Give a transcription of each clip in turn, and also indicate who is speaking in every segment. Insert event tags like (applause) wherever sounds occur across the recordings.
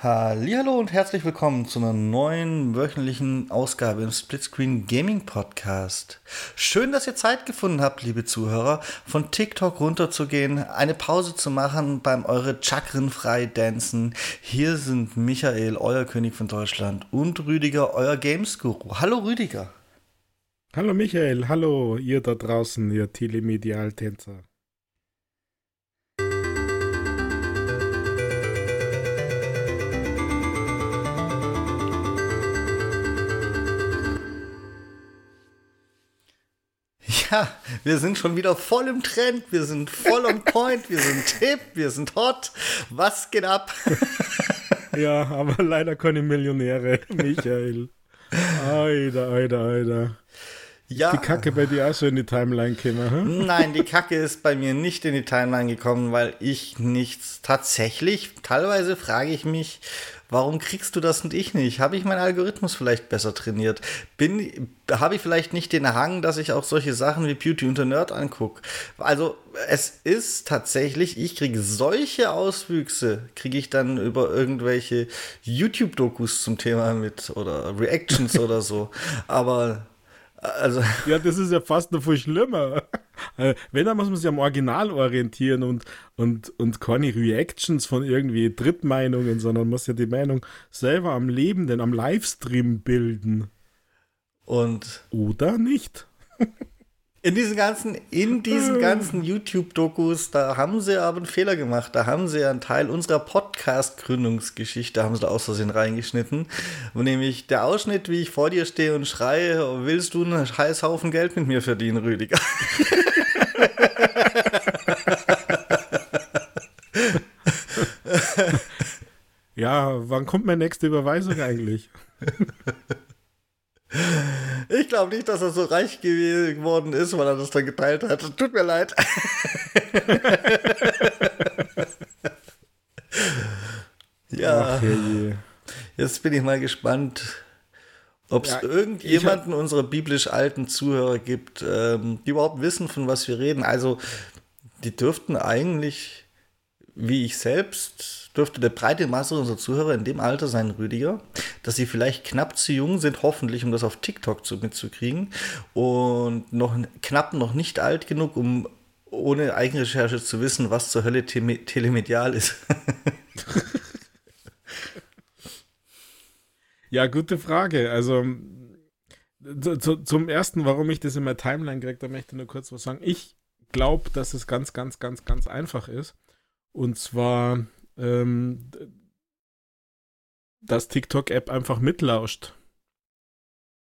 Speaker 1: Hallo und herzlich willkommen zu einer neuen wöchentlichen Ausgabe im Splitscreen Gaming Podcast. Schön, dass ihr Zeit gefunden habt, liebe Zuhörer, von TikTok runterzugehen, eine Pause zu machen beim eure Chakren frei dancen. Hier sind Michael, euer König von Deutschland und Rüdiger, euer Games Guru. Hallo Rüdiger.
Speaker 2: Hallo Michael, hallo ihr da draußen, ihr Telemedial-Tänzer.
Speaker 1: Ja, wir sind schon wieder voll im Trend, wir sind voll on point, wir sind hip, wir sind hot. Was geht ab? (laughs)
Speaker 2: ja, aber leider keine Millionäre, (laughs) Michael. Alter, alter, alter. Ja. Die Kacke bei dir auch so in die Timeline gekommen? Hm?
Speaker 1: Nein, die Kacke ist bei mir nicht in die Timeline gekommen, weil ich nichts tatsächlich, teilweise frage ich mich, Warum kriegst du das und ich nicht? Habe ich meinen Algorithmus vielleicht besser trainiert? Bin, habe ich vielleicht nicht den Hang, dass ich auch solche Sachen wie Beauty und the Nerd angucke? Also, es ist tatsächlich, ich kriege solche Auswüchse, kriege ich dann über irgendwelche YouTube-Dokus zum Thema mit oder Reactions (laughs) oder so. Aber also.
Speaker 2: Ja, das ist ja fast noch viel schlimmer. (laughs) Wenn, dann muss man sich am Original orientieren und, und, und keine Reactions von irgendwie Drittmeinungen, sondern muss ja die Meinung selber am Lebenden, am Livestream bilden.
Speaker 1: Und.
Speaker 2: Oder nicht? (laughs)
Speaker 1: In diesen ganzen, in diesen hm. ganzen YouTube-Dokus, da haben sie aber einen Fehler gemacht. Da haben sie einen Teil unserer Podcast-Gründungsgeschichte, haben sie da aus Versehen reingeschnitten. Nämlich der Ausschnitt, wie ich vor dir stehe und schreie, willst du einen Scheißhaufen Geld mit mir verdienen, Rüdiger? (laughs)
Speaker 2: ja, wann kommt meine nächste Überweisung eigentlich? (laughs)
Speaker 1: Ich glaube nicht, dass er so reich geworden ist, weil er das dann geteilt hat. Tut mir leid. (laughs) ja. Ach, Jetzt bin ich mal gespannt, ob es ja, irgendjemanden hab... unserer biblisch alten Zuhörer gibt, ähm, die überhaupt wissen, von was wir reden. Also, die dürften eigentlich, wie ich selbst, dürfte der breite Masse unserer Zuhörer in dem Alter sein, Rüdiger, dass sie vielleicht knapp zu jung sind, hoffentlich, um das auf TikTok zu, mitzukriegen und noch knapp noch nicht alt genug, um ohne Eigenrecherche zu wissen, was zur Hölle te telemedial ist. (laughs)
Speaker 2: ja, gute Frage. Also zu, zum ersten, warum ich das in meine Timeline kriege, da möchte ich nur kurz was sagen. Ich glaube, dass es ganz, ganz, ganz, ganz einfach ist. Und zwar ähm, dass TikTok-App einfach mitlauscht.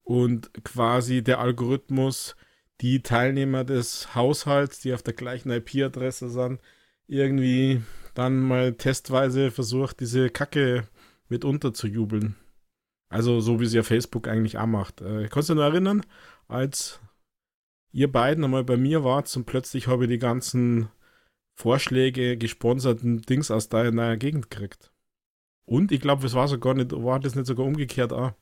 Speaker 2: Und quasi der Algorithmus die Teilnehmer des Haushalts, die auf der gleichen IP-Adresse sind, irgendwie dann mal testweise versucht, diese Kacke mit unterzujubeln. Also so wie sie ja Facebook eigentlich auch macht. Äh, kannst du nur erinnern, als ihr beiden einmal bei mir wart und plötzlich habe ich die ganzen Vorschläge, gesponserten Dings aus deiner Gegend gekriegt. Und ich glaube, es war sogar nicht, war das nicht sogar umgekehrt auch.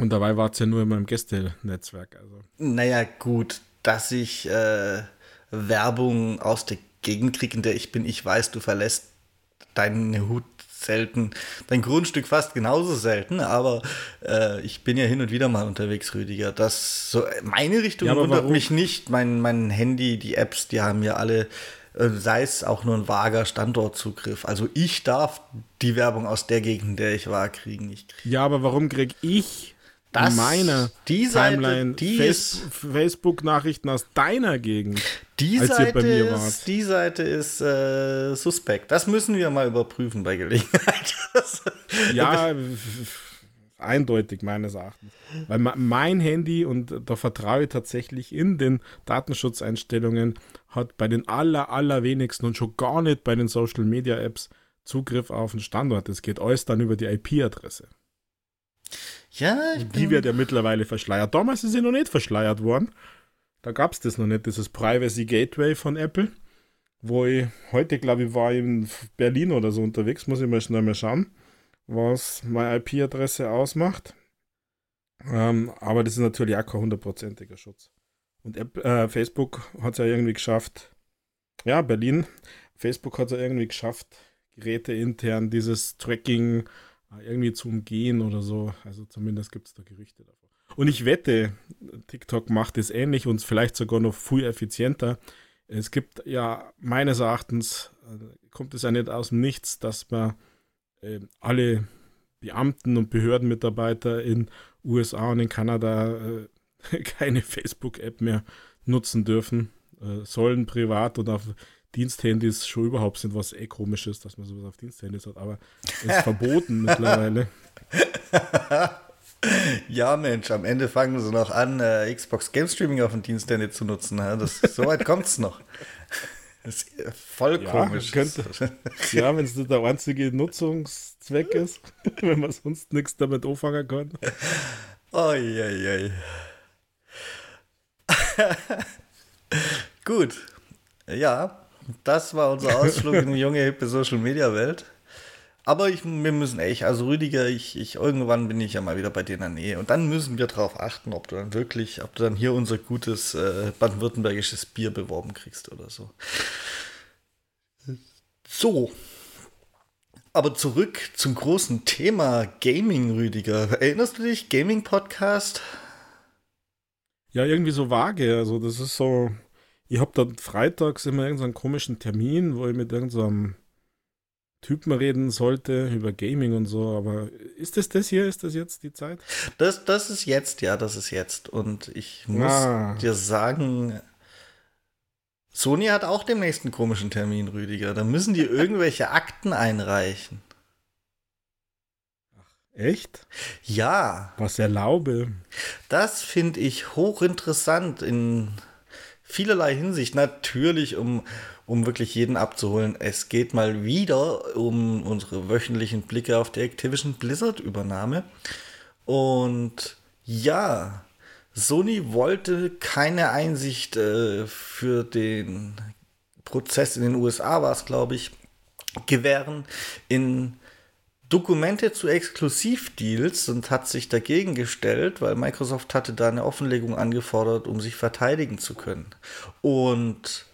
Speaker 2: Und dabei war es ja nur in meinem Gästenetzwerk. Also.
Speaker 1: Naja, gut, dass ich äh, Werbung aus der Gegend kriege, in der ich bin, ich weiß, du verlässt deinen Hut selten, dein Grundstück fast genauso selten, aber äh, ich bin ja hin und wieder mal unterwegs, Rüdiger. Das so meine Richtung ja, wundert warum? mich nicht. Mein, mein Handy, die Apps, die haben ja alle, äh, sei es auch nur ein vager Standortzugriff. Also ich darf die Werbung aus der Gegend, in der ich war, kriegen. Ich
Speaker 2: krieg ja, aber warum krieg ich das, meine die Seite, Timeline, die Face, Facebook-Nachrichten aus deiner Gegend.
Speaker 1: Die Seite, ist, die Seite ist äh, suspekt. Das müssen wir mal überprüfen bei Gelegenheit. (laughs)
Speaker 2: ja, eindeutig meines Erachtens. Weil mein Handy, und da vertraue ich tatsächlich in den Datenschutzeinstellungen, hat bei den aller, allerwenigsten und schon gar nicht bei den Social Media Apps Zugriff auf den Standort. Es geht alles dann über die IP-Adresse. Ja, ich Die wird ja mittlerweile verschleiert. Damals ist sie noch nicht verschleiert worden. Da gab es das noch nicht, dieses Privacy Gateway von Apple. Wo ich heute, glaube ich, war in Berlin oder so unterwegs. Muss ich mal schnell mal schauen, was meine IP-Adresse ausmacht. Ähm, aber das ist natürlich auch kein hundertprozentiger Schutz. Und App, äh, Facebook hat es ja irgendwie geschafft. Ja, Berlin. Facebook hat es ja irgendwie geschafft, Geräte intern dieses Tracking irgendwie zu umgehen oder so. Also zumindest gibt es da Gerüchte davon. Und ich wette, TikTok macht es ähnlich und vielleicht sogar noch viel effizienter. Es gibt ja meines Erachtens, äh, kommt es ja nicht aus dem Nichts, dass man äh, alle Beamten und Behördenmitarbeiter in USA und in Kanada äh, (laughs) keine Facebook-App mehr nutzen dürfen, äh, sollen privat und auf Diensthandys schon überhaupt sind, was eh komisch ist, dass man sowas auf Diensthandys hat, aber es ist verboten (laughs) mittlerweile.
Speaker 1: Ja, Mensch, am Ende fangen sie noch an, äh, Xbox Game Streaming auf dem Diensthandy zu nutzen. Ja? Das, so weit kommt es noch. Das ist voll ja, komisch.
Speaker 2: Könnte, ja, wenn es der einzige Nutzungszweck ist, (laughs) wenn man sonst nichts damit anfangen kann.
Speaker 1: Oi, (laughs) Gut. Ja, das war unser Ausflug in die junge, hippe Social Media Welt. Aber ich, wir müssen echt, also Rüdiger, ich, ich, irgendwann bin ich ja mal wieder bei dir in der Nähe. Und dann müssen wir darauf achten, ob du dann wirklich, ob du dann hier unser gutes äh, baden-württembergisches Bier beworben kriegst oder so. So. Aber zurück zum großen Thema Gaming, Rüdiger. Erinnerst du dich? Gaming-Podcast?
Speaker 2: Ja, irgendwie so vage. Also, das ist so. Ich habe dann freitags immer irgendeinen komischen Termin, wo ich mit irgendeinem Typen reden sollte über Gaming und so, aber ist das das hier? Ist das jetzt die Zeit?
Speaker 1: Das, das ist jetzt, ja, das ist jetzt. Und ich muss ah. dir sagen, Sony hat auch demnächst einen komischen Termin, Rüdiger. Da müssen die (laughs) irgendwelche Akten einreichen.
Speaker 2: Ach, echt?
Speaker 1: Ja.
Speaker 2: Was erlaube.
Speaker 1: Das finde ich hochinteressant in vielerlei Hinsicht. Natürlich, um um wirklich jeden abzuholen. Es geht mal wieder um unsere wöchentlichen Blicke auf die Activision Blizzard Übernahme. Und ja, Sony wollte keine Einsicht äh, für den Prozess in den USA, war es glaube ich, gewähren in Dokumente zu Exklusivdeals und hat sich dagegen gestellt, weil Microsoft hatte da eine Offenlegung angefordert, um sich verteidigen zu können. Und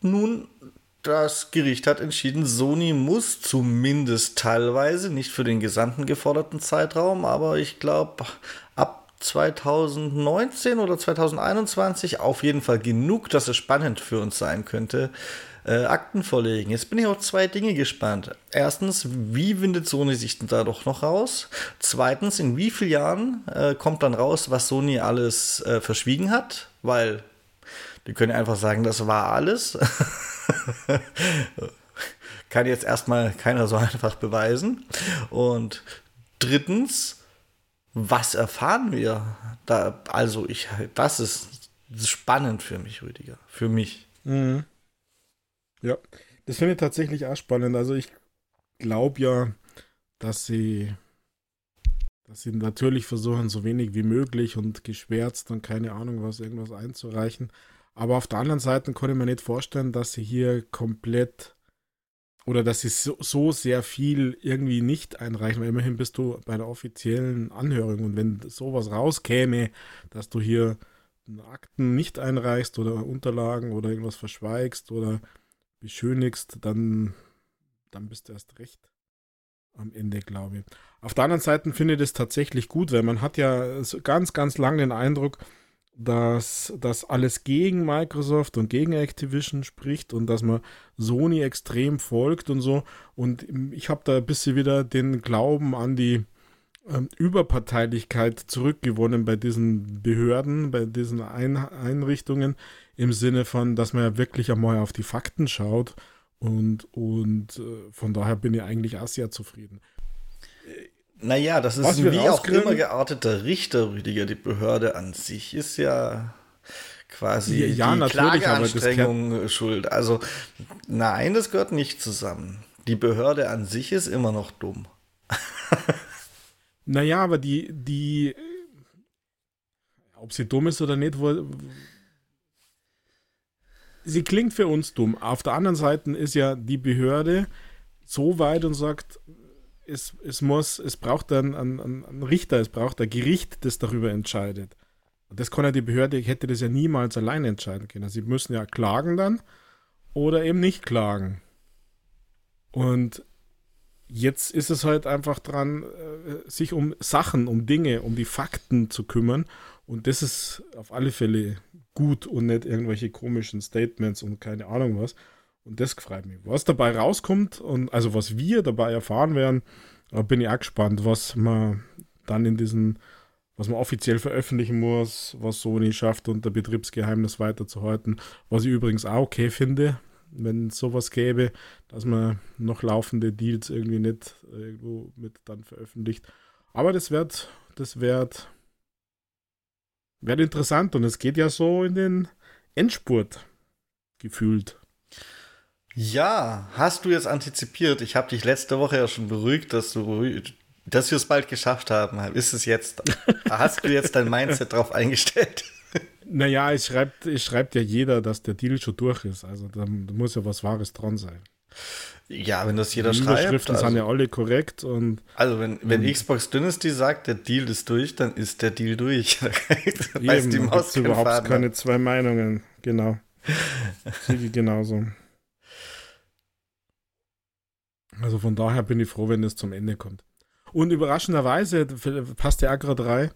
Speaker 1: nun, das Gericht hat entschieden, Sony muss zumindest teilweise, nicht für den gesamten geforderten Zeitraum, aber ich glaube ab 2019 oder 2021 auf jeden Fall genug, dass es spannend für uns sein könnte, äh, Akten vorlegen. Jetzt bin ich auf zwei Dinge gespannt. Erstens, wie windet Sony sich da doch noch raus? Zweitens, in wie vielen Jahren äh, kommt dann raus, was Sony alles äh, verschwiegen hat? Weil die können einfach sagen, das war alles. (laughs) Kann jetzt erstmal keiner so einfach beweisen. Und drittens, was erfahren wir? Da, also, ich, das ist spannend für mich, Rüdiger. Für mich.
Speaker 2: Mhm. Ja, das finde ich tatsächlich auch spannend. Also, ich glaube ja, dass sie, dass sie natürlich versuchen, so wenig wie möglich und geschwärzt und keine Ahnung was, irgendwas einzureichen. Aber auf der anderen Seite kann ich mir nicht vorstellen, dass sie hier komplett oder dass sie so, so, sehr viel irgendwie nicht einreichen, weil immerhin bist du bei der offiziellen Anhörung und wenn sowas rauskäme, dass du hier Akten nicht einreichst oder Unterlagen oder irgendwas verschweigst oder beschönigst, dann, dann bist du erst recht am Ende, glaube ich. Auf der anderen Seite finde ich das tatsächlich gut, weil man hat ja ganz, ganz lange den Eindruck, dass das alles gegen Microsoft und gegen Activision spricht und dass man Sony extrem folgt und so. Und ich habe da ein bisschen wieder den Glauben an die ähm, Überparteilichkeit zurückgewonnen bei diesen Behörden, bei diesen Ein Einrichtungen, im Sinne von, dass man ja wirklich einmal auf die Fakten schaut. Und, und äh, von daher bin ich eigentlich auch sehr zufrieden.
Speaker 1: Naja, das ist Was ein wie auch immer gearteter Richter, Rüdiger. Die Behörde an sich ist ja quasi
Speaker 2: ja, die
Speaker 1: Klageanstrengung schuld. Also nein, das gehört nicht zusammen. Die Behörde an sich ist immer noch dumm.
Speaker 2: naja, aber die, die, ob sie dumm ist oder nicht, wo, sie klingt für uns dumm. Auf der anderen Seite ist ja die Behörde so weit und sagt, es, es muss, es braucht einen, einen, einen Richter, es braucht ein Gericht, das darüber entscheidet. Das kann ja die Behörde, ich hätte das ja niemals alleine entscheiden können. Sie müssen ja klagen dann oder eben nicht klagen. Und jetzt ist es halt einfach dran, äh, sich um Sachen, um Dinge, um die Fakten zu kümmern. Und das ist auf alle Fälle gut und nicht irgendwelche komischen Statements und keine Ahnung was. Und das freut mich. Was dabei rauskommt und also was wir dabei erfahren werden, bin ich auch gespannt, was man dann in diesen, was man offiziell veröffentlichen muss, was Sony schafft, unter Betriebsgeheimnis weiterzuhalten. Was ich übrigens auch okay finde, wenn es sowas gäbe, dass man noch laufende Deals irgendwie nicht irgendwo mit dann veröffentlicht. Aber das wird, das wird, wird interessant und es geht ja so in den Endspurt gefühlt.
Speaker 1: Ja, hast du jetzt antizipiert? Ich habe dich letzte Woche ja schon beruhigt, dass du dass wir es bald geschafft haben. Ist es jetzt? Hast du jetzt dein Mindset drauf eingestellt?
Speaker 2: Naja, es schreibt, es schreibt ja jeder, dass der Deal schon durch ist. Also da, da muss ja was Wahres dran sein.
Speaker 1: Ja, wenn das jeder
Speaker 2: Die
Speaker 1: schreibt.
Speaker 2: Überschriften
Speaker 1: Also,
Speaker 2: sind ja alle korrekt und
Speaker 1: also wenn, wenn
Speaker 2: Mhm.
Speaker 1: Xbox Dynasty sagt, der Deal ist durch, dann ist der Deal durch. (laughs) da
Speaker 2: eben,
Speaker 1: weiß die Maus keinen
Speaker 2: überhaupt
Speaker 1: Faden.
Speaker 2: keine zwei Meinungen. Genau. (laughs) Sigi genauso. Also von daher bin ich froh, wenn es zum Ende kommt. Und überraschenderweise, passt auch gerade rein,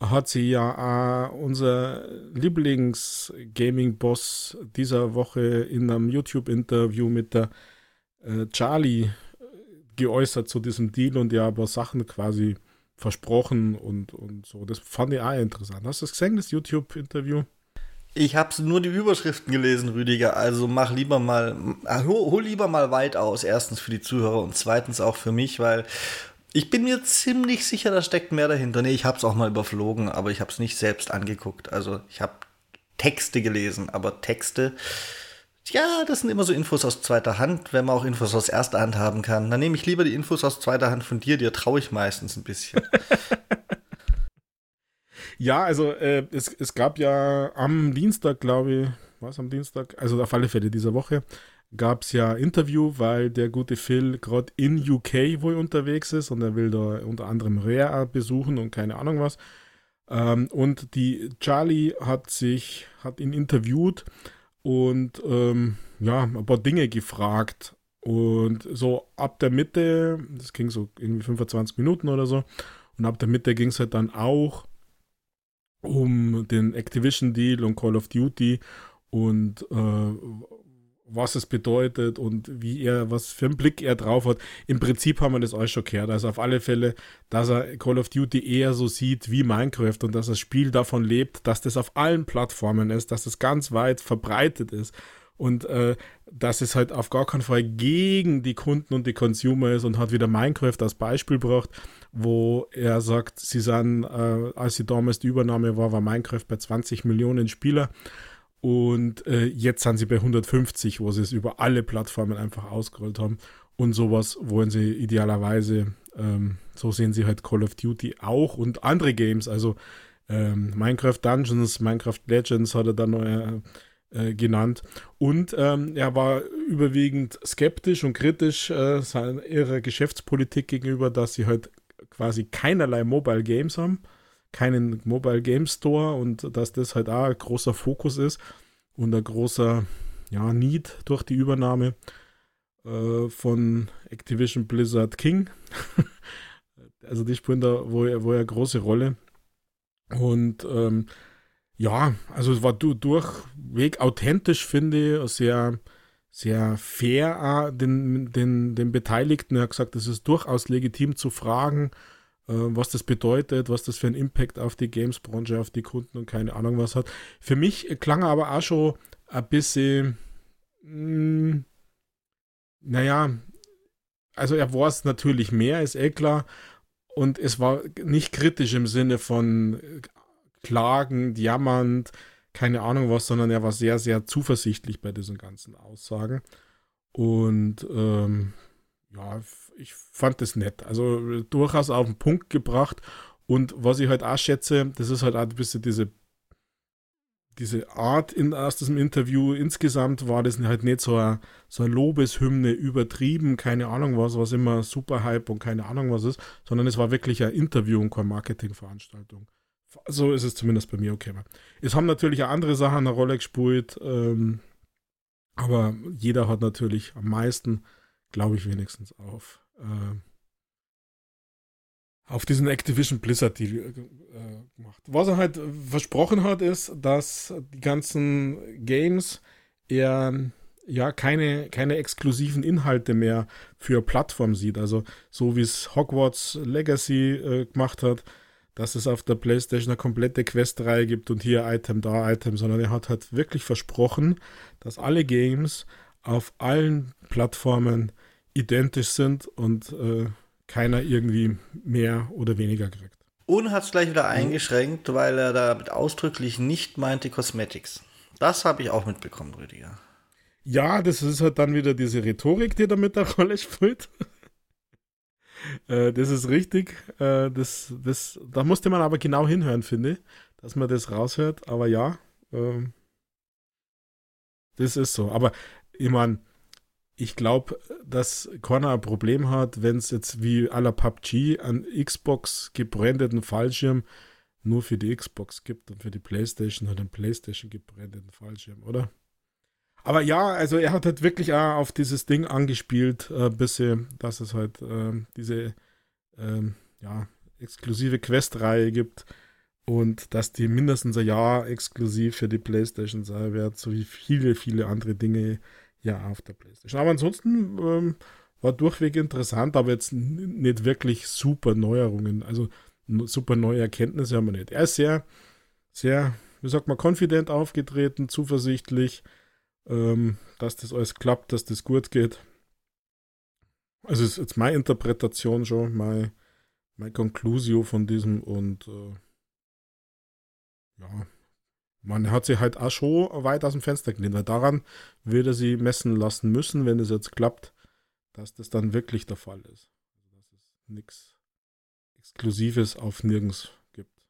Speaker 2: hat sie ja auch unser Lieblings-Gaming-Boss dieser Woche in einem YouTube-Interview mit der äh, Charlie äh, geäußert zu diesem Deal und ja aber Sachen quasi versprochen und, und so. Das fand ich auch interessant. Hast du das gesehen, das YouTube-Interview?
Speaker 1: Ich habe nur die Überschriften gelesen, Rüdiger. Also mach lieber mal, äh, hol, hol lieber mal weit aus. Erstens für die Zuhörer und zweitens auch für mich, weil ich bin mir ziemlich sicher, da steckt mehr dahinter. Nee, ich habe es auch mal überflogen, aber ich habe es nicht selbst angeguckt. Also ich habe Texte gelesen, aber Texte, ja, das sind immer so Infos aus zweiter Hand, wenn man auch Infos aus erster Hand haben kann. Dann nehme ich lieber die Infos aus zweiter Hand von dir, dir traue ich meistens ein bisschen. (laughs)
Speaker 2: Ja, also äh, es, es gab ja am Dienstag, glaube ich, was am Dienstag, also auf alle Fälle dieser Woche, gab es ja Interview, weil der gute Phil gerade in UK wohl unterwegs ist und er will da unter anderem Rare besuchen und keine Ahnung was. Ähm, und die Charlie hat sich, hat ihn interviewt und ähm, ja, ein paar Dinge gefragt. Und so ab der Mitte, das ging so irgendwie 25 Minuten oder so, und ab der Mitte ging es halt dann auch um den Activision-Deal und Call of Duty und äh, was es bedeutet und wie er, was für einen Blick er drauf hat. Im Prinzip haben wir das alles schon gehört. Also auf alle Fälle, dass er Call of Duty eher so sieht wie Minecraft und dass das Spiel davon lebt, dass das auf allen Plattformen ist, dass das ganz weit verbreitet ist und äh, dass es halt auf gar keinen Fall gegen die Kunden und die Consumer ist und hat wieder Minecraft als Beispiel gebracht, wo er sagt, sie sind, äh, als sie damals die Übernahme war, war Minecraft bei 20 Millionen Spieler und äh, jetzt sind sie bei 150, wo sie es über alle Plattformen einfach ausgerollt haben. Und sowas wollen sie idealerweise, ähm, so sehen sie halt Call of Duty auch und andere Games, also ähm, Minecraft Dungeons, Minecraft Legends hat er dann noch äh, äh, genannt. Und ähm, er war überwiegend skeptisch und kritisch äh, seiner, ihrer Geschäftspolitik gegenüber, dass sie halt quasi keinerlei Mobile Games haben, keinen Mobile Game Store und dass das halt auch ein großer Fokus ist und ein großer ja, Need durch die Übernahme äh, von Activision Blizzard King. (laughs) also die spielen da wohl, wohl eine große Rolle. Und ähm, ja, also es war du, durchweg authentisch, finde ich, sehr, sehr fair äh, den, den, den Beteiligten. Er hat gesagt, es ist durchaus legitim zu fragen, was das bedeutet, was das für einen Impact auf die Games-Branche, auf die Kunden und keine Ahnung was hat. Für mich klang er aber auch schon ein bisschen, mh, naja, also er war es natürlich mehr, ist eh klar. Und es war nicht kritisch im Sinne von klagend, jammernd, keine Ahnung was, sondern er war sehr, sehr zuversichtlich bei diesen ganzen Aussagen. Und ähm, ja, ich fand das nett. Also durchaus auf den Punkt gebracht. Und was ich halt auch schätze, das ist halt auch ein bisschen diese, diese Art in, aus diesem Interview. Insgesamt war das halt nicht so eine, so eine Lobeshymne übertrieben, keine Ahnung was, was immer super Hype und keine Ahnung was ist, sondern es war wirklich ein Interview und keine Marketingveranstaltung. So ist es zumindest bei mir okay. Es haben natürlich auch andere Sachen eine Rolle gespielt, ähm, aber jeder hat natürlich am meisten glaube ich wenigstens, auf, äh, auf diesen Activision Blizzard Deal äh, gemacht. Was er halt versprochen hat, ist, dass die ganzen Games eher ja keine, keine exklusiven Inhalte mehr für Plattform sieht. Also so wie es Hogwarts Legacy äh, gemacht hat, dass es auf der PlayStation eine komplette Questreihe gibt und hier Item, da Item, sondern er hat halt wirklich versprochen, dass alle Games auf allen Plattformen identisch sind und äh, keiner irgendwie mehr oder weniger kriegt.
Speaker 1: Und hat es gleich wieder eingeschränkt, weil er damit ausdrücklich nicht meinte Cosmetics. Das habe ich auch mitbekommen, Rüdiger.
Speaker 2: Ja, das ist halt dann wieder diese Rhetorik, die da mit der Rolle spielt. (laughs) äh, das ist richtig. Äh, das, das, da musste man aber genau hinhören, finde ich, dass man das raushört. Aber ja, äh, das ist so. Aber ich meine, ich glaube, dass Connor ein Problem hat, wenn es jetzt wie à la PUBG an Xbox gebrandeten Fallschirm nur für die Xbox gibt und für die PlayStation hat einen PlayStation gebrandeten Fallschirm, oder? Aber ja, also er hat halt wirklich auch auf dieses Ding angespielt, äh, bisschen, dass es halt äh, diese ähm, ja, exklusive Quest-Reihe gibt und dass die mindestens ein Jahr exklusiv für die PlayStation sein wird, so wie viele, viele andere Dinge ja auf der PlayStation. Aber ansonsten ähm, war durchweg interessant, aber jetzt nicht wirklich super Neuerungen, also super neue Erkenntnisse haben wir nicht. Er ist sehr, sehr, wie sagt man, confident aufgetreten, zuversichtlich ähm, dass das alles klappt, dass das gut geht. Also ist jetzt meine Interpretation schon, meine, meine Conclusio von diesem und äh, ja, man hat sie halt auch schon weit aus dem Fenster gelehnt, weil daran würde sie messen lassen müssen, wenn es jetzt klappt, dass das dann wirklich der Fall ist. Also dass es nichts Exklusives auf nirgends gibt.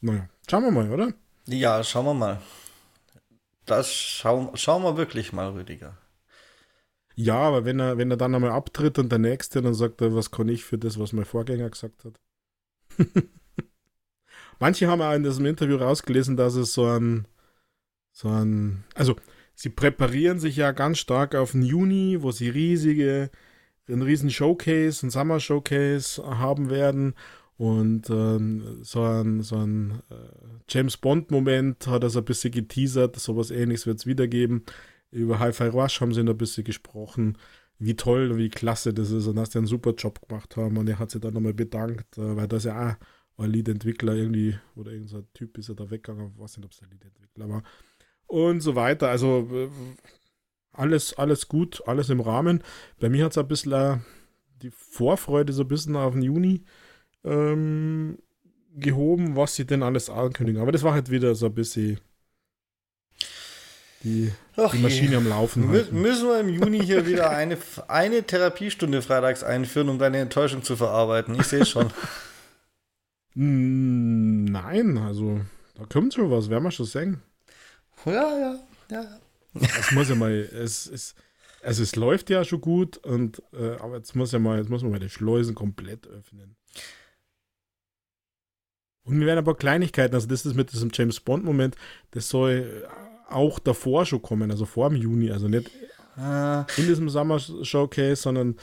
Speaker 2: Naja, schauen wir mal, oder?
Speaker 1: Ja, schauen wir mal. Das schauen, schauen wir wirklich mal, Rüdiger.
Speaker 2: Ja, aber wenn er, wenn er dann einmal abtritt und der Nächste dann sagt er, was kann ich für das, was mein Vorgänger gesagt hat. (laughs) Manche haben auch in diesem Interview rausgelesen, dass es so ein, so ein, also sie präparieren sich ja ganz stark auf den Juni, wo sie riesige, einen riesen Showcase, einen Summer Showcase haben werden und ähm, so ein, so ein äh, James Bond-Moment hat er so ein bisschen geteasert, sowas ähnliches wird es wiedergeben. Über Hi-Fi Rush haben sie noch ein bisschen gesprochen, wie toll, wie klasse das ist und dass die einen super Job gemacht haben. Und er hat sich dann nochmal bedankt, äh, weil das ja auch ein Lead-Entwickler irgendwie, oder irgendein Typ ist er da weggegangen, ich weiß nicht, ob es der Lead-Entwickler war. Und so weiter. Also äh, alles, alles gut, alles im Rahmen. Bei mir hat es ein bisschen äh, die Vorfreude so ein bisschen auf den Juni ähm, gehoben, was sie denn alles ankündigen. Aber das war halt wieder so ein bisschen die, die Maschine am Laufen.
Speaker 1: Mü müssen wir im Juni hier wieder eine, eine Therapiestunde freitags einführen, um deine Enttäuschung zu verarbeiten? Ich sehe es schon. (laughs)
Speaker 2: Nein, also da kommt schon was, werden wir schon sehen.
Speaker 1: Ja, ja, ja.
Speaker 2: Es muss ja mal, es ist, also es läuft ja schon gut und äh, aber jetzt muss ja mal, jetzt muss man mal die Schleusen komplett öffnen. Und wir werden aber Kleinigkeiten, also das ist mit diesem James Bond-Moment, das soll auch davor schon kommen, also vor dem Juni, also nicht ah. in diesem Summer Showcase, sondern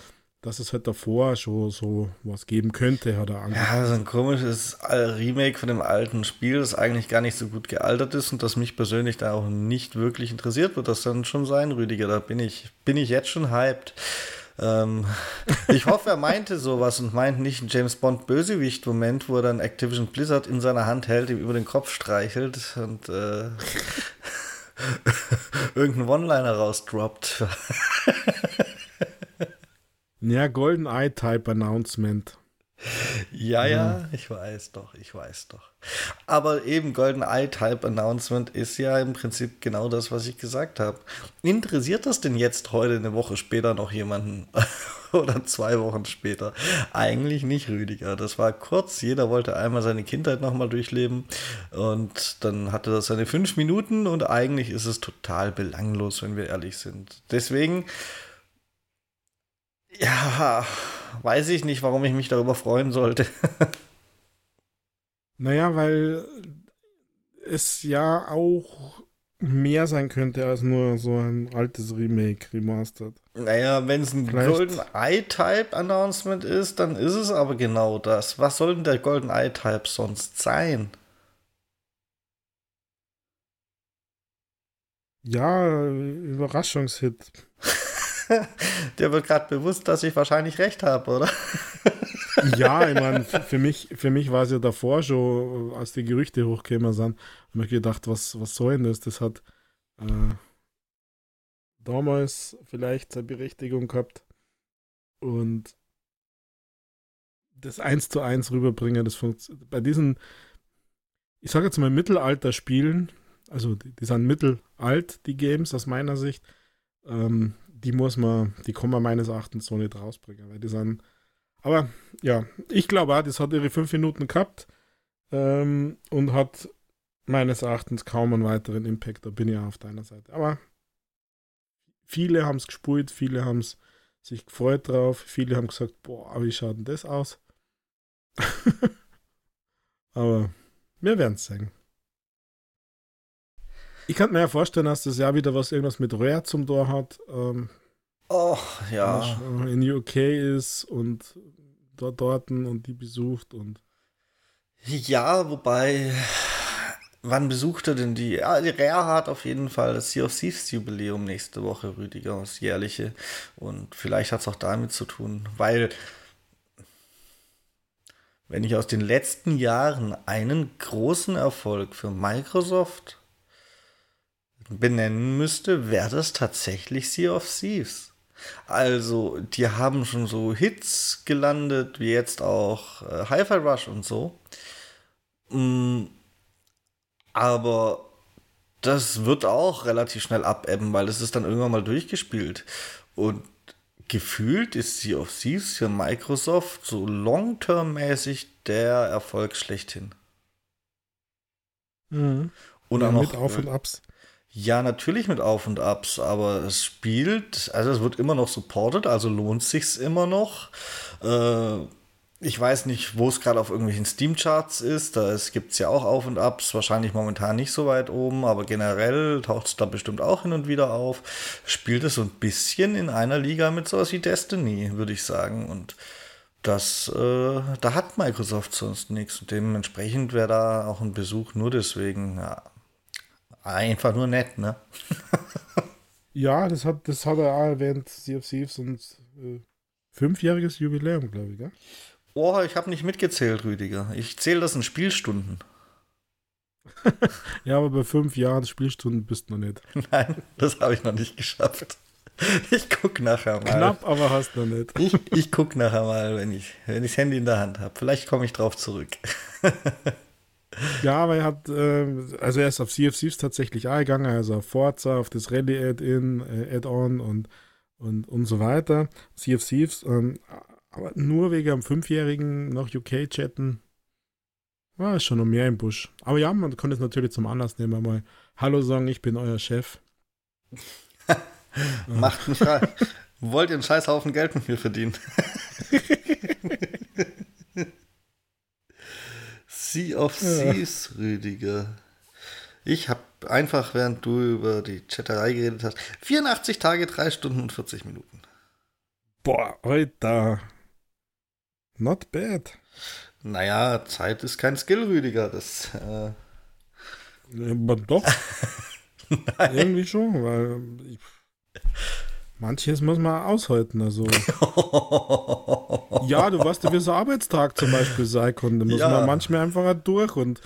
Speaker 2: dass es halt davor schon so was geben könnte, hat er
Speaker 1: angekündigt. Ja, so ein komisches Remake von dem alten Spiel, das eigentlich gar nicht so gut gealtert ist und das mich persönlich da auch nicht wirklich interessiert, wird das dann schon sein, Rüdiger. Da bin ich, bin ich jetzt schon hyped. Ähm, (laughs) ich hoffe, er meinte sowas und meint nicht einen James Bond Bösewicht-Moment, wo er dann Activision Blizzard in seiner Hand hält, ihm über den Kopf streichelt und äh, (laughs) irgendeinen One-Liner rausdroppt. (laughs)
Speaker 2: ja, Golden Eye Type Announcement.
Speaker 1: Ja, ja, ich weiß doch, ich weiß doch. Aber eben Golden Eye Type Announcement ist ja im Prinzip genau das, was ich gesagt habe. Interessiert das denn jetzt heute eine Woche später noch jemanden (laughs) oder zwei Wochen später? Eigentlich nicht, Rüdiger. Das war kurz. Jeder wollte einmal seine Kindheit nochmal durchleben und dann hatte das seine fünf Minuten und eigentlich ist es total belanglos, wenn wir ehrlich sind. Deswegen, ja, weiß ich nicht, warum ich mich darüber freuen sollte. (laughs)
Speaker 2: naja, weil es ja auch mehr sein könnte als nur so ein altes Remake, Remastered.
Speaker 1: Naja, wenn es ein Vielleicht. Golden Eye-Type Announcement ist, dann ist es aber genau das. Was soll denn der Golden Eye-Type sonst sein?
Speaker 2: Ja, Überraschungshit. (laughs)
Speaker 1: Dir wird gerade bewusst, dass ich wahrscheinlich recht habe, oder? (laughs)
Speaker 2: ja, ich meine, für mich, für mich war es ja davor schon, als die Gerüchte hochkämen sind, habe ich gedacht, was, was soll denn das? Das hat äh, damals vielleicht seine Berechtigung gehabt. Und das eins zu eins rüberbringen, das funktioniert. Bei diesen, ich sage jetzt mal Mittelalter-Spielen, also die, die, sind mittelalt, die Games aus meiner Sicht, ähm, die muss man, die kann man meines Erachtens so nicht rausbringen, weil die sind aber ja, ich glaube auch, das hat ihre fünf Minuten gehabt ähm, und hat meines Erachtens kaum einen weiteren Impact. Da bin ich auch auf deiner Seite. Aber viele haben es gespult, viele haben es sich gefreut drauf, viele haben gesagt, boah, wie schaut denn das aus? (laughs) Aber wir werden es sagen. Ich kann mir ja vorstellen, dass das Jahr wieder was irgendwas mit Rare zum Tor hat. Ähm,
Speaker 1: oh, ja.
Speaker 2: In UK ist und dort, dort und die besucht und.
Speaker 1: Ja, wobei, wann besucht er denn die? Ja, die Rare hat auf jeden Fall das Sea of Thieves Jubiläum nächste Woche, Rüdiger, das jährliche. Und vielleicht hat es auch damit zu tun, weil, wenn ich aus den letzten Jahren einen großen Erfolg für Microsoft benennen müsste, wäre das tatsächlich Sea of Thieves. Also, die haben schon so Hits gelandet, wie jetzt auch äh, Hi-Fi Rush und so. Mm, aber das wird auch relativ schnell abebben, weil es ist dann irgendwann mal durchgespielt. Und gefühlt ist Sea of Thieves für Microsoft so long-term-mäßig der Erfolg schlechthin.
Speaker 2: Mhm. Und ja, auch noch, mit Auf und Abs.
Speaker 1: Ja, natürlich mit Auf und Abs, aber es spielt, also es wird immer noch supported, also lohnt sich's immer noch. Äh, ich weiß nicht, wo es gerade auf irgendwelchen Steam-Charts ist. Da gibt es ja auch Auf und Abs, wahrscheinlich momentan nicht so weit oben, aber generell taucht es da bestimmt auch hin und wieder auf. Spielt es so ein bisschen in einer Liga mit sowas wie Destiny, würde ich sagen. Und das, äh, da hat Microsoft sonst nichts. Und dementsprechend wäre da auch ein Besuch nur deswegen, ja, Einfach nur nett, ne? (laughs)
Speaker 2: ja, das hat, das hat er auch erwähnt, Sea of Thieves und äh, fünfjähriges Jubiläum, glaube ich, gell?
Speaker 1: Oh, ich habe nicht mitgezählt, Rüdiger. Ich zähle das in Spielstunden. (laughs)
Speaker 2: ja, aber bei fünf Jahren Spielstunden bist du noch nicht. (laughs)
Speaker 1: Nein, das habe ich noch nicht geschafft. Ich gucke nachher mal.
Speaker 2: Knapp, aber hast du noch nicht.
Speaker 1: Ich, ich gucke nachher mal, wenn ich, wenn ich das Handy in der Hand habe. Vielleicht komme ich drauf zurück.
Speaker 2: Ja, aber er hat, äh, also er ist auf CFCs tatsächlich eingegangen, also auf Forza, auf das Rally-Add-In, äh, Add-on und, und, und so weiter. CFCs, ähm, aber nur wegen einem Fünfjährigen nach UK chatten, war schon noch mehr im Busch. Aber ja, man kann es natürlich zum Anlass nehmen, mal Hallo sagen, ich bin euer Chef. (laughs)
Speaker 1: Macht mich frei. Wollt ihr einen Scheißhaufen Geld mit mir verdienen? (laughs) Sea of Thieves, ja. Rüdiger. Ich habe einfach, während du über die Chatterei geredet hast, 84 Tage, 3 Stunden und 40 Minuten.
Speaker 2: Boah, Alter. Not bad.
Speaker 1: Naja, Zeit ist kein Skill, Rüdiger. Das. Äh
Speaker 2: Aber doch. (laughs) Irgendwie schon, weil. Ich, Manches muss man aushalten, also. (laughs) ja, du weißt ja, wie so ein Arbeitstag zum Beispiel sein kann. Da muss ja. man manchmal einfach durch und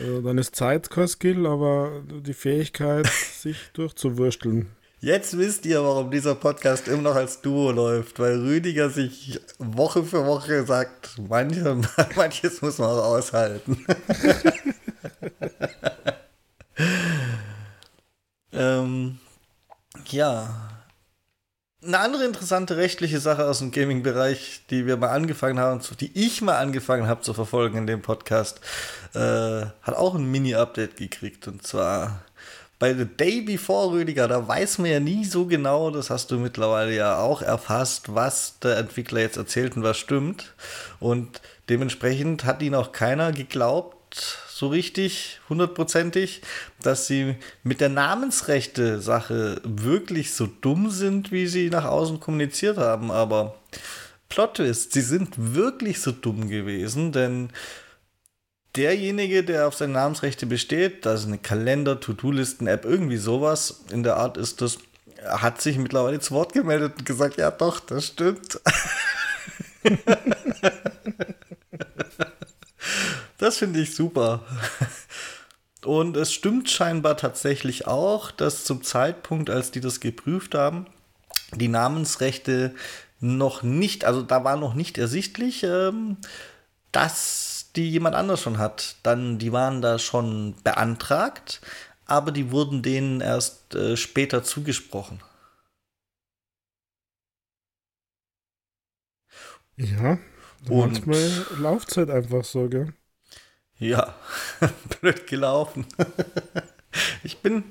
Speaker 2: äh, dann ist Zeit kein Skill, aber die Fähigkeit, (laughs) sich durchzuwursteln.
Speaker 1: Jetzt wisst ihr, warum dieser Podcast immer noch als Duo läuft, weil Rüdiger sich Woche für Woche sagt, manche, (laughs) manches muss man auch aushalten. ähm, ja, eine andere interessante rechtliche Sache aus dem Gaming-Bereich, die wir mal angefangen haben, die ich mal angefangen habe zu verfolgen in dem Podcast, äh, hat auch ein Mini-Update gekriegt. Und zwar bei The Day Before Rüdiger, da weiß man ja nie so genau, das hast du mittlerweile ja auch erfasst, was der Entwickler jetzt erzählt und was stimmt. Und dementsprechend hat ihn auch keiner geglaubt, so richtig, hundertprozentig, dass sie mit der Namensrechte-Sache wirklich so dumm sind, wie sie nach außen kommuniziert haben. Aber Plot Twist, sie sind wirklich so dumm gewesen, denn derjenige, der auf seine Namensrechte besteht, das ist eine Kalender, To-Do-Listen-App, irgendwie sowas in der Art ist das, hat sich mittlerweile zu Wort gemeldet und gesagt, ja doch, das stimmt. (laughs) das finde ich super. Und es stimmt scheinbar tatsächlich auch, dass zum Zeitpunkt, als die das geprüft haben, die Namensrechte noch nicht, also da war noch nicht ersichtlich, ähm, dass die jemand anders schon hat. Dann, die waren da schon beantragt, aber die wurden denen erst äh, später zugesprochen.
Speaker 2: Ja, und manchmal Laufzeit einfach so, gell?
Speaker 1: Ja, (laughs) blöd gelaufen. (laughs) ich bin.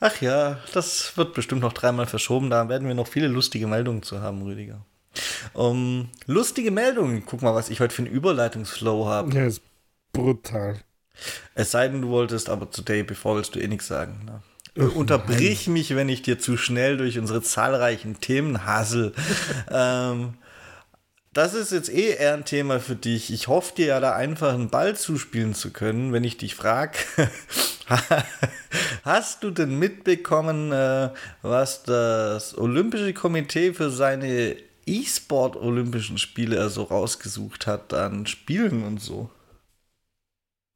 Speaker 1: Ach ja, das wird bestimmt noch dreimal verschoben. Da werden wir noch viele lustige Meldungen zu haben, Rüdiger. Um, lustige Meldungen. Guck mal, was ich heute für einen Überleitungsflow habe.
Speaker 2: Ja, ist brutal.
Speaker 1: Es sei denn, du wolltest aber today bevor willst du eh nichts sagen. Ne? Ach, Unterbrich nein. mich, wenn ich dir zu schnell durch unsere zahlreichen Themen hassel. (laughs) ähm, das ist jetzt eh eher ein Thema für dich. Ich hoffe dir ja da einfach einen Ball zuspielen zu können, wenn ich dich frage. (laughs) Hast du denn mitbekommen, äh, was das Olympische Komitee für seine E-Sport-Olympischen Spiele also rausgesucht hat an Spielen und so?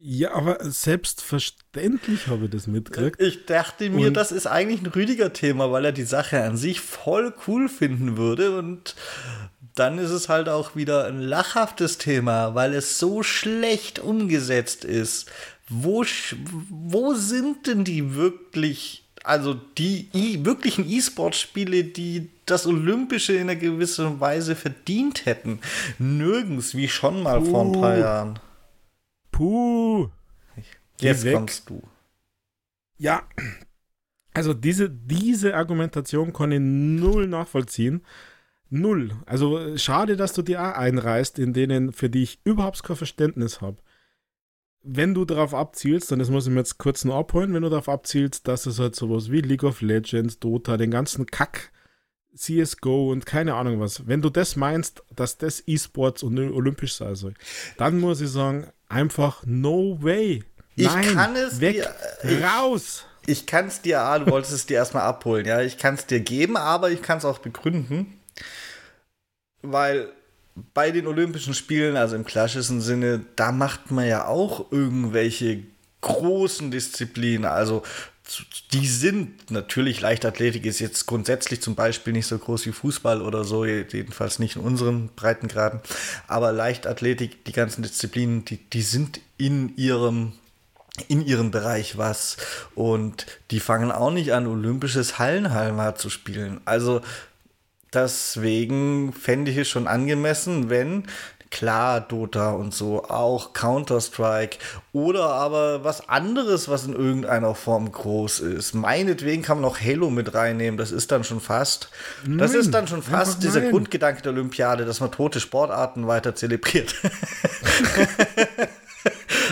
Speaker 2: Ja, aber selbstverständlich habe ich das mitgekriegt.
Speaker 1: Ich dachte mir, und das ist eigentlich ein Rüdiger Thema, weil er die Sache an sich voll cool finden würde und dann ist es halt auch wieder ein lachhaftes Thema, weil es so schlecht umgesetzt ist. Wo, wo sind denn die wirklich, also die e wirklichen E-Sport-Spiele, die das Olympische in einer gewissen Weise verdient hätten? Nirgends, wie schon mal Puh. vor ein paar Jahren.
Speaker 2: Puh.
Speaker 1: Jetzt kommst du.
Speaker 2: Ja, also diese, diese Argumentation kann ich null nachvollziehen. Null. Also schade, dass du die auch einreißt, in denen, für die ich überhaupt kein Verständnis habe. Wenn du darauf abzielst, und das muss ich mir jetzt kurz noch abholen, wenn du darauf abzielst, dass es halt sowas wie League of Legends, Dota, den ganzen Kack, CSGO und keine Ahnung was, wenn du das meinst, dass das E-Sports und olympisch sein soll, dann muss ich sagen, einfach no way. Nein,
Speaker 1: ich kann es
Speaker 2: weg, dir, raus.
Speaker 1: Ich, ich kann es dir, ah, du wolltest es dir erstmal abholen, ja, ich kann es dir geben, aber ich kann es auch begründen weil bei den Olympischen Spielen, also im klassischen Sinne, da macht man ja auch irgendwelche großen Disziplinen. Also die sind natürlich, Leichtathletik ist jetzt grundsätzlich zum Beispiel nicht so groß wie Fußball oder so, jedenfalls nicht in unseren Breitengraden. Aber Leichtathletik, die ganzen Disziplinen, die, die sind in ihrem in ihrem Bereich was und die fangen auch nicht an, olympisches Hallenhalma zu spielen. Also Deswegen fände ich es schon angemessen, wenn klar Dota und so, auch Counter-Strike oder aber was anderes, was in irgendeiner Form groß ist. Meinetwegen kann man auch Halo mit reinnehmen, das ist dann schon fast, nein, das ist dann schon fast dieser nein. Grundgedanke der Olympiade, dass man tote Sportarten weiter zelebriert. (laughs)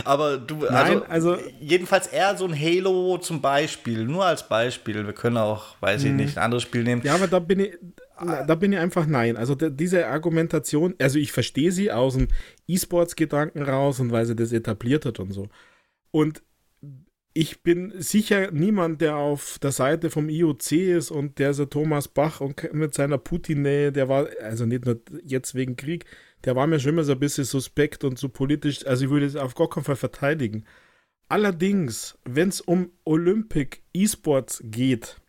Speaker 1: Aber du, Nein, also, also, jedenfalls eher so ein Halo zum Beispiel, nur als Beispiel. Wir können auch, weiß ich mhm. nicht, ein anderes Spiel nehmen.
Speaker 2: Ja, aber da bin ich, da bin ich einfach nein. Also diese Argumentation, also ich verstehe sie aus dem E-Sports-Gedanken raus und weil sie das etabliert hat und so. Und ich bin sicher niemand, der auf der Seite vom IOC ist und der so Thomas Bach und mit seiner Putin-Nähe, der war, also nicht nur jetzt wegen Krieg, der war mir schon immer so ein bisschen suspekt und so politisch, also ich würde es auf gar keinen Fall verteidigen. Allerdings, wenn es um Olympic E-Sports geht,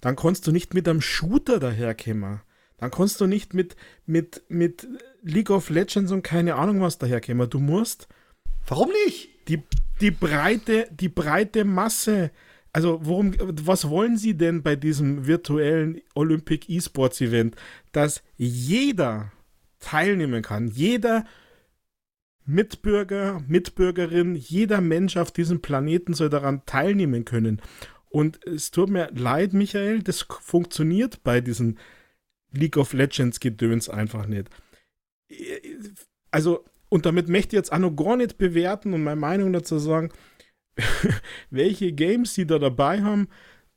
Speaker 2: dann kannst du nicht mit einem Shooter daherkommen. Dann kannst du nicht mit, mit, mit League of Legends und keine Ahnung was daherkommen. Du musst.
Speaker 1: Warum nicht?
Speaker 2: Die, die, breite, die breite Masse. Also, worum, was wollen Sie denn bei diesem virtuellen Olympic E-Sports Event? Dass jeder teilnehmen kann. Jeder Mitbürger, Mitbürgerin, jeder Mensch auf diesem Planeten soll daran teilnehmen können. Und es tut mir leid, Michael, das funktioniert bei diesen League of Legends Gedöns einfach nicht. Also und damit möchte ich jetzt auch noch gar nicht bewerten und meine Meinung dazu sagen, (laughs) welche Games sie da dabei haben,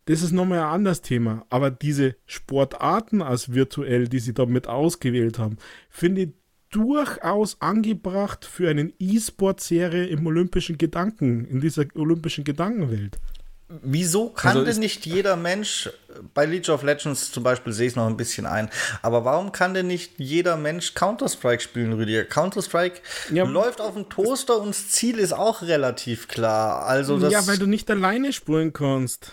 Speaker 2: das ist nochmal ein anderes Thema. Aber diese Sportarten als virtuell, die sie damit ausgewählt haben, finde ich durchaus angebracht für eine E-Sport-Serie im olympischen Gedanken, in dieser olympischen Gedankenwelt.
Speaker 1: Wieso kann also denn nicht jeder Mensch, bei League of Legends zum Beispiel sehe ich es noch ein bisschen ein, aber warum kann denn nicht jeder Mensch Counter-Strike spielen, Rüdiger? Counter-Strike ja, läuft auf dem Toaster und das Ziel ist auch relativ klar. Also das
Speaker 2: ja, weil du nicht alleine spielen kannst.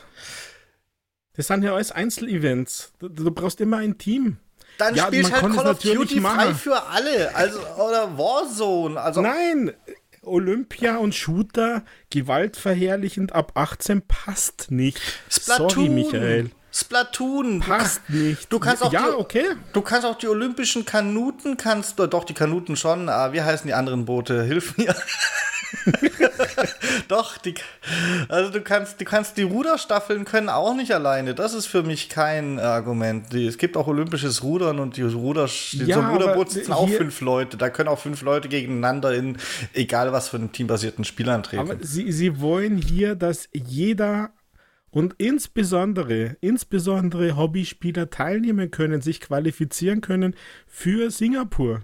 Speaker 2: Das sind ja alles Einzelevents. Du, du brauchst immer ein Team.
Speaker 1: Dann ja, spielst halt Call of Duty frei für alle. Also, oder Warzone. Also
Speaker 2: Nein, Olympia und Shooter gewaltverherrlichend ab 18 passt nicht.
Speaker 1: Splatoon. Sorry, Michael. Splatoon.
Speaker 2: Passt nicht.
Speaker 1: Du kannst auch
Speaker 2: ja,
Speaker 1: die,
Speaker 2: okay.
Speaker 1: Du kannst auch die olympischen Kanuten, kannst doch die Kanuten schon. Ah, wie heißen die anderen Boote? Hilf mir. (laughs) Doch, die, also du kannst, du kannst die Ruderstaffeln können auch nicht alleine. Das ist für mich kein Argument. Die, es gibt auch olympisches Rudern und die Ruder, ja, so Ruderboot sitzen auch fünf Leute. Da können auch fünf Leute gegeneinander in egal was für einen teambasierten Spiel antreten. Aber
Speaker 2: sie, sie wollen hier, dass jeder und insbesondere, insbesondere Hobbyspieler teilnehmen können, sich qualifizieren können für Singapur.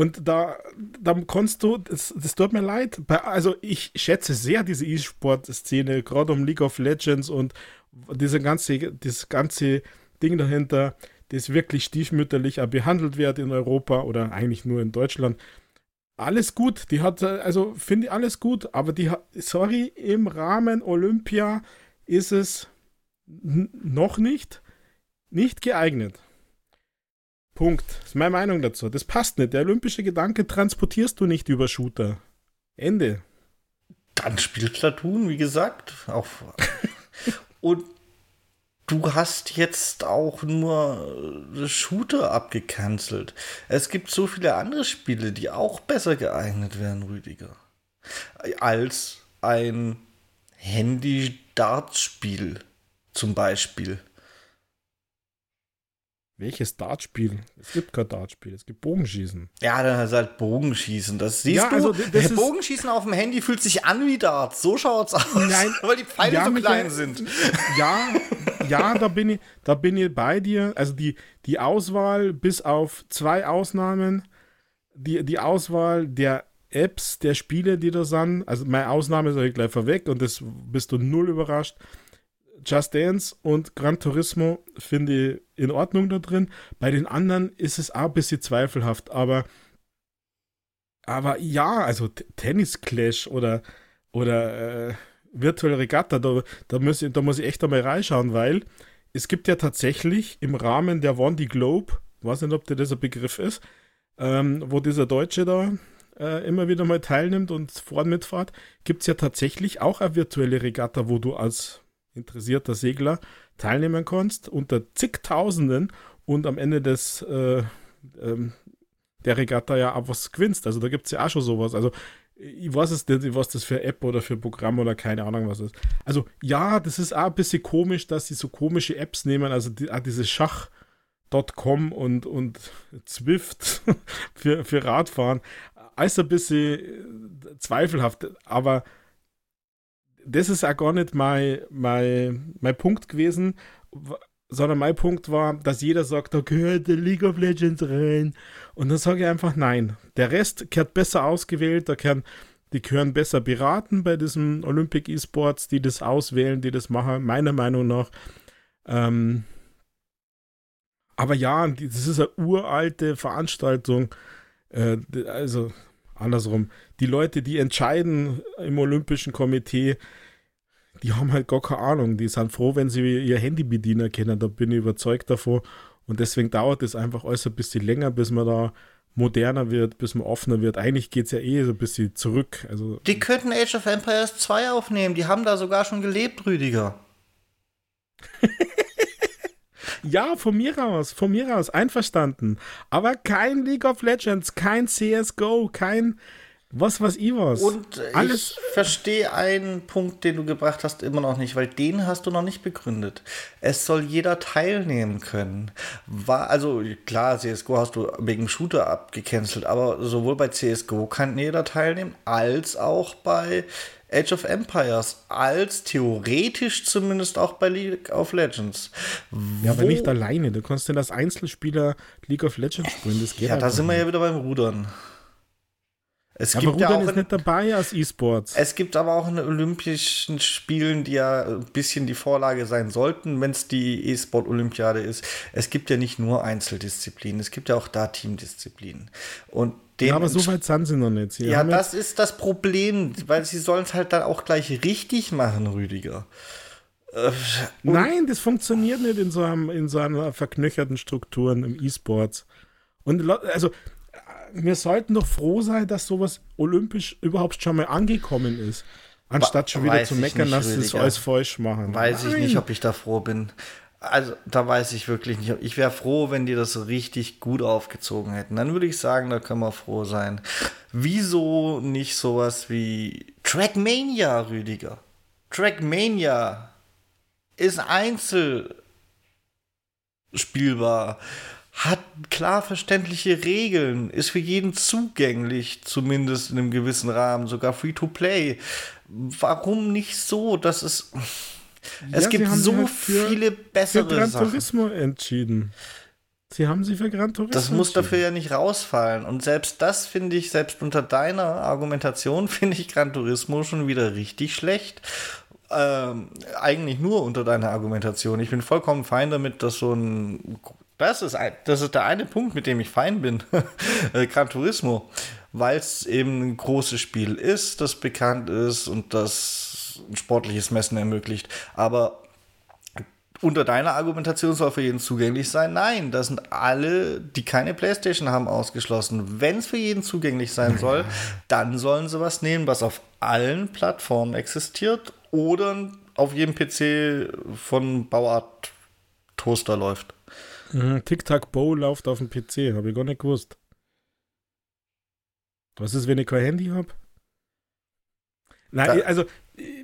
Speaker 2: Und da, da kannst du, das, das tut mir leid, also ich schätze sehr diese E-Sport-Szene, gerade um League of Legends und diese ganze, das ganze Ding dahinter, das wirklich stiefmütterlich behandelt wird in Europa oder eigentlich nur in Deutschland. Alles gut, die hat, also finde ich alles gut, aber die sorry, im Rahmen Olympia ist es noch nicht, nicht geeignet. Punkt. Das ist meine Meinung dazu. Das passt nicht. Der olympische Gedanke transportierst du nicht über Shooter. Ende.
Speaker 1: Dann spielt Platoon, wie gesagt. Auch. (laughs) Und du hast jetzt auch nur Shooter abgecancelt. Es gibt so viele andere Spiele, die auch besser geeignet wären, Rüdiger. Als ein Handy-Darts-Spiel zum Beispiel.
Speaker 2: Welches Dartspiel? Es gibt kein Dartspiel, es gibt Bogenschießen.
Speaker 1: Ja, dann ist halt Bogenschießen. Das siehst ja, du. Also, das Bogenschießen auf dem Handy fühlt sich an wie Darts. So schaut's aus. Nein, (laughs) weil die Pfeile ja, so klein Michael, sind.
Speaker 2: Ja, ja, da bin ich, da bin ich bei dir. Also die, die Auswahl, bis auf zwei Ausnahmen, die, die Auswahl der Apps, der Spiele, die da sind, also meine Ausnahme sage ich gleich vorweg und das bist du null überrascht. Just Dance und Gran Turismo finde ich in Ordnung da drin. Bei den anderen ist es auch ein bisschen zweifelhaft, aber, aber ja, also Tennis Clash oder, oder äh, virtuelle Regatta, da, da, muss ich, da muss ich echt einmal reinschauen, weil es gibt ja tatsächlich im Rahmen der Wandy Globe, weiß nicht, ob dir das ein Begriff ist, ähm, wo dieser Deutsche da äh, immer wieder mal teilnimmt und vorn mitfahrt, gibt es ja tatsächlich auch eine virtuelle Regatta, wo du als interessierter Segler teilnehmen kannst unter zigtausenden und am Ende des äh, ähm, der Regatta ja auch was gewinnst. Also da gibt es ja auch schon sowas. Also ich weiß es nicht, was das für App oder für Programm oder keine Ahnung was ist. Also ja, das ist auch ein bisschen komisch, dass sie so komische Apps nehmen, also die, auch diese Schach.com und, und Zwift (laughs) für, für Radfahren. Alles ein bisschen zweifelhaft, aber das ist auch gar nicht mein, mein, mein Punkt gewesen, sondern mein Punkt war, dass jeder sagt, da gehört der League of Legends rein. Und dann sage ich einfach nein. Der Rest gehört besser ausgewählt, da können, die gehören besser beraten bei diesem Olympic E-Sports, die das auswählen, die das machen, meiner Meinung nach. Ähm, aber ja, das ist eine uralte Veranstaltung. Äh, also andersrum, die Leute, die entscheiden im Olympischen Komitee, die haben halt gar keine Ahnung. Die sind froh, wenn sie ihr Handybediener kennen. Da bin ich überzeugt davon. Und deswegen dauert es einfach alles ein bisschen länger, bis man da moderner wird, bis man offener wird. Eigentlich geht es ja eh so ein bisschen zurück. Also,
Speaker 1: die könnten Age of Empires 2 aufnehmen. Die haben da sogar schon gelebt, Rüdiger. (laughs)
Speaker 2: Ja, von mir aus, von mir aus, einverstanden. Aber kein League of Legends, kein CSGO, kein, Was was ich was?
Speaker 1: Und Alles. ich verstehe einen Punkt, den du gebracht hast, immer noch nicht, weil den hast du noch nicht begründet. Es soll jeder teilnehmen können. War, also klar, CSGO hast du wegen Shooter abgecancelt, aber sowohl bei CSGO kann jeder teilnehmen, als auch bei Age of Empires, als theoretisch zumindest auch bei League of Legends.
Speaker 2: Ja, aber nicht alleine. Du kannst denn als Einzelspieler League of Legends spielen. Das
Speaker 1: geht ja, da sind wir ja wieder beim Rudern.
Speaker 2: Es aber gibt Rudern ja auch ist in, nicht dabei als E-Sports.
Speaker 1: Es gibt aber auch in den Olympischen Spielen, die ja ein bisschen die Vorlage sein sollten, wenn es die E-Sport-Olympiade ist. Es gibt ja nicht nur Einzeldisziplinen, es gibt ja auch da Teamdisziplinen. Und
Speaker 2: ja, aber so weit sind sie noch nicht. Sie
Speaker 1: ja, das ist das Problem, weil sie sollen es halt dann auch gleich richtig machen, Rüdiger.
Speaker 2: Äh, Nein, das funktioniert nicht in so, einem, in so einer verknöcherten Strukturen im E-Sports. Und also wir sollten doch froh sein, dass sowas olympisch überhaupt schon mal angekommen ist. Anstatt schon wieder zu meckern, dass sie es alles falsch machen.
Speaker 1: Weiß Nein. ich nicht, ob ich da froh bin. Also, da weiß ich wirklich nicht. Ich wäre froh, wenn die das richtig gut aufgezogen hätten. Dann würde ich sagen, da können wir froh sein. Wieso nicht sowas wie Trackmania, Rüdiger? Trackmania ist einzel spielbar hat klar verständliche Regeln, ist für jeden zugänglich, zumindest in einem gewissen Rahmen, sogar free to play. Warum nicht so? Das ist. Es ja, gibt so halt für, viele bessere für
Speaker 2: Gran Turismo entschieden. Sie haben sie für Gran Turismo.
Speaker 1: Das muss dafür ja nicht rausfallen. Und selbst das finde ich, selbst unter deiner Argumentation, (laughs) finde ich Gran Turismo schon wieder richtig schlecht. Ähm, eigentlich nur unter deiner Argumentation. Ich bin vollkommen fein damit, dass so ein das ist, ein, das ist der eine Punkt, mit dem ich fein bin. (laughs) Äh, Gran Turismo. Weil es eben ein großes Spiel ist, das bekannt ist und das ein sportliches Messen ermöglicht. Aber unter deiner Argumentation soll für jeden zugänglich sein. Nein, das sind alle, die keine Playstation haben, ausgeschlossen. Wenn es für jeden zugänglich sein soll, dann sollen sie was nehmen, was auf allen Plattformen existiert oder auf jedem PC von Bauart Toaster läuft.
Speaker 2: Mhm, Tic-Tac-Bow läuft auf dem PC, habe ich gar nicht gewusst. Was ist, wenn ich kein Handy habe? Nein, da, also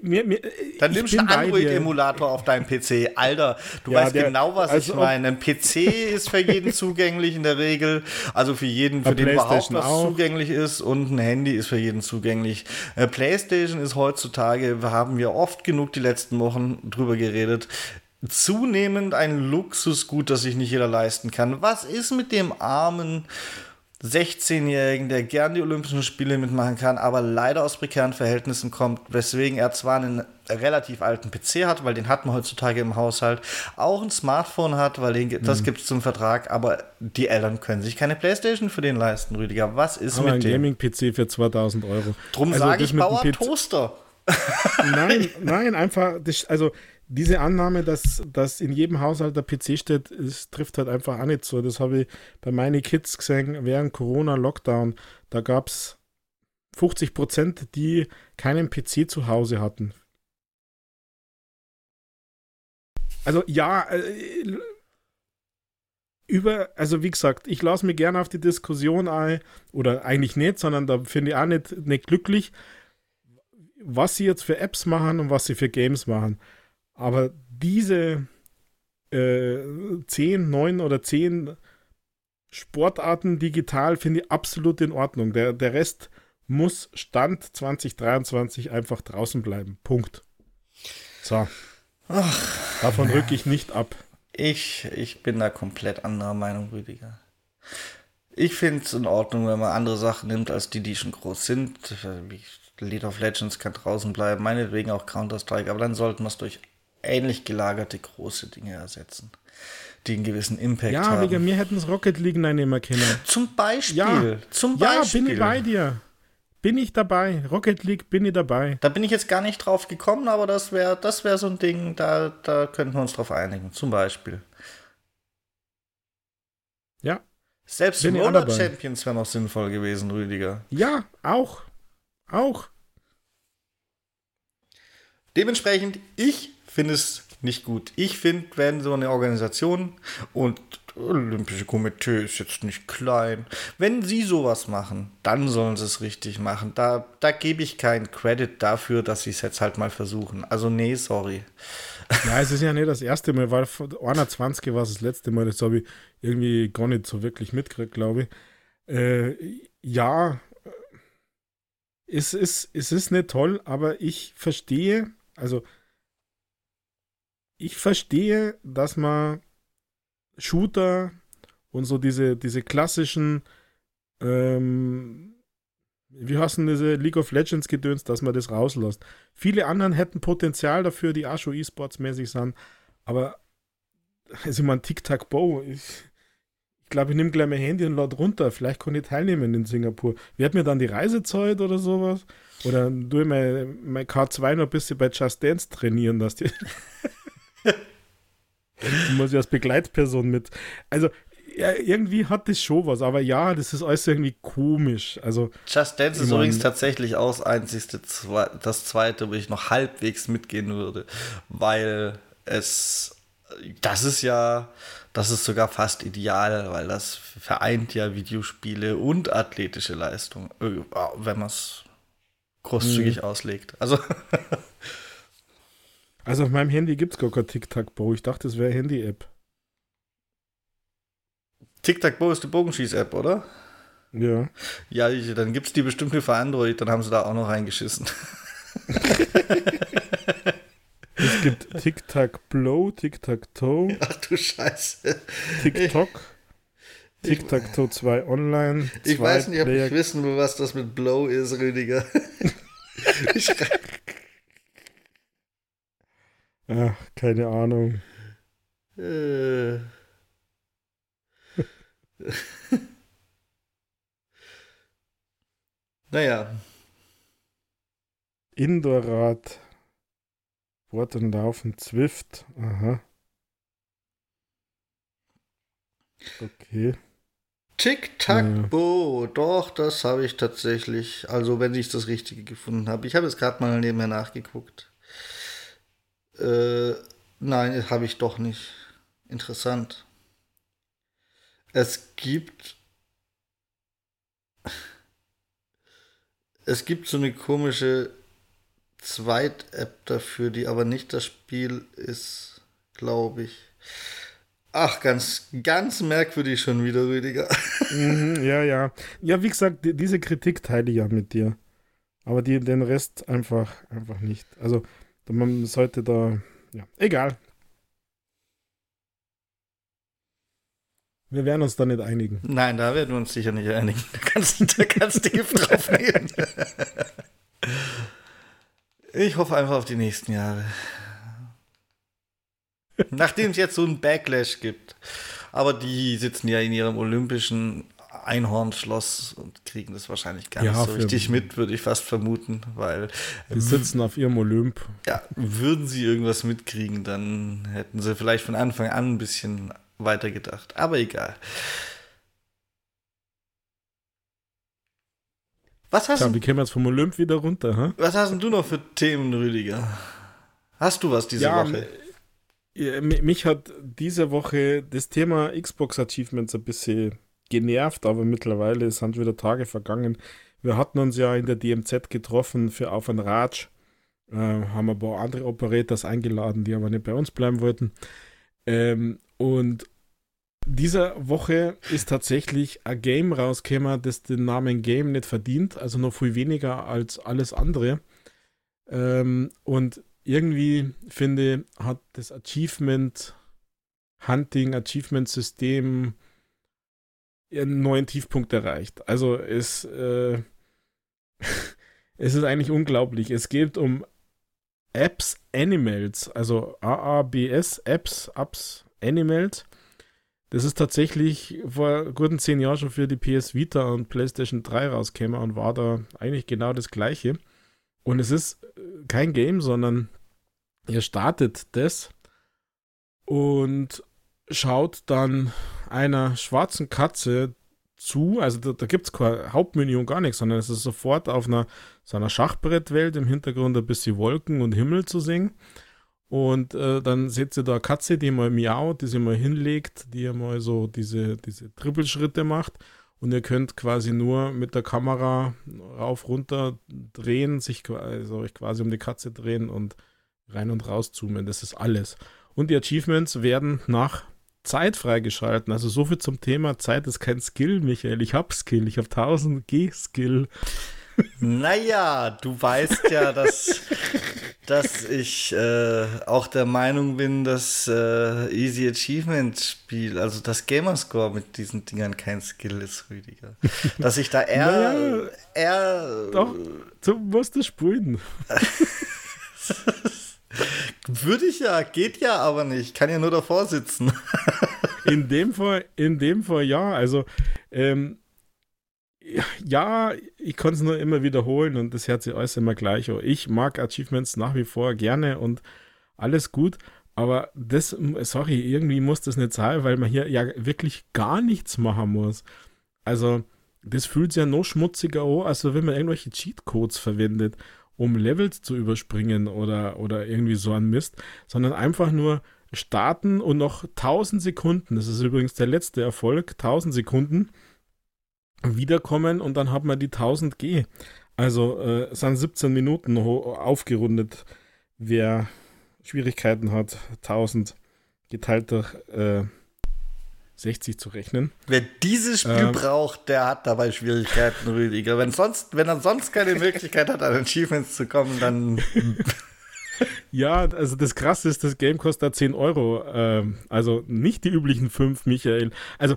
Speaker 2: mir, mir,
Speaker 1: Dann nimmst du einen Android-Emulator auf deinem PC. Alter, du ja, weißt der, genau, was also ich meine. Ein PC ist für jeden zugänglich in der Regel. Also für jeden, für den überhaupt was auch. zugänglich ist. Und ein Handy ist für jeden zugänglich. Äh, PlayStation ist heutzutage, wir haben wir oft genug die letzten Wochen drüber geredet, zunehmend ein Luxusgut, das sich nicht jeder leisten kann. Was ist mit dem armen 16-Jährigen, der gern die Olympischen Spiele mitmachen kann, aber leider aus prekären Verhältnissen kommt, weswegen er zwar einen relativ alten PC hat, weil den hat man heutzutage im Haushalt, auch ein Smartphone hat, weil den, das mhm. gibt es zum Vertrag, aber die Eltern können sich keine Playstation für den leisten, Rüdiger. Was ist aber mit
Speaker 2: ein dem? Gaming-PC für 2000 Euro.
Speaker 1: Drum also sage ich, Bauer Toaster.
Speaker 2: nein, nein, einfach, das, also diese Annahme, dass, dass in jedem Haushalt der PC steht, ist, trifft halt einfach auch nicht so. Das habe ich bei meinen Kids gesehen während Corona-Lockdown. Da gab es 50 Prozent, die keinen PC zu Hause hatten. Also ja, äh, über, also wie gesagt, ich lasse mich gerne auf die Diskussion ein, oder eigentlich nicht, sondern da finde ich auch nicht, nicht glücklich, was sie jetzt für Apps machen und was sie für Games machen. Aber diese äh, 10, 9 oder 10 Sportarten digital finde ich absolut in Ordnung. Der, der Rest muss Stand 2023 einfach draußen bleiben. Punkt. So. Ach, Davon rücke ich nicht ab.
Speaker 1: Ich, ich bin da komplett anderer Meinung, Rüdiger. Ich finde es in Ordnung, wenn man andere Sachen nimmt, als die, die schon groß sind. League of Legends kann draußen bleiben, meinetwegen auch Counter-Strike, aber dann sollten wir es durch ähnlich gelagerte große Dinge ersetzen, die einen gewissen Impact
Speaker 2: ja,
Speaker 1: haben.
Speaker 2: Ja, wegen mir hätten es Rocket League nehmen können.
Speaker 1: Zum Beispiel. Ja, zum
Speaker 2: Beispiel. Ja, bin ich bei dir. Bin ich dabei. Rocket League bin ich dabei.
Speaker 1: Da bin ich jetzt gar nicht drauf gekommen, aber das wäre das wär so ein Ding, da, da könnten wir uns drauf einigen. Zum Beispiel.
Speaker 2: Ja.
Speaker 1: Selbst Roller Champions wäre noch sinnvoll gewesen, Rüdiger.
Speaker 2: Ja, auch. Auch.
Speaker 1: Dementsprechend, ich finde es nicht gut. Ich finde, wenn so eine Organisation und Olympische Komitee ist jetzt nicht klein. Wenn sie sowas machen, dann sollen sie es richtig machen. Da, da gebe ich keinen Credit dafür, dass sie es jetzt halt mal versuchen. Also nee, sorry.
Speaker 2: Ja, es ist ja nicht das erste Mal, weil 21 war es das letzte Mal, das habe ich irgendwie gar nicht so wirklich mitgekriegt, glaube ich. Äh, ja, es ist, es ist nicht toll, aber ich verstehe, also ich verstehe, dass man Shooter und so diese, diese klassischen, ähm, wie heißt denn diese League of Legends gedöns, dass man das rauslässt. Viele anderen hätten Potenzial dafür, die auch schon E-Sports mäßig sind, aber also ich meine, Tic-Tac-Bow, ich, ich glaube, ich nehme gleich mein Handy und lade runter. Vielleicht kann ich teilnehmen in Singapur. Wird mir dann die Reisezeit oder sowas? Oder ich mein, mein K2 noch ein bisschen bei Just Dance trainieren, dass die. (laughs) muss ich als Begleitperson mit. Also, ja, irgendwie hat das schon was, aber ja, das ist alles irgendwie komisch. Also,
Speaker 1: Just Dance ist übrigens tatsächlich auch das einzigste, das zweite, wo ich noch halbwegs mitgehen würde, weil es, das ist ja, das ist sogar fast ideal, weil das vereint ja Videospiele und athletische Leistung, äh, wenn man es großzügig mhm. auslegt. Also (laughs)
Speaker 2: Also auf meinem Handy gibt es gar kein Tic-Tac-Bow. Ich dachte, es wäre Handy-App.
Speaker 1: Tic-Tac-Bow ist die Bogenschieß-App, oder?
Speaker 2: Ja.
Speaker 1: Ja, dann gibt es die bestimmt nur für Android, dann haben sie da auch noch reingeschissen.
Speaker 2: es gibt Tic-Tac-Blow, Tic-Tac-Toe. (laughs)
Speaker 1: Ach du Scheiße.
Speaker 2: TikTok. Tic-Tac-Toe 2 Online.
Speaker 1: Ich weiß nicht, ob ich wissen will, was das mit Blow ist, Rüdiger. (laughs) ich,
Speaker 2: Ach, keine Ahnung.
Speaker 1: Äh. (laughs) naja.
Speaker 2: Indoorrad. Wort und Laufen, Zwift. Aha. Okay.
Speaker 1: Tic-Tac-Bo, ja. doch, das habe ich tatsächlich. Also, wenn ich das Richtige gefunden habe. Ich habe es gerade mal nebenher nachgeguckt. Äh, nein, habe ich doch nicht. Interessant. Es gibt. Es gibt so eine komische Zweit-App dafür, die aber nicht das Spiel ist, glaube ich. Ach, ganz, ganz merkwürdig schon wieder, Rüdiger.
Speaker 2: Mhm, (laughs) ja, ja. Ja, wie gesagt, die, diese Kritik teile ich ja mit dir. Aber die, den Rest einfach, einfach nicht. Also, man sollte da, ja, egal. Wir werden uns da nicht einigen.
Speaker 1: Nein, da werden wir uns sicher nicht einigen. Da kannst, da kannst du Gift drauf nehmen. Ich hoffe einfach auf die nächsten Jahre. Nachdem es jetzt so einen Backlash gibt. Aber die sitzen ja in ihrem olympischen Einhornschloss und kriegen das wahrscheinlich gar ja, nicht so richtig mit, würde ich fast vermuten, weil.
Speaker 2: Die sitzen auf ihrem Olymp.
Speaker 1: Ja, würden sie irgendwas mitkriegen, dann hätten sie vielleicht von Anfang an ein bisschen weiter gedacht. Aber egal.
Speaker 2: Was hast ja, wie kämen wir jetzt vom Olymp wieder runter? Hä?
Speaker 1: Was hast du noch für Themen, Rüdiger? Hast du was diese ja, Woche?
Speaker 2: Mich hat diese Woche das Thema Xbox Achievements ein bisschen genervt, aber mittlerweile sind wieder Tage vergangen. Wir hatten uns ja in der DMZ getroffen für Auf ein Ratsch. Äh, haben ein paar andere Operators eingeladen, die aber nicht bei uns bleiben wollten. Ähm, und dieser Woche ist tatsächlich ein Game rausgekommen, das den Namen Game nicht verdient, also noch viel weniger als alles andere. Ähm, und irgendwie finde, hat das Achievement Hunting, Achievement System ihren neuen Tiefpunkt erreicht. Also es, äh, (laughs) es ist eigentlich unglaublich. Es geht um Apps Animals, also AABS Apps, Apps Animals. Das ist tatsächlich vor guten zehn Jahren schon für die PS Vita und PlayStation 3 rausgekommen und war da eigentlich genau das gleiche. Und es ist äh, kein Game, sondern ihr startet das und schaut dann einer schwarzen Katze zu. Also da, da gibt es kein Hauptmenü und gar nichts, sondern es ist sofort auf einer, so einer Schachbrettwelt im Hintergrund ein bisschen Wolken und Himmel zu sehen. Und äh, dann seht ihr da eine Katze, die mal miaut, die sich mal hinlegt, die mal so diese, diese Trippelschritte macht. Und ihr könnt quasi nur mit der Kamera rauf, runter drehen, sich also euch quasi um die Katze drehen und rein und raus zoomen. Das ist alles. Und die Achievements werden nach Zeit freigeschalten. Also so viel zum Thema Zeit ist kein Skill, Michael. Ich habe Skill. Ich habe 1000 G-Skill.
Speaker 1: Naja, du weißt ja, dass, dass ich äh, auch der Meinung bin, dass äh, Easy Achievement Spiel, also das Gamerscore mit diesen Dingern kein Skill ist, Rüdiger. Dass ich da eher. (laughs) Naja, eher
Speaker 2: doch, du musst es spielen. (laughs) (laughs)
Speaker 1: Würde ich ja, geht ja aber nicht. Kann ja nur davor sitzen. (laughs)
Speaker 2: in dem Fall, in dem Fall ja. Also, ähm, ja, ich kann es nur immer wiederholen und das hört sich alles immer gleich. Ich mag Achievements nach wie vor gerne und alles gut, aber das, sorry, irgendwie muss das nicht sein, weil man hier ja wirklich gar nichts machen muss. Also, das fühlt sich ja noch schmutziger an, als wenn man irgendwelche Cheatcodes verwendet, um Levels zu überspringen oder, oder irgendwie so ein Mist, sondern einfach nur starten und noch 1000 Sekunden, das ist übrigens der letzte Erfolg, 1000 Sekunden wiederkommen und dann hat man die 1000 G. Also äh, sind 17 Minuten aufgerundet. Wer Schwierigkeiten hat, 1000 geteilt durch äh, 60 zu rechnen.
Speaker 1: Wer dieses Spiel ähm, braucht, der hat dabei Schwierigkeiten, Rüdiger. Wenn, sonst, wenn er sonst keine Möglichkeit hat, an Achievements zu kommen, dann. (laughs)
Speaker 2: ja, also das Krasse ist, das Game kostet 10 Euro. Ähm, also nicht die üblichen 5, Michael. Also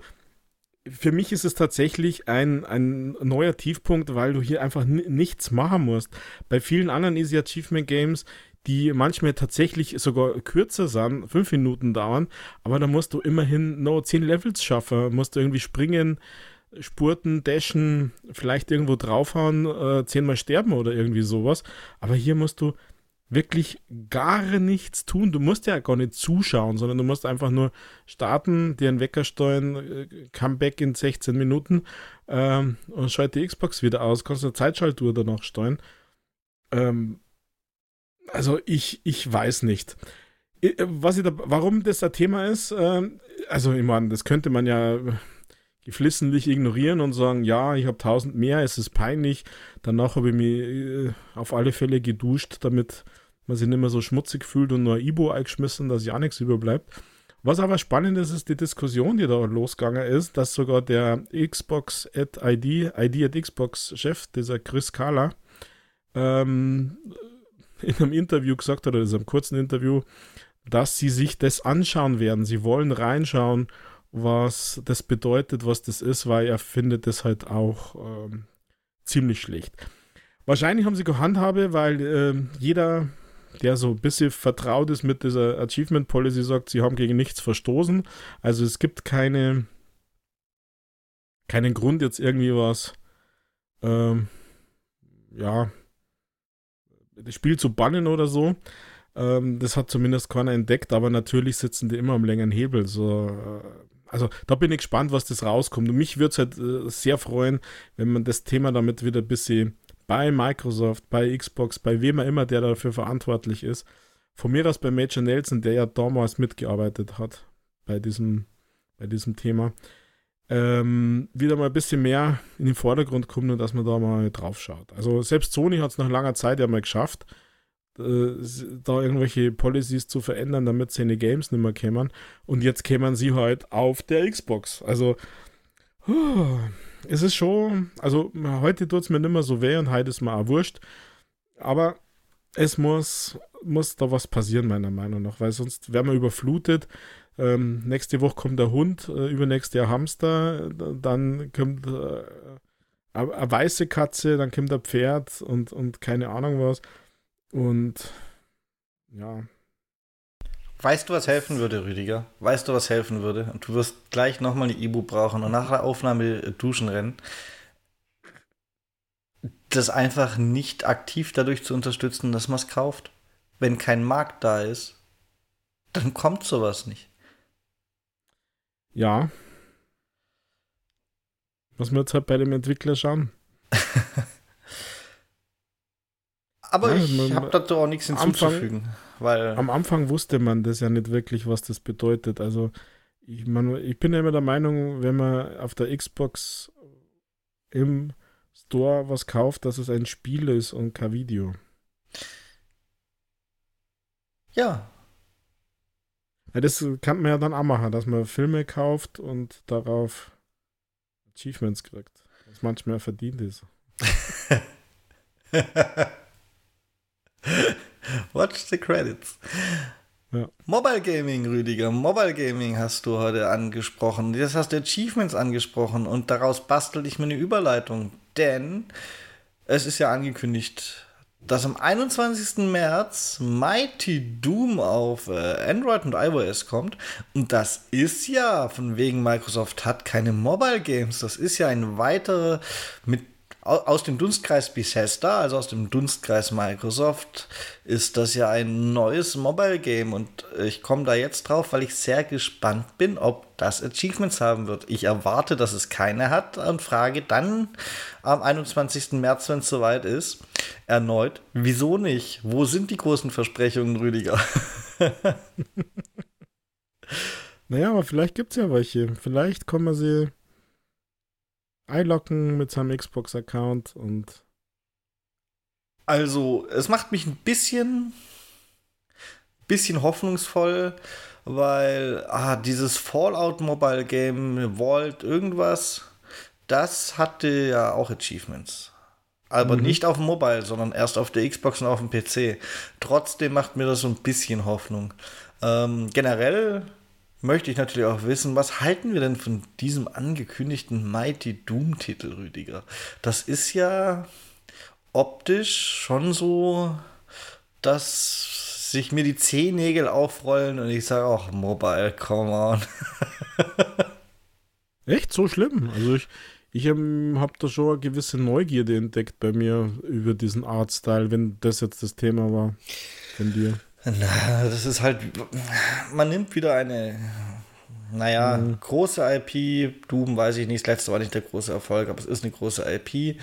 Speaker 2: für mich ist es tatsächlich ein, ein neuer Tiefpunkt, weil du hier einfach nichts machen musst. Bei vielen anderen Easy Achievement Games, die manchmal tatsächlich sogar kürzer sind, fünf Minuten dauern, aber da musst du immerhin noch zehn Levels schaffen, musst du irgendwie springen, spurten, dashen, vielleicht irgendwo draufhauen, äh, zehnmal sterben oder irgendwie sowas. Aber hier musst du wirklich gar nichts tun. Du musst ja gar nicht zuschauen, sondern du musst einfach nur starten, dir einen Wecker steuern, äh, Comeback in 16 Minuten ähm, und schalte die Xbox wieder aus. Kannst eine Zeitschaltuhr danach steuern. Ähm, also ich, ich weiß nicht. Äh, was ich da, warum das ein Thema ist, äh, also ich meine, das könnte man ja geflissentlich ignorieren und sagen, ja, ich habe 1000 mehr, es ist peinlich. Danach habe ich mich äh, auf alle Fälle geduscht, damit man sich nicht mehr so schmutzig fühlt und nur ein Ibo eingeschmissen, dass ja nichts überbleibt. Was aber spannend ist, ist die Diskussion, die da losgegangen ist, dass sogar der Xbox at ID, ID at Xbox Chef, dieser Chris Kahler, ähm, in einem Interview gesagt hat, oder in einem kurzen Interview, dass sie sich das anschauen werden. Sie wollen reinschauen, was das bedeutet, was das ist, weil er findet das halt auch ähm, ziemlich schlecht. Wahrscheinlich haben sie Handhabe, weil äh, jeder der so ein bisschen vertraut ist mit dieser Achievement Policy, sagt, sie haben gegen nichts verstoßen. Also es gibt keine, keinen Grund, jetzt irgendwie was, ähm, ja, das Spiel zu bannen oder so. Ähm, das hat zumindest keiner entdeckt, aber natürlich sitzen die immer am längeren Hebel. So, äh, also da bin ich gespannt, was das rauskommt. Und mich würde es halt äh, sehr freuen, wenn man das Thema damit wieder ein bisschen bei Microsoft, bei Xbox, bei wem immer, der dafür verantwortlich ist. Von mir aus bei Major Nelson, der ja damals mitgearbeitet hat bei diesem, bei diesem Thema, ähm, wieder mal ein bisschen mehr in den Vordergrund kommt und dass man da mal drauf schaut. Also selbst Sony hat es nach langer Zeit ja mal geschafft, äh, da irgendwelche Policies zu verändern, damit seine Games nicht mehr kämen. Und jetzt kämen sie halt auf der Xbox. Also, huh, es ist schon, also heute tut es mir nicht mehr so weh und heute ist mir auch wurscht. Aber es muss, muss da was passieren, meiner Meinung nach, weil sonst werden wir überflutet. Ähm, nächste Woche kommt der Hund, äh, übernächste Jahr Hamster, dann kommt äh, eine weiße Katze, dann kommt ein Pferd und, und keine Ahnung was. Und ja,
Speaker 1: Weißt du, was helfen würde, Rüdiger? Weißt du, was helfen würde? Und du wirst gleich nochmal eine Ibu brauchen und nach der Aufnahme äh, duschen rennen. Das einfach nicht aktiv dadurch zu unterstützen, dass man es kauft. Wenn kein Markt da ist, dann kommt sowas nicht.
Speaker 2: Ja. Was wir jetzt halt bei dem Entwickler schauen. (laughs)
Speaker 1: Aber ja, ich habe dazu auch nichts hinzuzufügen.
Speaker 2: Anfang,
Speaker 1: weil.
Speaker 2: Am Anfang wusste man das ja nicht wirklich, was das bedeutet. Also, ich, man, ich bin ja immer der Meinung, wenn man auf der Xbox im Store was kauft, dass es ein Spiel ist und kein Video.
Speaker 1: Ja.
Speaker 2: Ja. Das kann man ja dann auch machen, dass man Filme kauft und darauf Achievements kriegt. Was manchmal verdient ist. (laughs)
Speaker 1: Watch the credits. Ja. Mobile Gaming, Rüdiger. Mobile Gaming hast du heute angesprochen. Jetzt hast du Achievements angesprochen und daraus bastel ich mir eine Überleitung. Denn es ist ja angekündigt, dass am 21. März Mighty Doom auf äh, Android und iOS kommt. Und das ist ja, von wegen Microsoft hat keine Mobile Games. Das ist ja ein weiterer mit aus dem Dunstkreis Bethesda, also aus dem Dunstkreis Microsoft, ist das ja ein neues Mobile Game und ich komme da jetzt drauf, weil ich sehr gespannt bin, ob das Achievements haben wird. Ich erwarte, dass es keine hat und frage dann am 21. März, wenn es soweit ist, erneut, wieso nicht? Wo sind die großen Versprechungen, Rüdiger? (laughs)
Speaker 2: naja, aber vielleicht gibt es ja welche. Vielleicht kommen sie einloggen mit seinem Xbox-Account und.
Speaker 1: Also, es macht mich ein bisschen, bisschen hoffnungsvoll, weil ah, dieses Fallout Mobile Game, Vault, irgendwas, das hatte ja auch Achievements. Aber mhm. nicht auf dem Mobile, sondern erst auf der Xbox und auf dem PC. Trotzdem macht mir das so ein bisschen Hoffnung. Ähm, generell möchte ich natürlich auch wissen, was halten wir denn von diesem angekündigten Mighty Doom-Titel, Rüdiger? Das ist ja optisch schon so, dass sich mir die Zehennägel aufrollen und ich sage auch, Mobile, come on. (laughs)
Speaker 2: Echt so schlimm? Also ich, ich ähm, habe da schon eine gewisse Neugierde entdeckt bei mir über diesen Artstyle, wenn das jetzt das Thema war von dir.
Speaker 1: Na, das ist halt, man nimmt wieder eine, naja, mhm. große IP. Doom weiß ich nicht, das letzte war nicht der große Erfolg, aber es ist eine große IP.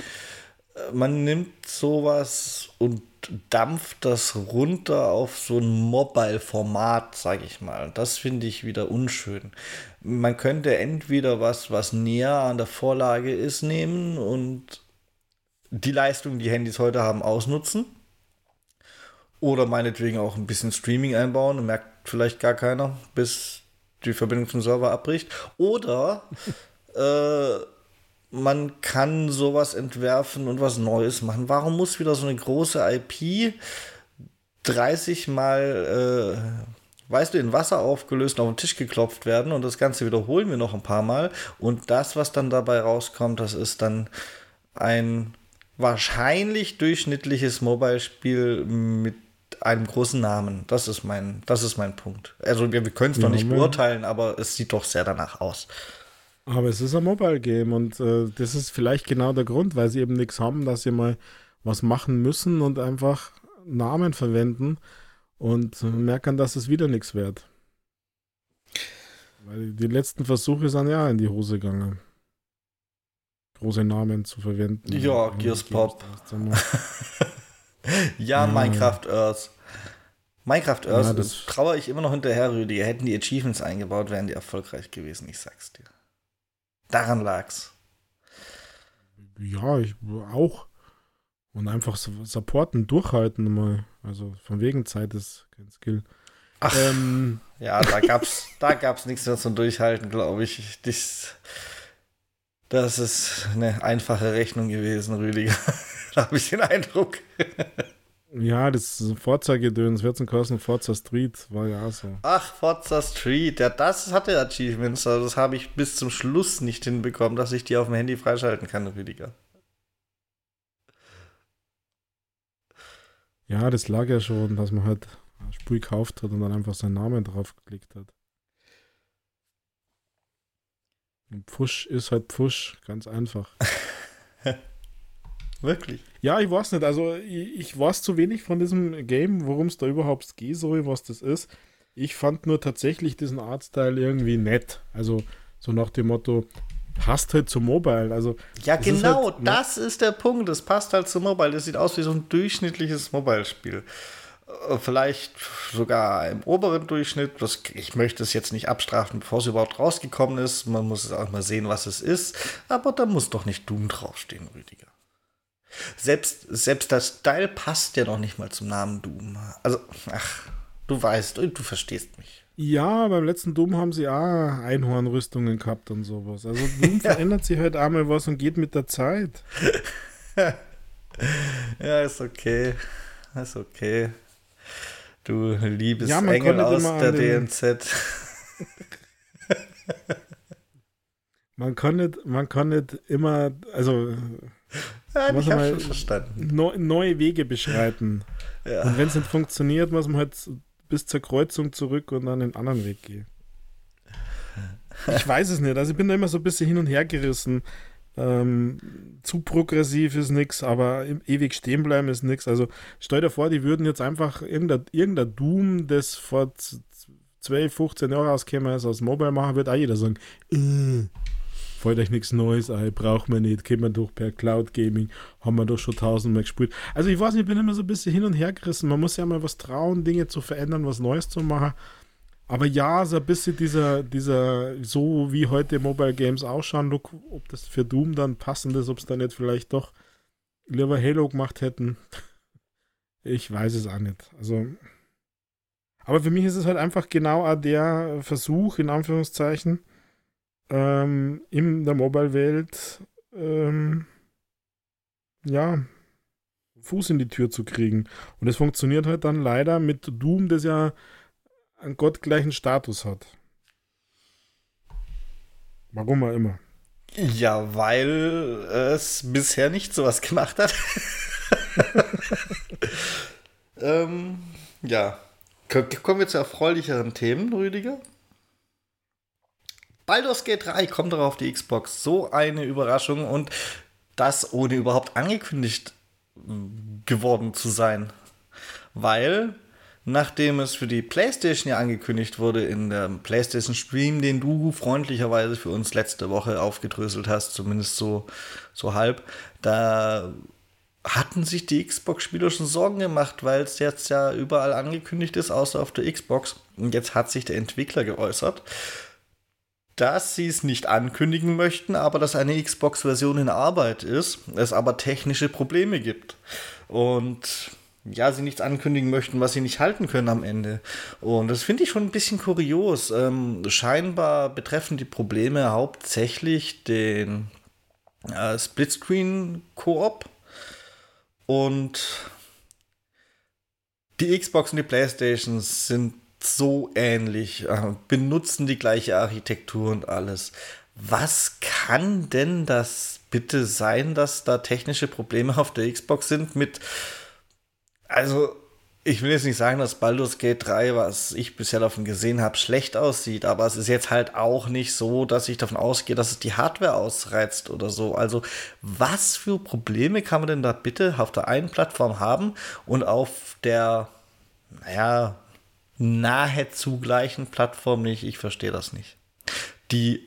Speaker 1: Man nimmt sowas und dampft das runter auf so ein Mobile-Format, sag ich mal. Das finde ich wieder unschön. Man könnte entweder was, was näher an der Vorlage ist, nehmen und die Leistung, die Handys heute haben, ausnutzen oder meinetwegen auch ein bisschen Streaming einbauen merkt vielleicht gar keiner, bis die Verbindung zum Server abbricht. Oder (laughs) äh, man kann sowas entwerfen und was Neues machen. Warum muss wieder so eine große IP 30 Mal, äh, weißt du, in Wasser aufgelöst auf den Tisch geklopft werden und das Ganze wiederholen wir noch ein paar Mal. Und das, was dann dabei rauskommt, das ist dann ein wahrscheinlich durchschnittliches Mobile-Spiel mit einem großen Namen. Das ist mein, das ist mein Punkt. Also wir, wir können es noch nicht beurteilen, aber es sieht doch sehr danach aus.
Speaker 2: Aber es ist ein Mobile Game und äh, das ist vielleicht genau der Grund, weil sie eben nichts haben, dass sie mal was machen müssen und einfach Namen verwenden und merken, dass es wieder nichts wert. Weil die letzten Versuche sind ja in die Hose gegangen. Große Namen zu verwenden.
Speaker 1: Ja, Gears Pop. (laughs) ja, Minecraft Earth. Minecraft Earth, ja, das trauere ich immer noch hinterher, Rüdiger. Hätten die Achievements eingebaut, wären die erfolgreich gewesen, ich sag's dir. Daran lag's.
Speaker 2: Ja, ich auch. Und einfach supporten, durchhalten mal. Also von wegen Zeit ist kein Skill.
Speaker 1: Ach, ähm, ja, da gab's, (laughs) da gab's nichts mehr zum Durchhalten, glaube ich. Das, das ist eine einfache Rechnung gewesen, Rüdiger. (laughs) da habe ich den Eindruck. (laughs)
Speaker 2: Ja, das Forza-Gedöns, wird zum kosten, Forza Street war ja so.
Speaker 1: Ach, Forza Street, ja, das hatte Achievements, also das habe ich bis zum Schluss nicht hinbekommen, dass ich die auf dem Handy freischalten kann, Rüdiger.
Speaker 2: Ja, das lag ja schon, dass man halt ein Spiel gekauft hat und dann einfach seinen Namen drauf geklickt hat. Und Pfusch ist halt Pfusch, ganz einfach. (laughs)
Speaker 1: Wirklich?
Speaker 2: Ja, ich weiß nicht. Also, ich, ich weiß zu wenig von diesem Game, worum es da überhaupt geht, so was das ist. Ich fand nur tatsächlich diesen Artstyle irgendwie nett. Also, so nach dem Motto, passt halt zum Mobile. Also,
Speaker 1: ja, genau, ist halt, das ist der Punkt. Es passt halt zum Mobile. Das sieht aus wie so ein durchschnittliches Mobile-Spiel. Äh, vielleicht sogar im oberen Durchschnitt. Das, ich möchte es jetzt nicht abstrafen, bevor es überhaupt rausgekommen ist. Man muss auch mal sehen, was es ist. Aber da muss doch nicht Doom draufstehen, Rüdiger. Selbst, selbst das Style passt ja noch nicht mal zum Namen Doom. Also, ach, du weißt, du verstehst mich.
Speaker 2: Ja, beim letzten Doom haben sie auch Einhornrüstungen gehabt und sowas. Also Doom (laughs) verändert sich halt einmal was und geht mit der Zeit. (laughs)
Speaker 1: ja, ist okay. Ist okay. Du liebes ja, Engel aus der DNZ. (laughs)
Speaker 2: man kann nicht, man kann nicht immer, also
Speaker 1: ja, muss man schon verstanden.
Speaker 2: Neu, neue Wege beschreiten. Ja. Und wenn es nicht funktioniert, muss man halt bis zur Kreuzung zurück und dann den anderen Weg gehen. Ich weiß es nicht. Also ich bin da immer so ein bisschen hin und her gerissen. Ähm, zu progressiv ist nichts, aber ewig stehen bleiben ist nichts. Also stell dir vor, die würden jetzt einfach irgendein, irgendein Doom, das vor 12, 15 Jahren rausgekommen ist, aus Mobile machen, wird auch jeder sagen, äh, fällt euch nichts Neues ein, braucht man nicht, geht man durch per Cloud Gaming, haben wir doch schon tausendmal gespielt. Also ich weiß nicht, ich bin immer so ein bisschen hin und her gerissen. Man muss ja mal was trauen, Dinge zu verändern, was Neues zu machen. Aber ja, so ein bisschen dieser, dieser, so wie heute Mobile Games ausschauen, look, ob das für Doom dann passend ist, ob es dann nicht vielleicht doch lieber Halo gemacht hätten. (laughs) Ich weiß es auch nicht. Also. Aber für mich ist es halt einfach genau der Versuch, in Anführungszeichen, ähm, in der Mobile-Welt, ähm, ja, Fuß in die Tür zu kriegen. Und es funktioniert halt dann leider mit Doom, das ja einen gottgleichen Status hat. Warum auch immer.
Speaker 1: Ja, weil es bisher nicht sowas gemacht hat. (laughs) (laughs) ähm, ja. Kommen wir zu erfreulicheren Themen, Rüdiger. Baldur's Gate 3 kommt doch auf die Xbox. So eine Überraschung und das ohne überhaupt angekündigt geworden zu sein. Weil nachdem es für die PlayStation ja angekündigt wurde in der PlayStation Stream, den du freundlicherweise für uns letzte Woche aufgedröselt hast, zumindest so, so halb, da hatten sich die Xbox-Spieler schon Sorgen gemacht, weil es jetzt ja überall angekündigt ist, außer auf der Xbox. Und jetzt hat sich der Entwickler geäußert, dass sie es nicht ankündigen möchten, aber dass eine Xbox-Version in Arbeit ist, es aber technische Probleme gibt. Und ja, sie nichts ankündigen möchten, was sie nicht halten können am Ende. Und das finde ich schon ein bisschen kurios. Ähm, scheinbar betreffen die Probleme hauptsächlich den äh, Splitscreen-Koop und die Xbox und die Playstation sind so ähnlich, äh, benutzen die gleiche Architektur und alles. Was kann denn das bitte sein, dass da technische Probleme auf der Xbox sind mit also, ich will jetzt nicht sagen, dass Baldur's Gate 3, was ich bisher davon gesehen habe, schlecht aussieht, aber es ist jetzt halt auch nicht so, dass ich davon ausgehe, dass es die Hardware ausreizt oder so. Also, was für Probleme kann man denn da bitte auf der einen Plattform haben und auf der, naja, nahezu gleichen Plattform nicht? Ich verstehe das nicht. Die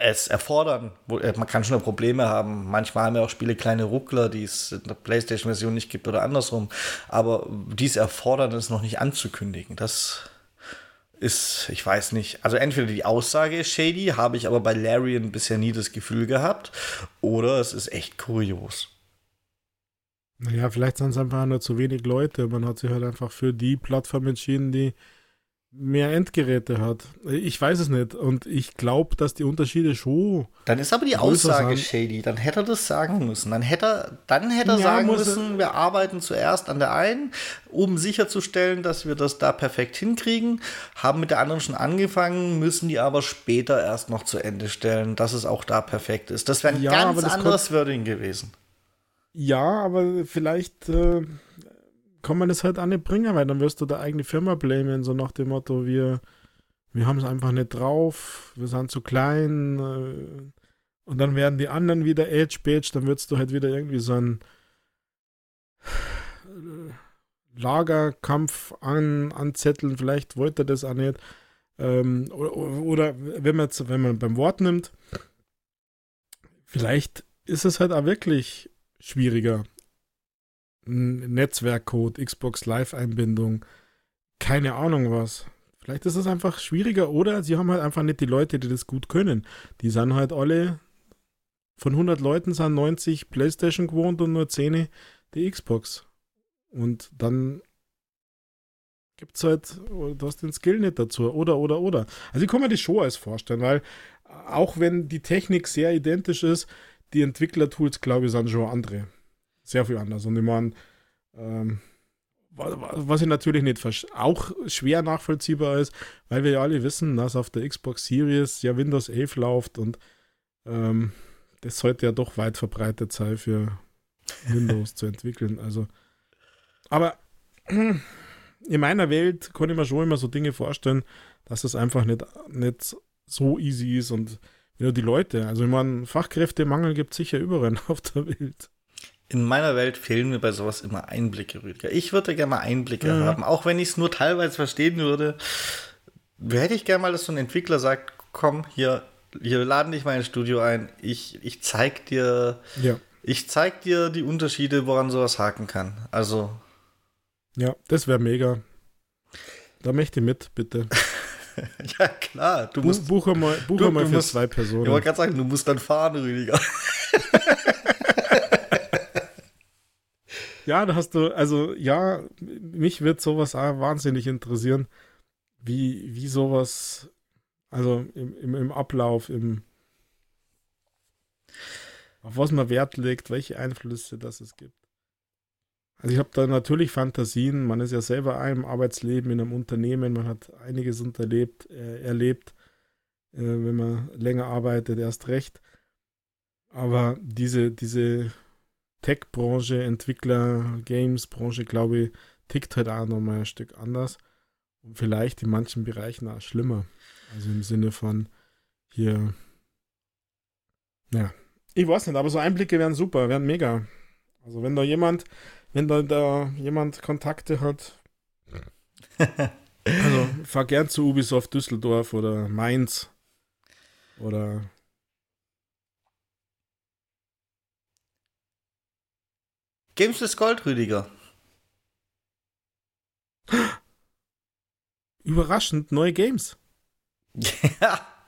Speaker 1: es erfordern. Äh, man kann schon Probleme haben. Manchmal haben ja auch Spiele kleine Ruckler, die es in der PlayStation-Version nicht gibt oder andersrum. Aber dies erfordern es noch nicht anzukündigen. Das ist, ich weiß nicht. Also entweder die Aussage ist shady, habe ich aber bei Larian bisher nie das Gefühl gehabt, oder es ist echt kurios.
Speaker 2: Naja, vielleicht sind es einfach nur zu wenig Leute. Man hat sich halt einfach für die Plattform entschieden, die mehr Endgeräte hat. Ich weiß es nicht. Und ich glaube, dass die Unterschiede schon.
Speaker 1: Dann ist aber die Aussage shady. Dann hätte er das sagen müssen. Dann hätte er, dann hätte er ja, sagen müssen, wir arbeiten zuerst an der einen, um sicherzustellen, dass wir das da perfekt hinkriegen. Haben mit der anderen schon angefangen, müssen die aber später erst noch zu Ende stellen, dass es auch da perfekt ist. Das wäre ein ja, ganz anderes Wording gewesen.
Speaker 2: Ja, aber vielleicht. Äh kann man das halt auch nicht bringen, weil dann wirst du deine eigene Firma blamen, so nach dem Motto, wir, wir haben es einfach nicht drauf, wir sind zu klein. Äh, und dann werden die anderen wieder Edge Badge, dann würdest du halt wieder irgendwie so ein äh, Lagerkampf an, anzetteln, vielleicht wollte er das auch nicht. Ähm, oder, oder, wenn man jetzt, wenn man beim Wort nimmt, vielleicht ist es halt auch wirklich schwieriger Netzwerkcode, Xbox Live-Einbindung, keine Ahnung was. Vielleicht ist es einfach schwieriger oder sie haben halt einfach nicht die Leute, die das gut können. Die sind halt alle, von 100 Leuten sind 90 Playstation gewohnt und nur 10 die Xbox. Und dann gibt es halt, du hast den Skill nicht dazu. Oder, oder, oder. Also ich kann mir das schon als vorstellen, weil auch wenn die Technik sehr identisch ist, die Entwicklertools, glaube ich, sind schon andere. Sehr viel anders. Und ich meine, ähm, was ich natürlich nicht auch schwer nachvollziehbar ist, weil wir ja alle wissen, dass auf der Xbox Series ja Windows 11 läuft und ähm, das sollte ja doch weit verbreitet sein für Windows zu entwickeln. Also, aber (clears throat) in meiner Welt kann ich mir schon immer so Dinge vorstellen, dass es einfach nicht, nicht so easy ist und ja, die Leute. Also, ich meine, Fachkräftemangel gibt es sicher überall (laughs) auf der Welt.
Speaker 1: In meiner Welt fehlen mir bei sowas immer Einblicke, Rüdiger. Ich würde gerne mal Einblicke mhm. haben, auch wenn ich es nur teilweise verstehen würde. Hätte ich gerne mal, dass so ein Entwickler sagt, komm, hier, hier laden dich mal ins Studio ein. Ich, ich zeig dir, ja. ich zeig dir die Unterschiede, woran sowas haken kann. Also.
Speaker 2: Ja, das wäre mega. Da möchte ich mit, bitte. (laughs) (laughs)
Speaker 1: ja, klar.
Speaker 2: Du musst, buche mal, buche du, mal für musst, zwei Personen. Ich
Speaker 1: wollte gerade sagen, du musst dann fahren, Rüdiger. (laughs)
Speaker 2: ja, da hast du, also ja, mich wird sowas wahnsinnig interessieren, wie, wie sowas, also im, im, im Ablauf, im, auf was man Wert legt, welche Einflüsse das es gibt. Also ich habe da natürlich Fantasien, man ist ja selber im Arbeitsleben, in einem Unternehmen, man hat einiges unterlebt, äh, erlebt, äh, wenn man länger arbeitet, erst recht. Aber diese, diese Tech-Branche, Entwickler, Games-Branche, glaube ich, tickt halt auch nochmal ein Stück anders. Und vielleicht in manchen Bereichen auch schlimmer. Also im Sinne von hier, ja, ich weiß nicht, aber so Einblicke wären super, wären mega. Also wenn da jemand, wenn da, da jemand Kontakte hat, (laughs) also fahr gern zu Ubisoft Düsseldorf oder Mainz oder
Speaker 1: Games ist Gold, Rüdiger.
Speaker 2: Überraschend, neue Games.
Speaker 1: Ja. (laughs)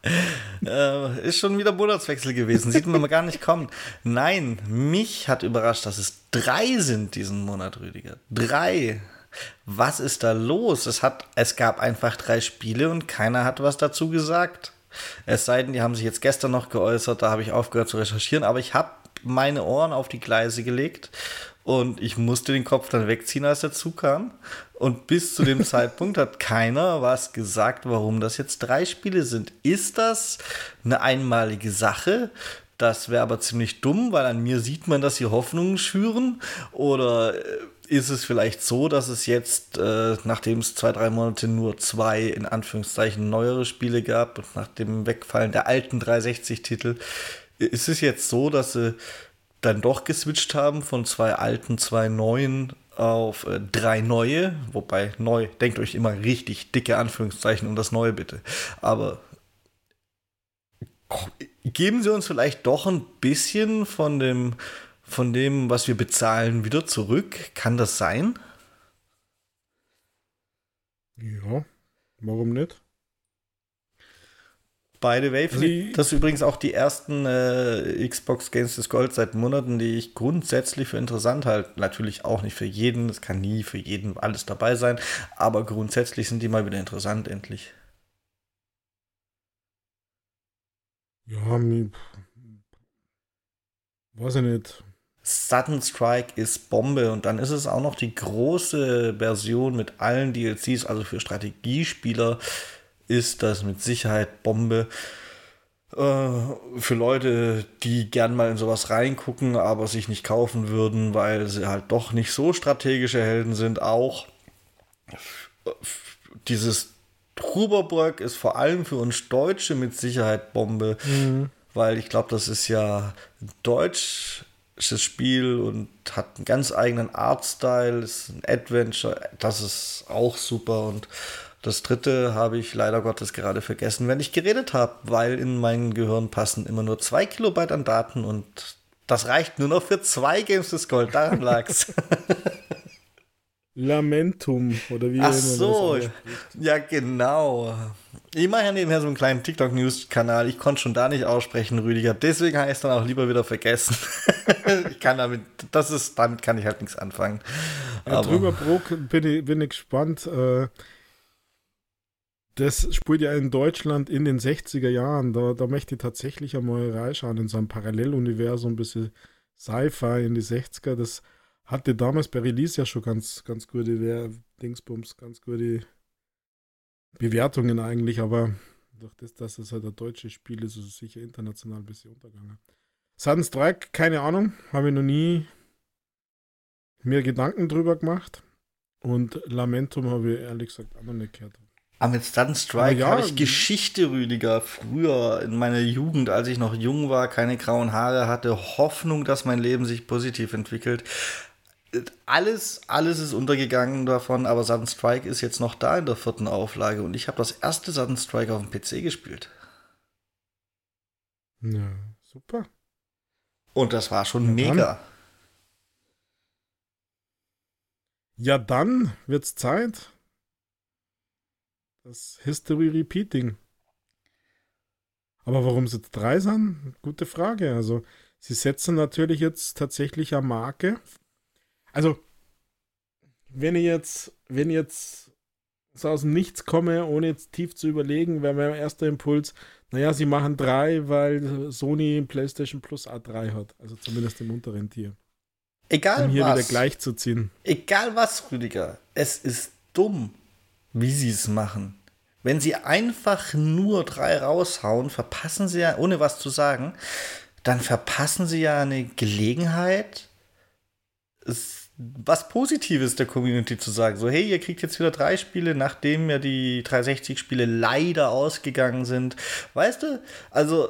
Speaker 1: Äh, ist schon wieder Monatswechsel gewesen. Sieht man gar nicht kommen. Nein, mich hat überrascht, dass es drei sind diesen Monat, Rüdiger. Drei. Was ist da los? Es, hat, es gab einfach drei Spiele und keiner hat was dazu gesagt. Es sei denn, die haben sich jetzt gestern noch geäußert, da habe ich aufgehört zu recherchieren, aber ich habe meine Ohren auf die Gleise gelegt und ich musste den Kopf dann wegziehen, als der Zug kam. Und bis zu dem (laughs) Zeitpunkt hat keiner was gesagt, warum das jetzt drei Spiele sind. Ist das eine einmalige Sache? Das wäre aber ziemlich dumm, weil an mir sieht man, dass sie Hoffnungen schüren. Oder äh, ist es vielleicht so, dass es jetzt, äh, nachdem es zwei, drei Monate nur zwei, in Anführungszeichen, neuere Spiele gab und nach dem Wegfallen der alten 360-Titel, ist es jetzt so, dass sie dann doch geswitcht haben von zwei alten, zwei neuen auf äh, drei neue, wobei neu, denkt euch immer richtig dicke Anführungszeichen um das neue bitte. Aber geben Sie uns vielleicht doch ein bisschen von dem, von dem, was wir bezahlen, wieder zurück. Kann das sein?
Speaker 2: Ja, warum nicht?
Speaker 1: By the way, also das ist übrigens auch die ersten äh, Xbox Games des Gold seit Monaten, die ich grundsätzlich für interessant halte. Natürlich auch nicht für jeden, es kann nie für jeden alles dabei sein, aber grundsätzlich sind die mal wieder interessant, endlich.
Speaker 2: Ja, weiß ich nicht.
Speaker 1: Sudden Strike ist Bombe und dann ist es auch noch die große Version mit allen DLCs, also für Strategiespieler ist das mit Sicherheit Bombe. Äh, für Leute, die gern mal in sowas reingucken, aber sich nicht kaufen würden, weil sie halt doch nicht so strategische Helden sind, auch dieses Truberbrück ist vor allem für uns Deutsche mit Sicherheit Bombe, mhm. weil ich glaube, das ist ja ein deutsches Spiel und hat einen ganz eigenen Artstyle, ist ein Adventure, das ist auch super und das dritte habe ich leider Gottes gerade vergessen, wenn ich geredet habe, weil in mein Gehirn passen immer nur zwei Kilobyte an Daten und Das reicht nur noch für zwei Games des Gold, daran lag's. (laughs)
Speaker 2: Lamentum, oder wie
Speaker 1: Ach so, ja genau. Ich mache ja nebenher so einen kleinen TikTok-News-Kanal. Ich konnte schon da nicht aussprechen, Rüdiger. Deswegen habe ich es dann auch lieber wieder vergessen. (laughs) ich kann damit, das ist, damit kann ich halt nichts anfangen.
Speaker 2: Ja, drüber Bruck bin ich, bin ich gespannt. Äh, das spielt ja in Deutschland in den 60er Jahren. Da, da möchte ich tatsächlich einmal reinschauen in so ein Paralleluniversum, ein bisschen Sci-Fi in die 60er. Das hatte damals bei Release ja schon ganz, ganz gute Dingsbums, ganz gute Bewertungen eigentlich, aber durch das, dass es halt ein deutsches Spiel ist, ist es sicher international ein bisschen untergegangen. Sudden Strike, keine Ahnung, habe ich noch nie mir Gedanken drüber gemacht. Und Lamentum habe ich ehrlich gesagt auch noch nicht gehört.
Speaker 1: Aber mit Sudden Strike ja, habe ich Geschichte, Rüdiger. Früher in meiner Jugend, als ich noch jung war, keine grauen Haare hatte, Hoffnung, dass mein Leben sich positiv entwickelt alles, alles ist untergegangen davon, aber Sudden Strike ist jetzt noch da in der vierten Auflage und ich habe das erste Sudden Strike auf dem PC gespielt.
Speaker 2: Ja, super.
Speaker 1: Und das war schon ja, mega.
Speaker 2: Dann. Ja, dann wird's Zeit. Das History Repeating. Aber warum es jetzt drei sind? Gute Frage. Also, sie setzen natürlich jetzt tatsächlich eine Marke also, wenn ich jetzt, wenn ich jetzt so aus dem Nichts komme, ohne jetzt tief zu überlegen, wäre mein erster Impuls, naja, sie machen drei, weil Sony PlayStation Plus A3 hat. Also zumindest im unteren Tier.
Speaker 1: Egal
Speaker 2: um hier
Speaker 1: was.
Speaker 2: wieder gleich zu ziehen.
Speaker 1: Egal was, Rüdiger. Es ist dumm, wie sie es machen. Wenn sie einfach nur drei raushauen, verpassen sie ja, ohne was zu sagen, dann verpassen sie ja eine Gelegenheit, was Positives der Community zu sagen. So, hey, ihr kriegt jetzt wieder drei Spiele, nachdem ja die 360-Spiele leider ausgegangen sind. Weißt du, also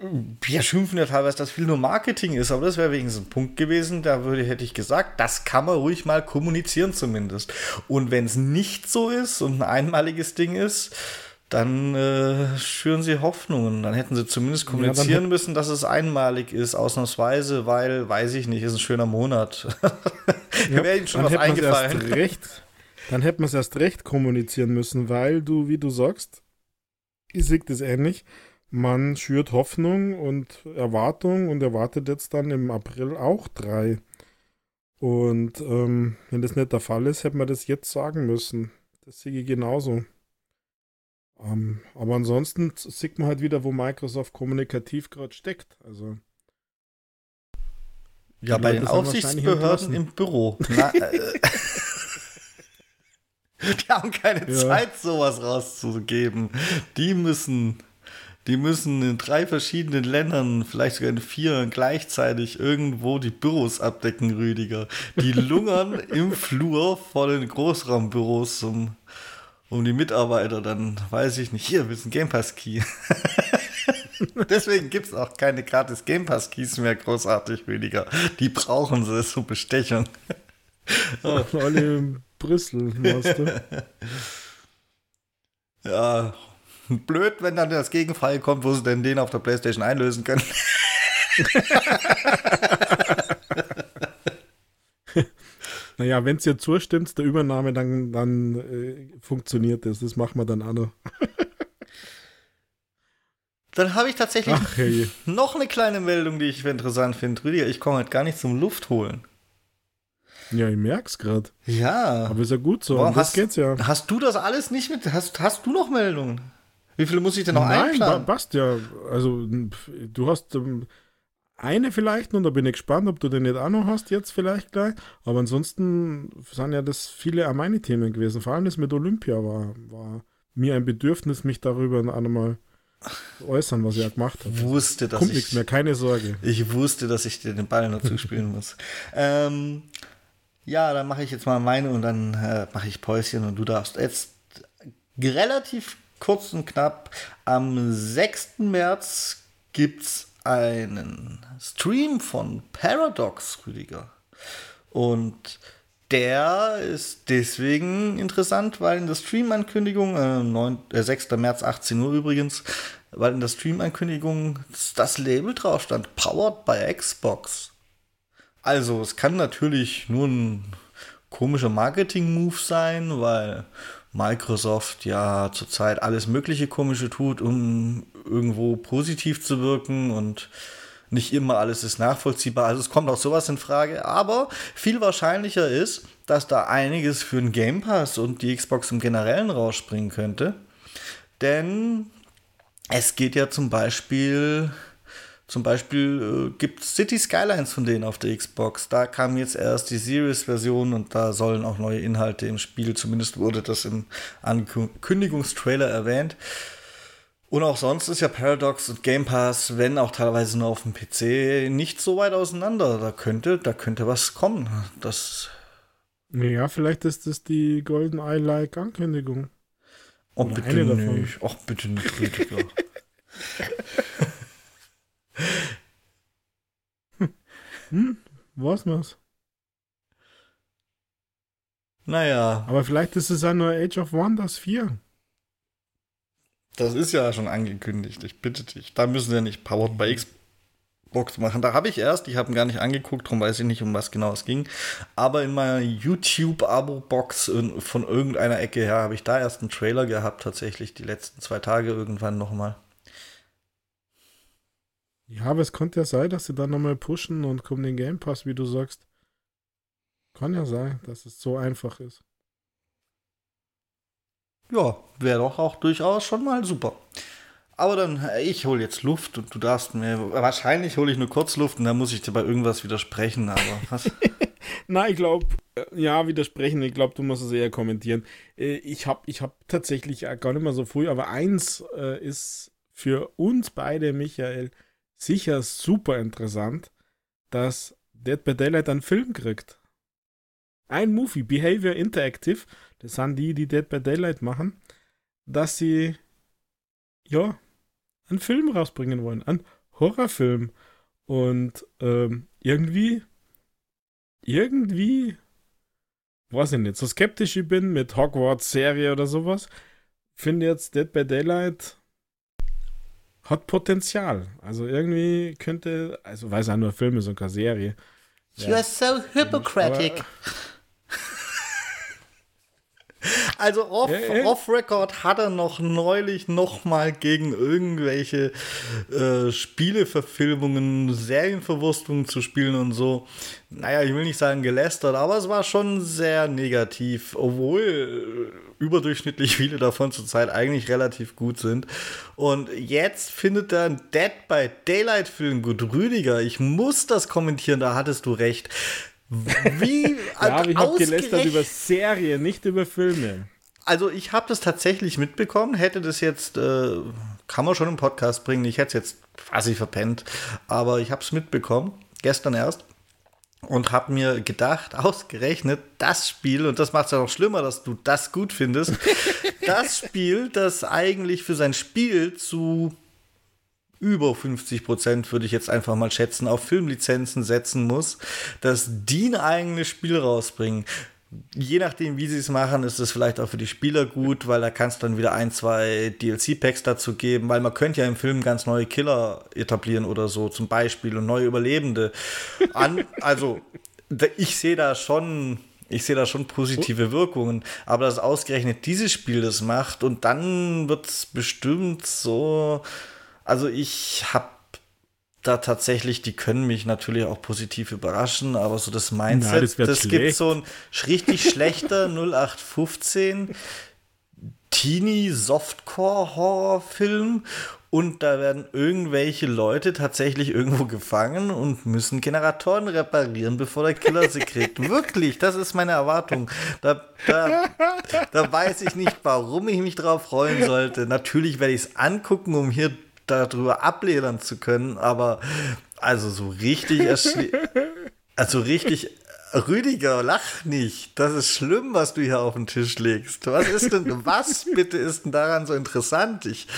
Speaker 1: wir schimpfen ja teilweise, dass viel nur Marketing ist, aber das wäre wenigstens ein Punkt gewesen, da würde, hätte ich gesagt, das kann man ruhig mal kommunizieren zumindest. Und wenn es nicht so ist und ein einmaliges Ding ist, dann äh, schüren sie Hoffnungen. Dann hätten sie zumindest kommunizieren ja, müssen, dass es einmalig ist, ausnahmsweise, weil, weiß ich nicht, ist ein schöner Monat. (laughs)
Speaker 2: ja, Wäre ihnen schon was eingefallen. Recht, dann hätte man es erst recht kommunizieren müssen, weil du, wie du sagst, ich sehe das ähnlich, man schürt Hoffnung und Erwartung und erwartet jetzt dann im April auch drei. Und ähm, wenn das nicht der Fall ist, hätte man das jetzt sagen müssen. Das sehe ich genauso. Ähm, aber ansonsten sieht man halt wieder, wo Microsoft kommunikativ gerade steckt. Also.
Speaker 1: Ja, bei den Aufsichtsbehörden im Büro. Na, äh, (laughs) die haben keine ja. Zeit, sowas rauszugeben. Die müssen, die müssen in drei verschiedenen Ländern, vielleicht sogar in vier, gleichzeitig irgendwo die Büros abdecken, Rüdiger. Die (laughs) lungern im Flur vor den Großraumbüros zum um die Mitarbeiter dann, weiß ich nicht, hier, wir sind Game Pass Key. (laughs) Deswegen gibt es auch keine gratis Game Pass Keys mehr, großartig weniger. Die brauchen sie zur Bestechung.
Speaker 2: oh. Alle in Brüssel, du?
Speaker 1: Ja, (laughs) blöd, wenn dann das Gegenfall kommt, wo sie denn den auf der Playstation einlösen können. (laughs)
Speaker 2: Naja, wenn es ihr zustimmt, der Übernahme, dann, dann äh, funktioniert das. Das machen wir dann auch noch. (laughs)
Speaker 1: Dann habe ich tatsächlich Ach, hey. noch eine kleine Meldung, die ich interessant finde. Rüdiger, ich komme halt gar nicht zum Luft holen.
Speaker 2: Ja, ich merk's gerade.
Speaker 1: Ja.
Speaker 2: Aber ist ja gut so.
Speaker 1: Warum hast, geht's ja. Hast du das alles nicht mit? Hast, hast du noch Meldungen? Wie viele muss ich denn noch Nein, einplanen?
Speaker 2: passt ja. Also, du hast ähm, eine vielleicht und da bin ich gespannt, ob du den nicht auch noch hast jetzt vielleicht gleich. Aber ansonsten sind ja das viele auch meine Themen gewesen. Vor allem das mit Olympia war, war mir ein Bedürfnis, mich darüber einmal äußern, was ich ja gemacht habe.
Speaker 1: Ich wusste, dass
Speaker 2: Kommt
Speaker 1: ich,
Speaker 2: nichts mehr, keine Sorge.
Speaker 1: Ich wusste, dass ich dir den Ball noch zuspielen muss. Ähm, ja, dann mache ich jetzt mal meine und dann äh, mache ich Päuschen und du darfst jetzt relativ kurz und knapp am 6. März gibt es einen Stream von Paradox, Rüdiger. Und der ist deswegen interessant, weil in der Stream-Ankündigung, äh, äh, 6. März 18 Uhr übrigens, weil in der Stream-Ankündigung das Label drauf stand, powered by Xbox. Also, es kann natürlich nur ein komischer Marketing-Move sein, weil Microsoft ja zurzeit alles Mögliche Komische tut, um irgendwo positiv zu wirken und nicht immer alles ist nachvollziehbar. Also es kommt auch sowas in Frage. Aber viel wahrscheinlicher ist, dass da einiges für den Game Pass und die Xbox im Generellen rausspringen könnte. Denn es geht ja zum Beispiel, zum Beispiel äh, gibt City Skylines von denen auf der Xbox. Da kam jetzt erst die Series-Version und da sollen auch neue Inhalte im Spiel, zumindest wurde das im Ankündigungstrailer erwähnt. Und auch sonst ist ja Paradox und Game Pass, wenn auch teilweise nur auf dem PC, nicht so weit auseinander. Da könnte, da könnte was kommen. Das.
Speaker 2: Ja, vielleicht ist das die Golden Eye Like Ankündigung.
Speaker 1: Oh, bitte nicht. Ach, bitte nicht, Rüdiger.
Speaker 2: Hm, was was?
Speaker 1: Naja.
Speaker 2: Aber vielleicht ist es ja nur Age of Wonders 4.
Speaker 1: Das ist ja schon angekündigt, ich bitte dich. Da müssen wir nicht Powered by Xbox machen. Da habe ich erst, ich habe ihn gar nicht angeguckt, darum weiß ich nicht, um was genau es ging. Aber in meiner YouTube-Abo-Box von irgendeiner Ecke her habe ich da erst einen Trailer gehabt, tatsächlich die letzten zwei Tage irgendwann nochmal.
Speaker 2: Ja, aber es könnte ja sein, dass sie dann nochmal pushen und kommen den Game Pass, wie du sagst. Kann ja sein, dass es so einfach ist.
Speaker 1: Ja, wäre doch auch durchaus schon mal super. Aber dann, ich hole jetzt Luft und du darfst mir, wahrscheinlich hole ich nur kurz Luft und dann muss ich dir bei irgendwas widersprechen, aber (laughs) was?
Speaker 2: Nein, ich glaube, äh, ja, widersprechen, ich glaube, du musst es eher kommentieren. Äh, ich habe ich hab tatsächlich gar nicht mehr so früh, aber eins äh, ist für uns beide, Michael, sicher super interessant, dass Dead by Daylight einen Film kriegt. Ein Movie, Behavior Interactive, das sind die, die Dead by Daylight machen, dass sie, ja, einen Film rausbringen wollen, einen Horrorfilm. Und ähm, irgendwie, irgendwie, weiß ich nicht, so skeptisch ich bin mit Hogwarts-Serie oder sowas, finde jetzt Dead by Daylight hat Potenzial. Also irgendwie könnte, also weiß auch nur Film ist und keine Serie.
Speaker 1: You are so hypocritic. Aber, Also off-record off hat er noch neulich noch mal gegen irgendwelche äh, Spieleverfilmungen, Serienverwurstungen zu spielen und so. Naja, ich will nicht sagen gelästert, aber es war schon sehr negativ, obwohl äh, überdurchschnittlich viele davon zurzeit eigentlich relativ gut sind. Und jetzt findet er ein Dead by Daylight Film gut. Rüdiger, ich muss das kommentieren, da hattest du recht.
Speaker 2: Wie (laughs) ja, ich habe gelästert über Serien, nicht über Filme.
Speaker 1: Also ich habe das tatsächlich mitbekommen, hätte das jetzt, äh, kann man schon im Podcast bringen, ich hätte es jetzt quasi verpennt, aber ich habe es mitbekommen, gestern erst, und habe mir gedacht, ausgerechnet das Spiel, und das macht es ja noch schlimmer, dass du das gut findest, (laughs) das Spiel, das eigentlich für sein Spiel zu über 50 Prozent, würde ich jetzt einfach mal schätzen, auf Filmlizenzen setzen muss, dass die ein eigenes Spiel rausbringen. Je nachdem, wie sie es machen, ist es vielleicht auch für die Spieler gut, weil da kannst du dann wieder ein, zwei DLC-Packs dazu geben, weil man könnte ja im Film ganz neue Killer etablieren oder so, zum Beispiel, und neue Überlebende. An, (laughs) also, ich sehe da schon ich sehe da schon positive Wirkungen, aber dass ausgerechnet dieses Spiel das macht und dann wird es bestimmt so also ich habe da tatsächlich, die können mich natürlich auch positiv überraschen, aber so das Mindset, Nein, das, das gibt so ein richtig schlechter (laughs) 0815 Teenie Softcore Horrorfilm und da werden irgendwelche Leute tatsächlich irgendwo gefangen und müssen Generatoren reparieren, bevor der Killer sie kriegt. (laughs) Wirklich, das ist meine Erwartung. Da, da, da weiß ich nicht, warum ich mich drauf freuen sollte. Natürlich werde ich es angucken, um hier darüber abledern zu können, aber also so richtig, (laughs) also richtig, Rüdiger, lach nicht. Das ist schlimm, was du hier auf den Tisch legst. Was ist denn, was (laughs) bitte ist denn daran so interessant? Ich,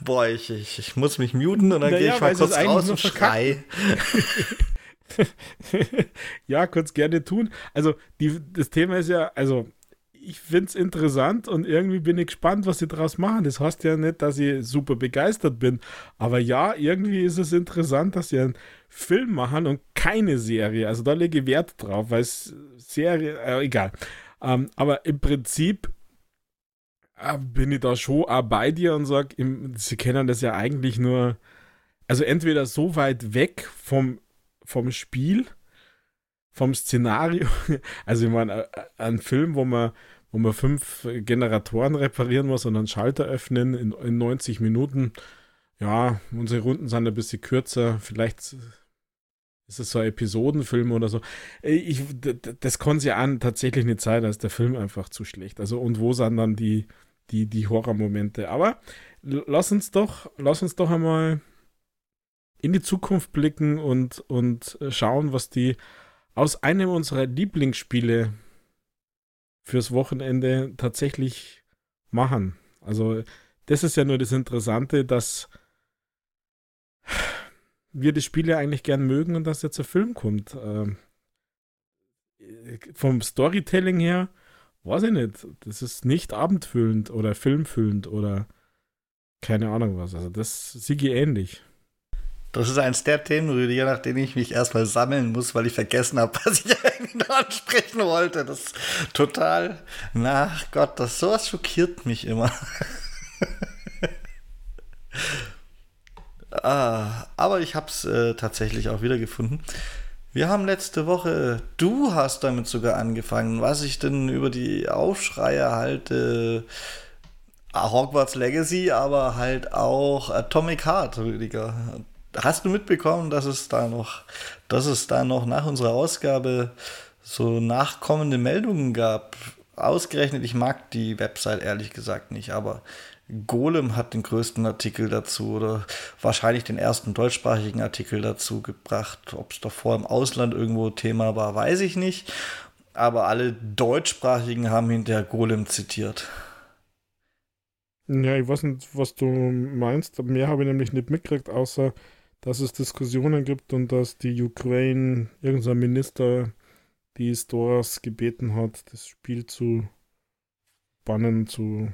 Speaker 1: boah, ich, ich, ich muss mich muten und dann naja, gehe ich mal kurz raus und schrei. (laughs)
Speaker 2: ja, kurz gerne tun. Also, die, das Thema ist ja, also, ich finde es interessant und irgendwie bin ich gespannt, was sie daraus machen. Das heißt ja nicht, dass ich super begeistert bin. Aber ja, irgendwie ist es interessant, dass sie einen Film machen und keine Serie. Also da lege ich Wert drauf, weil es Serie, äh, egal. Ähm, aber im Prinzip äh, bin ich da schon auch bei dir und sage, sie kennen das ja eigentlich nur, also entweder so weit weg vom, vom Spiel, vom Szenario, (laughs) also ich meine, äh, ein Film, wo man, wo man fünf Generatoren reparieren muss und einen Schalter öffnen in, in 90 Minuten, ja, unsere Runden sind ein bisschen kürzer, vielleicht ist es so ein Episodenfilm oder so. Äh, ich, das kann sich an tatsächlich nicht sein, da ist der Film einfach zu schlecht. Also, und wo sind dann die, die, die Horrormomente? Aber lass uns doch, lass uns doch einmal in die Zukunft blicken und, und schauen, was die aus einem unserer Lieblingsspiele fürs Wochenende tatsächlich machen. Also, das ist ja nur das Interessante, dass wir die Spiele eigentlich gern mögen und dass jetzt ein Film kommt. Ähm, vom Storytelling her, weiß ich nicht. Das ist nicht abendfüllend oder filmfüllend oder keine Ahnung was. Also das Sigi ähnlich.
Speaker 1: Das ist eins der Themen, Rüdiger, nach denen ich mich erstmal sammeln muss, weil ich vergessen habe, (laughs) was ich eigentlich ansprechen wollte. Das ist total, na Gott, das sowas schockiert mich immer. (laughs) Ah, aber ich habe es äh, tatsächlich auch wieder gefunden. Wir haben letzte Woche, du hast damit sogar angefangen, was ich denn über die Aufschreie halte. Äh, Hogwarts Legacy, aber halt auch Atomic Heart, Rüdiger. Hast du mitbekommen, dass es da noch, dass es da noch nach unserer Ausgabe so nachkommende Meldungen gab? Ausgerechnet, ich mag die Website ehrlich gesagt nicht, aber Golem hat den größten Artikel dazu oder wahrscheinlich den ersten deutschsprachigen Artikel dazu gebracht. Ob es davor im Ausland irgendwo Thema war, weiß ich nicht. Aber alle deutschsprachigen haben hinterher Golem zitiert.
Speaker 2: Ja, ich weiß nicht, was du meinst. Mehr habe ich nämlich nicht mitgekriegt, außer dass es Diskussionen gibt und dass die Ukraine, irgendein Minister, die Stores gebeten hat, das Spiel zu bannen, zu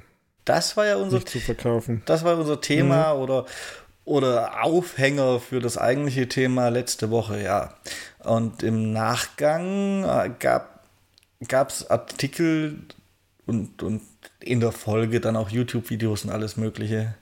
Speaker 1: das war ja unser,
Speaker 2: zu verkaufen.
Speaker 1: Das war unser Thema mhm. oder, oder Aufhänger für das eigentliche Thema letzte Woche, ja. Und im Nachgang äh, gab es Artikel und, und in der Folge dann auch YouTube-Videos und alles Mögliche,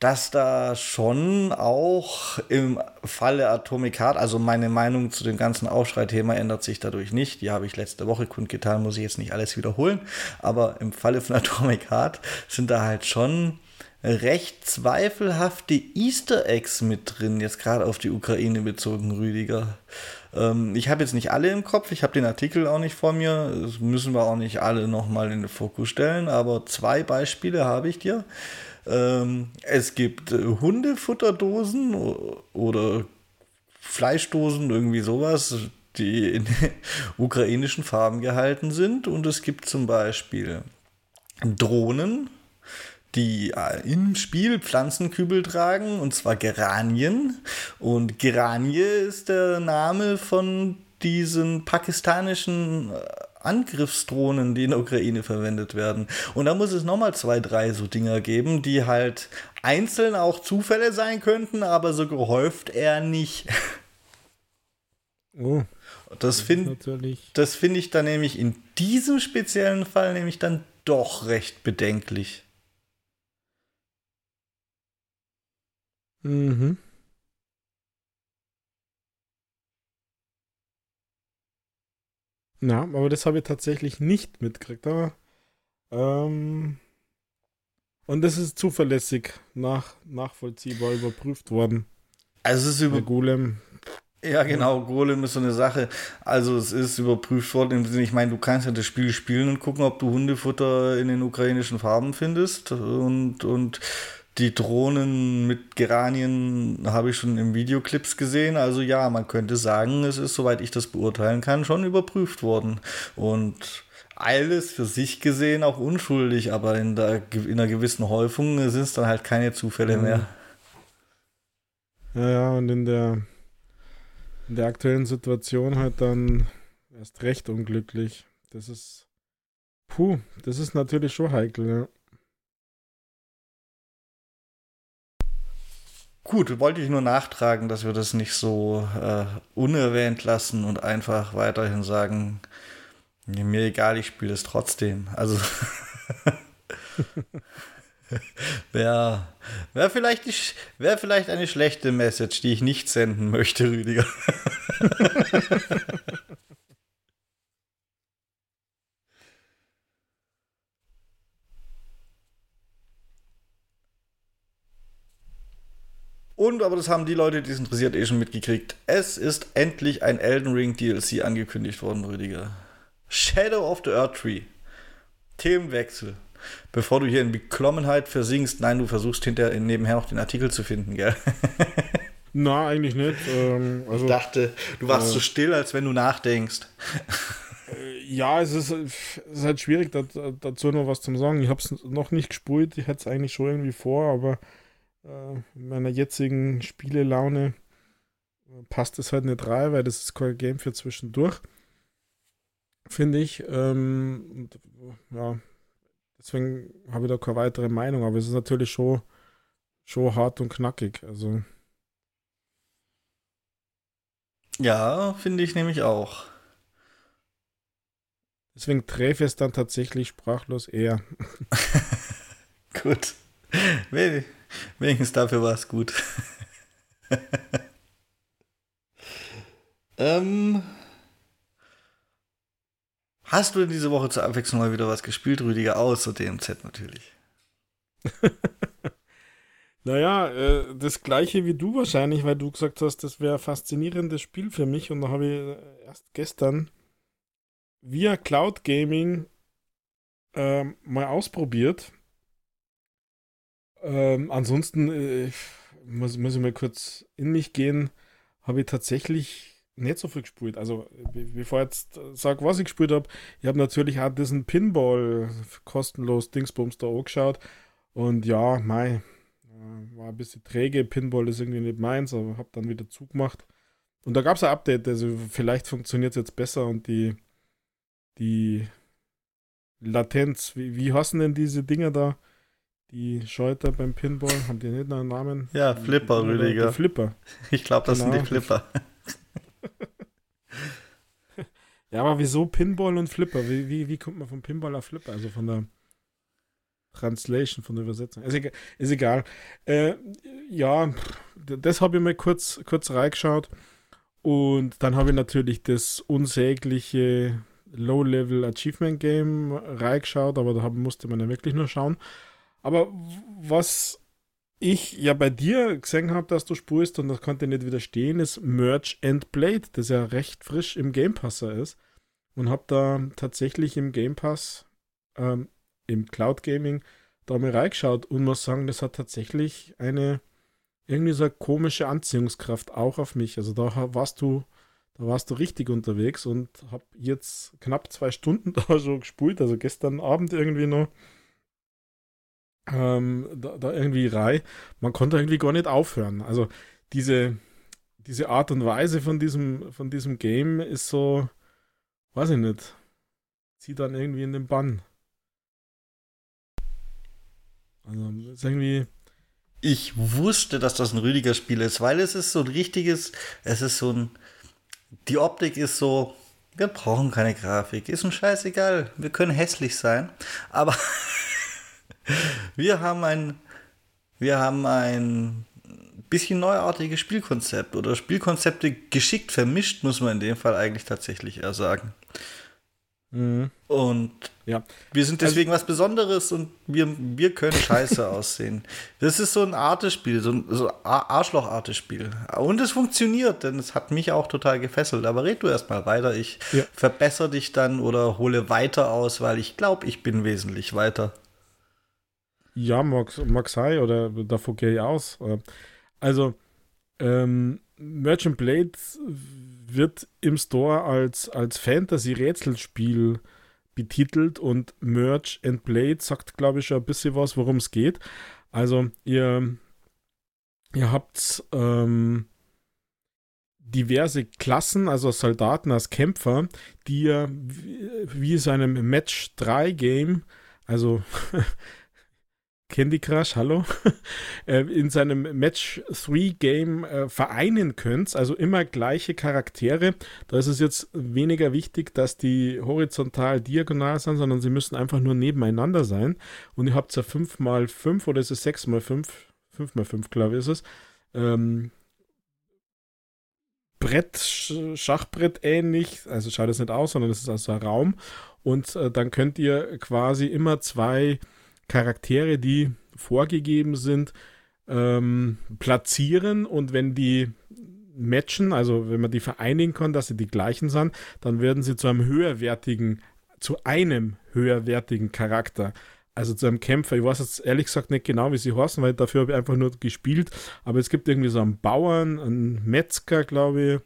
Speaker 1: dass da schon auch im Falle Atomic Heart, also meine Meinung zu dem ganzen Aufschrei-Thema ändert sich dadurch nicht. Die habe ich letzte Woche kundgetan, muss ich jetzt nicht alles wiederholen. Aber im Falle von (laughs) Atomic Heart sind da halt schon recht zweifelhafte Easter Eggs mit drin, jetzt gerade auf die Ukraine bezogen, Rüdiger. Ähm, ich habe jetzt nicht alle im Kopf, ich habe den Artikel auch nicht vor mir, das müssen wir auch nicht alle nochmal in den Fokus stellen, aber zwei Beispiele habe ich dir. Ähm, es gibt äh, Hundefutterdosen oder Fleischdosen, irgendwie sowas, die in (laughs) ukrainischen Farben gehalten sind. Und es gibt zum Beispiel Drohnen, die äh, im Spiel Pflanzenkübel tragen, und zwar Geranien. Und Geranie ist der Name von diesen pakistanischen äh, Angriffsdrohnen, die in der Ukraine verwendet werden. Und da muss es nochmal zwei, drei so Dinger geben, die halt einzeln auch Zufälle sein könnten, aber so gehäuft eher nicht. Oh. Das finde find ich dann nämlich in diesem speziellen Fall nämlich dann doch recht bedenklich.
Speaker 2: Mhm. Ja, aber das habe ich tatsächlich nicht mitgekriegt. Aber, ähm, und das ist zuverlässig nach, nachvollziehbar überprüft worden.
Speaker 1: Also es ist über Golem. Ja, genau, Golem ist so eine Sache. Also es ist überprüft worden ich meine, du kannst ja das Spiel spielen und gucken, ob du Hundefutter in den ukrainischen Farben findest. Und, und die Drohnen mit Geranien habe ich schon im Videoclips gesehen. Also ja, man könnte sagen, es ist, soweit ich das beurteilen kann, schon überprüft worden. Und alles für sich gesehen auch unschuldig, aber in, der, in einer gewissen Häufung sind es dann halt keine Zufälle mhm. mehr.
Speaker 2: Ja, ja, und in der, in der aktuellen Situation halt dann erst recht unglücklich. Das ist Puh, das ist natürlich schon heikel, ja.
Speaker 1: Gut, wollte ich nur nachtragen, dass wir das nicht so äh, unerwähnt lassen und einfach weiterhin sagen, mir egal, ich spiele es trotzdem. Also (laughs) wäre wär vielleicht, wär vielleicht eine schlechte Message, die ich nicht senden möchte, Rüdiger. (laughs) Und, aber das haben die Leute, die es interessiert, eh schon mitgekriegt. Es ist endlich ein Elden Ring DLC angekündigt worden, Rüdiger. Shadow of the Earth Tree. Themenwechsel. Bevor du hier in Beklommenheit versinkst, nein, du versuchst hinterher nebenher noch den Artikel zu finden, gell? (laughs)
Speaker 2: Na, eigentlich nicht. Ähm,
Speaker 1: also, ich dachte, du warst äh, so still, als wenn du nachdenkst.
Speaker 2: Äh, ja, es ist, es ist halt schwierig, dazu noch was zu sagen. Ich habe es noch nicht gespult. Ich hätte es eigentlich schon irgendwie vor, aber äh, in meiner jetzigen Spielelaune passt es halt nicht rein, weil das ist kein Game für zwischendurch. Finde ich. Ähm, und, ja, deswegen habe ich da keine weitere Meinung, aber es ist natürlich schon, schon hart und knackig. Also.
Speaker 1: Ja, finde ich nämlich auch.
Speaker 2: Deswegen treffe ich es dann tatsächlich sprachlos eher. (laughs)
Speaker 1: Gut. (laughs) Wenigstens dafür war es gut. (laughs) ähm, hast du in diese Woche zur Abwechslung mal wieder was gespielt, Rüdiger? Außer DMZ natürlich. (laughs)
Speaker 2: naja, äh, das gleiche wie du wahrscheinlich, weil du gesagt hast, das wäre ein faszinierendes Spiel für mich. Und da habe ich erst gestern via Cloud Gaming äh, mal ausprobiert ähm, ansonsten äh, muss, muss ich mal kurz in mich gehen. Habe ich tatsächlich nicht so viel gespielt. Also, bevor ich jetzt sage, was ich gespielt habe, ich habe natürlich auch diesen Pinball kostenlos Dingsbums da angeschaut. Und ja, mei, äh, war ein bisschen träge. Pinball ist irgendwie nicht meins, aber habe dann wieder zugemacht. Und da gab es ein Update, also vielleicht funktioniert es jetzt besser und die, die Latenz, wie, wie hassen denn diese Dinger da? Die Scheuter beim Pinball, haben die nicht einen Namen?
Speaker 1: Ja, Flipper, Rüdiger.
Speaker 2: Die Flipper. (laughs)
Speaker 1: Ich glaube, das genau. sind die Flipper. (laughs)
Speaker 2: ja, aber wieso Pinball und Flipper? Wie, wie, wie kommt man vom Pinball auf Flipper? Also von der Translation, von der Übersetzung. Ist egal. Ist egal. Äh, ja, das habe ich mal kurz, kurz reingeschaut. Und dann habe ich natürlich das unsägliche Low-Level Achievement Game reingeschaut, aber da musste man ja wirklich nur schauen. Aber was ich ja bei dir gesehen habe, dass du spurst und das konnte nicht widerstehen, ist Merge and Blade, das ja recht frisch im Game Passer ist. Und habe da tatsächlich im Game Pass, ähm, im Cloud Gaming, da mal reingeschaut und muss sagen, das hat tatsächlich eine irgendwie so eine komische Anziehungskraft auch auf mich. Also da warst du, da warst du richtig unterwegs und habe jetzt knapp zwei Stunden (laughs) da schon gespult, also gestern Abend irgendwie noch ähm, da, da, irgendwie rein. Man konnte irgendwie gar nicht aufhören. Also diese, diese Art und Weise von diesem, von diesem Game ist so, weiß ich nicht, zieht dann irgendwie in den Bann. Also ist irgendwie.
Speaker 1: Ich wusste, dass das ein Rüdiger Spiel ist, weil es ist so ein richtiges, es ist so ein, die Optik ist so, wir brauchen keine Grafik, ist ein scheißegal, wir können hässlich sein, aber (laughs) Wir haben ein, wir haben ein bisschen neuartiges Spielkonzept oder Spielkonzepte geschickt vermischt, muss man in dem Fall eigentlich tatsächlich eher sagen. Mhm. Und ja. wir sind deswegen also, was Besonderes und wir, wir können scheiße (laughs) aussehen. Das ist so ein Artespiel, so ein so Arschloch-Artespiel. Und es funktioniert, denn es hat mich auch total gefesselt. Aber red du erstmal weiter. Ich ja. verbessere dich dann oder hole weiter aus, weil ich glaube, ich bin wesentlich weiter.
Speaker 2: Ja, mag, mag sein, oder davon gehe ich aus. Also, ähm, Merchant Blade wird im Store als, als Fantasy-Rätselspiel betitelt und Merch and Blade sagt, glaube ich, schon ein bisschen was, worum es geht. Also, ihr, ihr habt ähm, diverse Klassen, also Soldaten als Kämpfer, die ja wie in einem Match 3 Game, also (laughs) Candy Crush, hallo, (laughs) äh, in seinem Match 3 Game äh, vereinen könnt, also immer gleiche Charaktere. Da ist es jetzt weniger wichtig, dass die horizontal diagonal sind, sondern sie müssen einfach nur nebeneinander sein. Und ihr habt ja 5x5 oder ist es 6x5? 5x5, glaube ich, ist es. Ähm, Brett, Schachbrett ähnlich, also schaut es nicht aus, sondern es ist also ein Raum. Und äh, dann könnt ihr quasi immer zwei Charaktere, die vorgegeben sind, ähm, platzieren und wenn die matchen, also wenn man die vereinigen kann, dass sie die gleichen sind, dann werden sie zu einem höherwertigen, zu einem höherwertigen Charakter. Also zu einem Kämpfer. Ich weiß jetzt ehrlich gesagt nicht genau, wie sie heißen, weil dafür habe ich einfach nur gespielt. Aber es gibt irgendwie so einen Bauern, einen Metzger, glaube ich,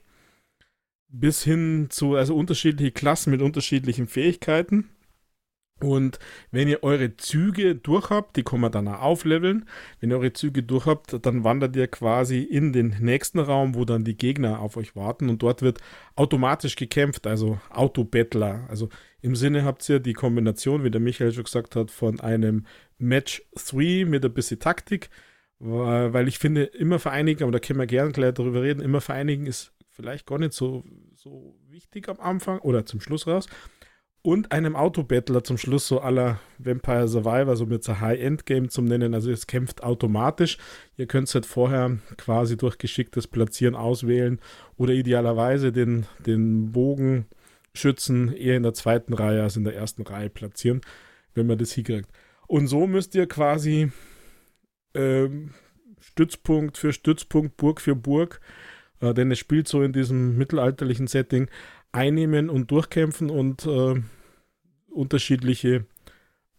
Speaker 2: bis hin zu, also unterschiedliche Klassen mit unterschiedlichen Fähigkeiten. Und wenn ihr eure Züge durch habt, die kann man dann auch aufleveln. Wenn ihr eure Züge durch habt, dann wandert ihr quasi in den nächsten Raum, wo dann die Gegner auf euch warten. Und dort wird automatisch gekämpft, also Autobattler. Also im Sinne habt ihr die Kombination, wie der Michael schon gesagt hat, von einem Match 3 mit ein bisschen Taktik. Weil ich finde, immer vereinigen, aber da können wir gerne gleich darüber reden, immer vereinigen ist vielleicht gar nicht so, so wichtig am Anfang oder zum Schluss raus und einem Autobattler zum Schluss so aller Vampire Survivor, so mit so High-End-Game zum Nennen. Also es kämpft automatisch. Ihr könnt es halt vorher quasi durch geschicktes Platzieren auswählen oder idealerweise den, den Bogenschützen eher in der zweiten Reihe als in der ersten Reihe platzieren, wenn man das hinkriegt. Und so müsst ihr quasi ähm, Stützpunkt für Stützpunkt, Burg für Burg, äh, denn es spielt so in diesem mittelalterlichen Setting, einnehmen und durchkämpfen und äh, unterschiedliche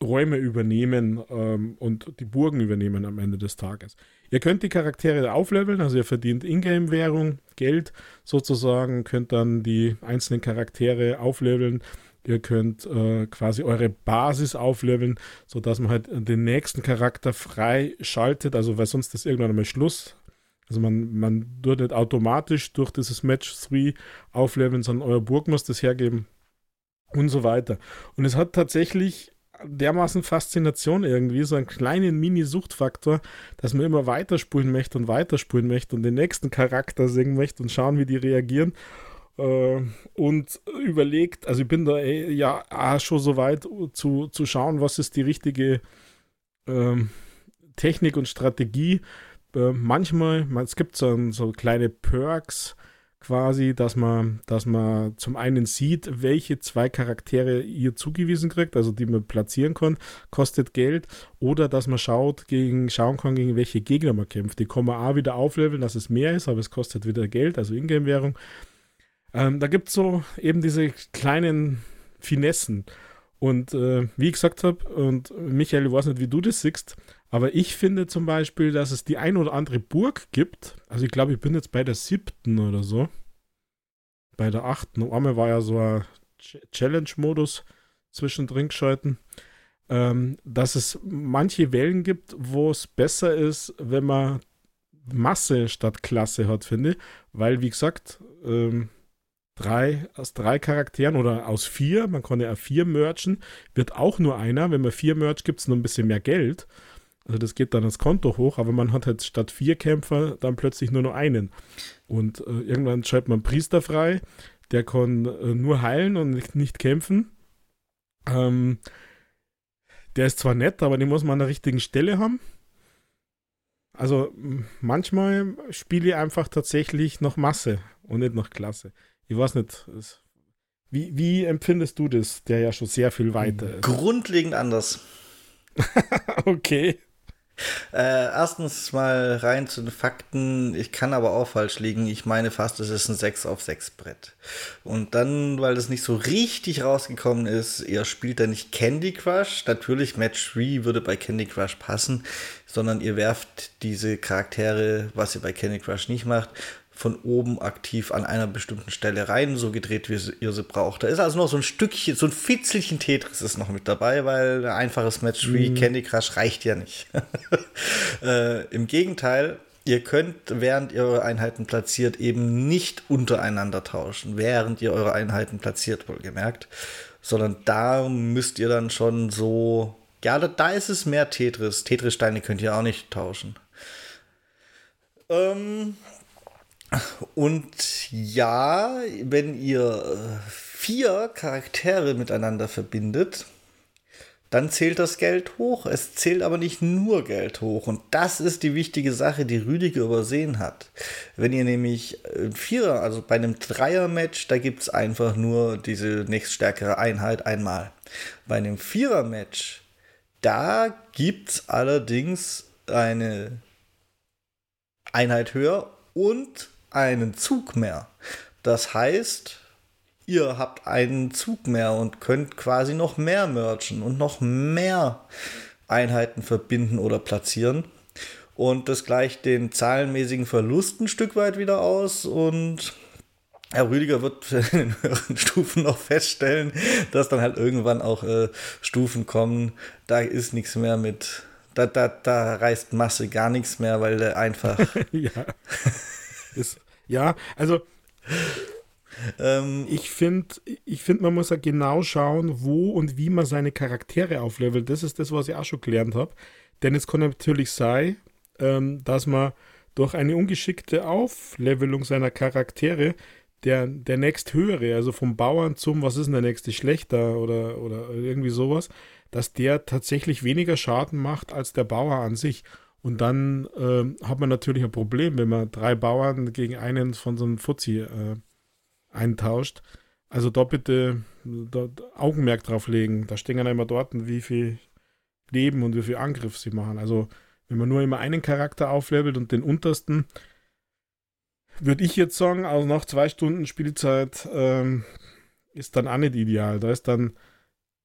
Speaker 2: Räume übernehmen ähm, und die Burgen übernehmen am Ende des Tages. Ihr könnt die Charaktere aufleveln, also ihr verdient Ingame-Währung, Geld sozusagen, könnt dann die einzelnen Charaktere aufleveln. Ihr könnt äh, quasi eure Basis aufleveln, sodass man halt den nächsten Charakter frei schaltet, also weil sonst ist irgendwann einmal Schluss also man, man tut nicht automatisch durch dieses Match 3 aufleveln, sondern euer Burg muss das hergeben und so weiter. Und es hat tatsächlich dermaßen Faszination irgendwie, so einen kleinen Mini-Suchtfaktor, dass man immer weiterspulen möchte und weiterspulen möchte und den nächsten Charakter singen möchte und schauen, wie die reagieren. Äh, und überlegt, also ich bin da eh, ja schon so weit zu, zu schauen, was ist die richtige ähm, Technik und Strategie, äh, manchmal, es gibt so, so kleine Perks quasi, dass man, dass man zum einen sieht, welche zwei Charaktere ihr zugewiesen kriegt, also die man platzieren kann, kostet Geld, oder dass man schaut, gegen, schauen kann, gegen welche Gegner man kämpft. Die kann man auch wieder aufleveln, dass es mehr ist, aber es kostet wieder Geld, also Ingame-Währung. Ähm, da gibt es so eben diese kleinen Finessen. Und äh, wie ich gesagt habe, und Michael, ich weiß nicht, wie du das siehst, aber ich finde zum Beispiel, dass es die ein oder andere Burg gibt. Also ich glaube, ich bin jetzt bei der siebten oder so. Bei der achten. Einmal war ja so ein Challenge-Modus zwischendrin geschalten. Ähm, dass es manche Wellen gibt, wo es besser ist, wenn man Masse statt Klasse hat, finde ich. Weil, wie gesagt, ähm, drei, aus drei Charakteren oder aus vier, man kann ja vier merchen, wird auch nur einer. Wenn man vier merch, gibt es nur ein bisschen mehr Geld. Also das geht dann das Konto hoch, aber man hat halt statt vier Kämpfer dann plötzlich nur noch einen. Und äh, irgendwann schreibt man Priester frei, der kann äh, nur heilen und nicht, nicht kämpfen. Ähm, der ist zwar nett, aber den muss man an der richtigen Stelle haben. Also manchmal spiele ich einfach tatsächlich noch Masse und nicht noch Klasse. Ich weiß nicht. Wie, wie empfindest du das, der ja schon sehr viel weiter ist?
Speaker 1: Grundlegend anders. (laughs)
Speaker 2: okay.
Speaker 1: Äh, erstens mal rein zu den Fakten. Ich kann aber auch falsch liegen. Ich meine fast, es ist ein 6 auf 6 Brett. Und dann, weil das nicht so richtig rausgekommen ist, ihr spielt da nicht Candy Crush. Natürlich, Match 3 würde bei Candy Crush passen, sondern ihr werft diese Charaktere, was ihr bei Candy Crush nicht macht, von oben aktiv an einer bestimmten Stelle rein, so gedreht, wie ihr sie braucht. Da ist also noch so ein Stückchen, so ein Fitzelchen Tetris ist noch mit dabei, weil ein einfaches Match wie mhm. Candy Crush reicht ja nicht. (laughs) äh, Im Gegenteil, ihr könnt, während ihr eure Einheiten platziert, eben nicht untereinander tauschen, während ihr eure Einheiten platziert, wohlgemerkt, sondern da müsst ihr dann schon so, ja, da, da ist es mehr Tetris. Tetris-Steine könnt ihr auch nicht tauschen. Ähm, und ja, wenn ihr vier Charaktere miteinander verbindet, dann zählt das Geld hoch. Es zählt aber nicht nur Geld hoch. Und das ist die wichtige Sache, die Rüdiger übersehen hat. Wenn ihr nämlich äh, Vierer, also bei einem Dreier-Match, da gibt es einfach nur diese nächststärkere Einheit einmal. Bei einem Vierer-Match, da gibt es allerdings eine Einheit höher und einen Zug mehr. Das heißt, ihr habt einen Zug mehr und könnt quasi noch mehr merchen und noch mehr Einheiten verbinden oder platzieren. Und das gleicht den zahlenmäßigen Verlust ein Stück weit wieder aus und Herr Rüdiger wird (laughs) in den höheren Stufen noch feststellen, dass dann halt irgendwann auch äh, Stufen kommen. Da ist nichts mehr mit. Da, da, da reißt Masse gar nichts mehr, weil der einfach. (laughs)
Speaker 2: ja. (laughs) ist, ja, also ähm, ich finde, ich find, man muss ja genau schauen, wo und wie man seine Charaktere auflevelt. Das ist das, was ich auch schon gelernt habe. Denn es kann natürlich sein, ähm, dass man durch eine ungeschickte Auflevelung seiner Charaktere der, der nächst höhere, also vom Bauern zum, was ist denn der nächste, schlechter oder, oder irgendwie sowas, dass der tatsächlich weniger Schaden macht als der Bauer an sich. Und dann äh, hat man natürlich ein Problem, wenn man drei Bauern gegen einen von so einem Fuzzi äh, eintauscht. Also da bitte da, Augenmerk drauf legen. Da stehen dann immer dort, wie viel Leben und wie viel Angriff sie machen. Also wenn man nur immer einen Charakter auflevelt und den untersten, würde ich jetzt sagen, also nach zwei Stunden Spielzeit ähm, ist dann auch nicht ideal. Da ist dann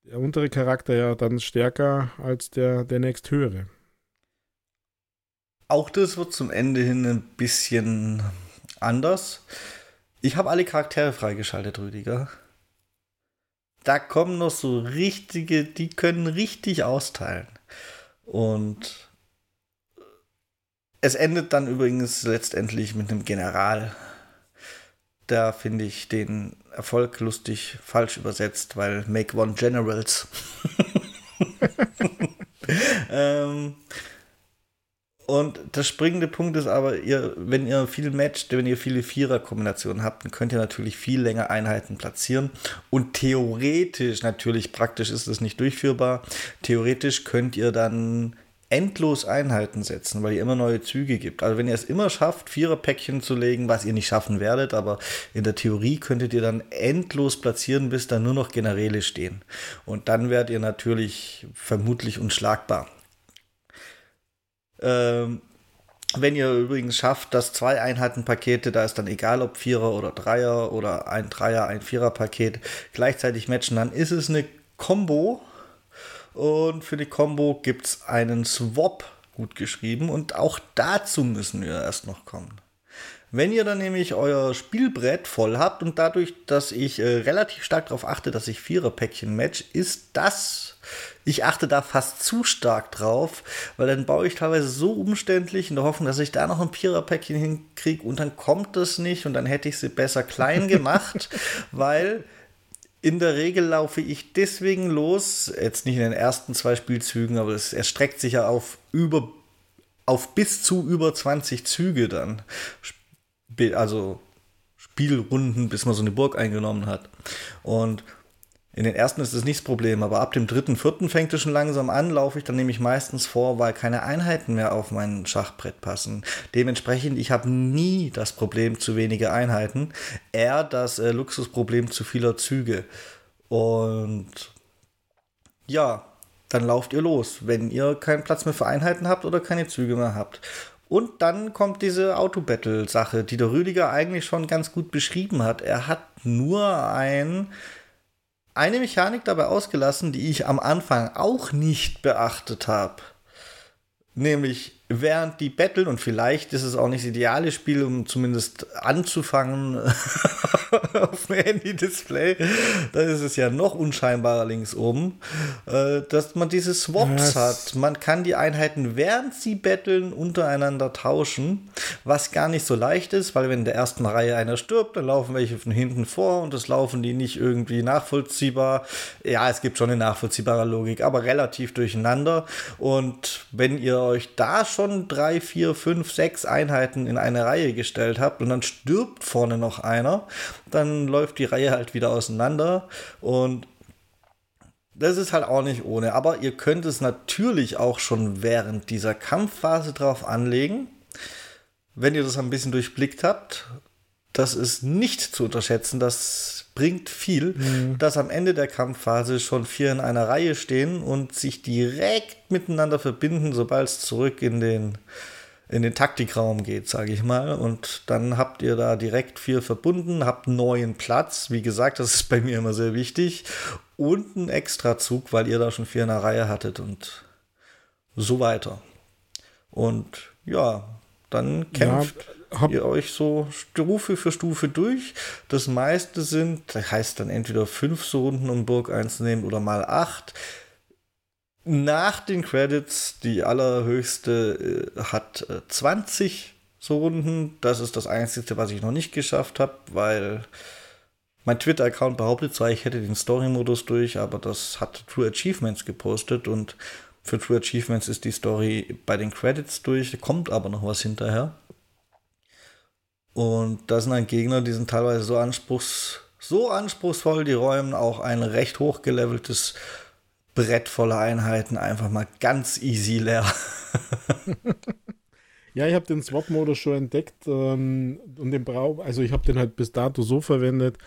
Speaker 2: der untere Charakter ja dann stärker als der, der nächsthöhere.
Speaker 1: Auch das wird zum Ende hin ein bisschen anders. Ich habe alle Charaktere freigeschaltet, Rüdiger. Da kommen noch so richtige, die können richtig austeilen. Und es endet dann übrigens letztendlich mit einem General. Da finde ich den Erfolg lustig falsch übersetzt, weil Make One Generals. (laughs) (laughs) ähm, und der springende Punkt ist aber, ihr, wenn ihr viel matcht, wenn ihr viele Vierer-Kombinationen habt, dann könnt ihr natürlich viel länger Einheiten platzieren. Und theoretisch, natürlich praktisch ist das nicht durchführbar, theoretisch könnt ihr dann endlos Einheiten setzen, weil ihr immer neue Züge gibt. Also wenn ihr es immer schafft, Vierer-Päckchen zu legen, was ihr nicht schaffen werdet, aber in der Theorie könntet ihr dann endlos platzieren, bis dann nur noch Generäle stehen. Und dann werdet ihr natürlich vermutlich unschlagbar. Ähm, wenn ihr übrigens schafft, dass zwei Einheitenpakete, da ist dann egal ob Vierer oder Dreier oder ein Dreier, ein Vierer-Paket gleichzeitig matchen, dann ist es eine Combo. Und für die Combo gibt es einen Swap gut geschrieben und auch dazu müssen wir erst noch kommen. Wenn ihr dann nämlich euer Spielbrett voll habt und dadurch, dass ich äh, relativ stark darauf achte, dass ich Vierer-Päckchen match, ist das ich achte da fast zu stark drauf, weil dann baue ich teilweise so umständlich in der Hoffnung, dass ich da noch ein Viererpäckchen hinkriege und dann kommt das nicht und dann hätte ich sie besser klein gemacht, (laughs) weil in der Regel laufe ich deswegen los, jetzt nicht in den ersten zwei Spielzügen, aber es erstreckt sich ja auf über auf bis zu über 20 Züge dann. Also Spielrunden, bis man so eine Burg eingenommen hat. Und in den ersten ist es nicht das Problem, aber ab dem dritten, vierten fängt es schon langsam an, laufe ich dann nämlich meistens vor, weil keine Einheiten mehr auf mein Schachbrett passen. Dementsprechend, ich habe nie das Problem zu wenige Einheiten, eher das äh, Luxusproblem zu vieler Züge. Und ja, dann lauft ihr los, wenn ihr keinen Platz mehr für Einheiten habt oder keine Züge mehr habt. Und dann kommt diese Autobattle-Sache, die der Rüdiger eigentlich schon ganz gut beschrieben hat. Er hat nur ein eine Mechanik dabei ausgelassen, die ich am Anfang auch nicht beachtet habe. Nämlich, während die betteln und vielleicht ist es auch nicht das ideale Spiel, um zumindest anzufangen (laughs) auf dem Handy-Display, da ist es ja noch unscheinbarer links oben, äh, dass man diese Swaps yes. hat. Man kann die Einheiten, während sie betteln, untereinander tauschen, was gar nicht so leicht ist, weil wenn in der ersten Reihe einer stirbt, dann laufen welche von hinten vor und das laufen die nicht irgendwie nachvollziehbar. Ja, es gibt schon eine nachvollziehbare Logik, aber relativ durcheinander. Und wenn ihr euch da schon schon drei, vier, fünf, sechs Einheiten in eine Reihe gestellt habt und dann stirbt vorne noch einer, dann läuft die Reihe halt wieder auseinander und das ist halt auch nicht ohne. Aber ihr könnt es natürlich auch schon während dieser Kampfphase drauf anlegen. Wenn ihr das ein bisschen durchblickt habt, das ist nicht zu unterschätzen. Das bringt viel, mhm. dass am Ende der Kampfphase schon vier in einer Reihe stehen und sich direkt miteinander verbinden, sobald es zurück in den, in den Taktikraum geht, sage ich mal. Und dann habt ihr da direkt vier verbunden, habt neuen Platz. Wie gesagt, das ist bei mir immer sehr wichtig. Und einen Extrazug, weil ihr da schon vier in der Reihe hattet und so weiter. Und ja, dann kämpft. Ja habt ihr euch so Stufe für Stufe durch. Das meiste sind, das heißt dann entweder fünf so Runden, um Burg einzunehmen, oder mal acht. Nach den Credits, die allerhöchste äh, hat äh, 20 so Runden. Das ist das Einzige, was ich noch nicht geschafft habe, weil mein Twitter-Account behauptet zwar, ich hätte den Story-Modus durch, aber das hat True Achievements gepostet und für True Achievements ist die Story bei den Credits durch, kommt aber noch was hinterher. Und das sind dann Gegner, die sind teilweise so, anspruchs, so anspruchsvoll, die räumen auch ein recht hochgeleveltes Brett voller Einheiten einfach mal ganz easy leer. (laughs)
Speaker 2: ja, ich habe den Swap-Modus schon entdeckt ähm, und den Brauch, also ich habe den halt bis dato so verwendet,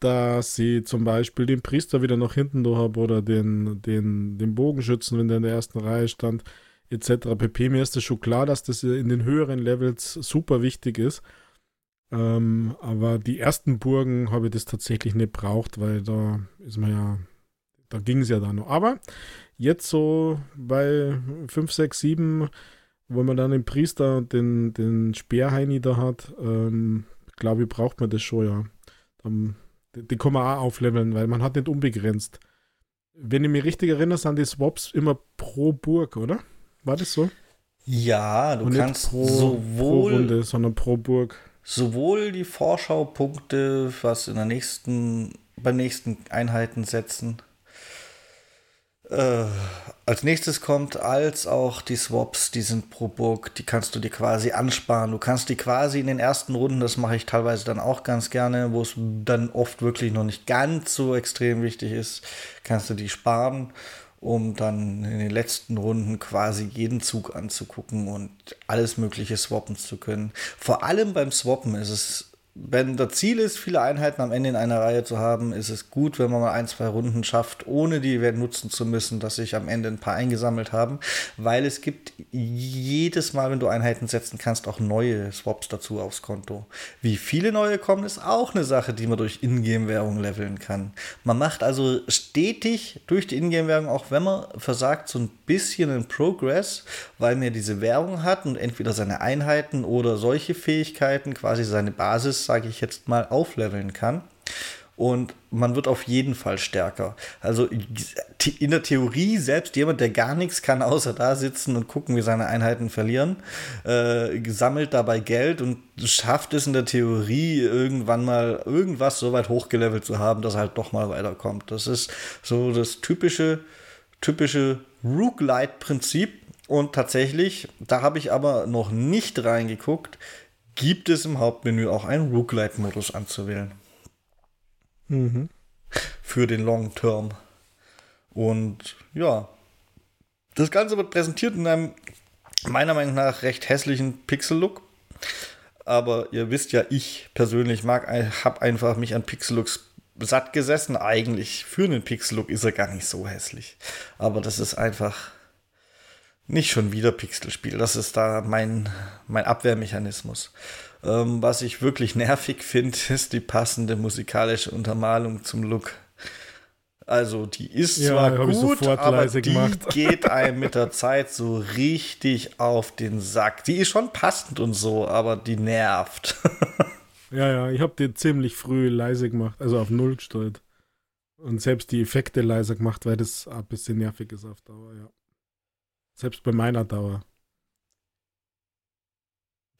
Speaker 2: dass sie zum Beispiel den Priester wieder nach hinten da habe oder den, den, den Bogenschützen, wenn der in der ersten Reihe stand, etc. pp. Mir ist das schon klar, dass das in den höheren Levels super wichtig ist. Ähm, aber die ersten Burgen habe ich das tatsächlich nicht braucht, weil da ist man ja, da ging es ja da noch. Aber jetzt so bei 5, 6, 7, wo man dann den Priester und den, den Speerheini da hat, ähm, glaube ich, braucht man das schon, ja. Dann, die, die kann man auch aufleveln, weil man hat nicht unbegrenzt. Wenn ich mich richtig erinnere, sind die Swaps immer pro Burg, oder? War das so?
Speaker 1: Ja, du und kannst pro, sowohl
Speaker 2: pro Runde, sondern pro Burg
Speaker 1: sowohl die Vorschaupunkte, was in der nächsten, beim nächsten Einheiten setzen, äh, als nächstes kommt, als auch die Swaps, die sind pro Burg, die kannst du dir quasi ansparen. Du kannst die quasi in den ersten Runden, das mache ich teilweise dann auch ganz gerne, wo es dann oft wirklich noch nicht ganz so extrem wichtig ist, kannst du die sparen um dann in den letzten Runden quasi jeden Zug anzugucken und alles Mögliche swappen zu können. Vor allem beim Swappen ist es wenn das Ziel ist, viele Einheiten am Ende in einer Reihe zu haben, ist es gut, wenn man mal ein, zwei Runden schafft, ohne die Wert nutzen zu müssen, dass sich am Ende ein paar eingesammelt haben, weil es gibt jedes Mal, wenn du Einheiten setzen kannst, auch neue Swaps dazu aufs Konto. Wie viele neue kommen, ist auch eine Sache, die man durch Ingame-Währung leveln kann. Man macht also stetig durch die Ingame-Währung, auch wenn man versagt, so ein bisschen in Progress, weil man diese Währung hat und entweder seine Einheiten oder solche Fähigkeiten, quasi seine Basis sage ich jetzt mal, aufleveln kann. Und man wird auf jeden Fall stärker. Also in der Theorie, selbst jemand, der gar nichts kann, außer da sitzen und gucken, wie seine Einheiten verlieren, äh, sammelt dabei Geld und schafft es in der Theorie irgendwann mal irgendwas so weit hochgelevelt zu haben, dass er halt doch mal weiterkommt. Das ist so das typische, typische Rook-Light-Prinzip. Und tatsächlich, da habe ich aber noch nicht reingeguckt, gibt es im Hauptmenü auch einen Roguelite-Modus anzuwählen. Mhm. Für den Long Term. Und ja, das Ganze wird präsentiert in einem meiner Meinung nach recht hässlichen Pixel-Look. Aber ihr wisst ja, ich persönlich mag, habe einfach mich an Pixel-Looks satt gesessen. Eigentlich für einen Pixel-Look ist er gar nicht so hässlich. Aber das ist einfach nicht schon wieder Pixelspiel. Das ist da mein, mein Abwehrmechanismus. Ähm, was ich wirklich nervig (laughs) finde, ist die passende musikalische Untermalung zum Look. Also die ist ja, zwar gut, aber die gemacht. (laughs) geht (laughs) einem mit der Zeit so richtig auf den Sack. Die ist schon passend und so, aber die nervt.
Speaker 2: ja, ja, ich habe die ziemlich früh leise gemacht, also auf Null gestellt. Und selbst die Effekte leiser gemacht, weil das ein bisschen nervig ist auf Dauer, ja. Selbst bei meiner Dauer.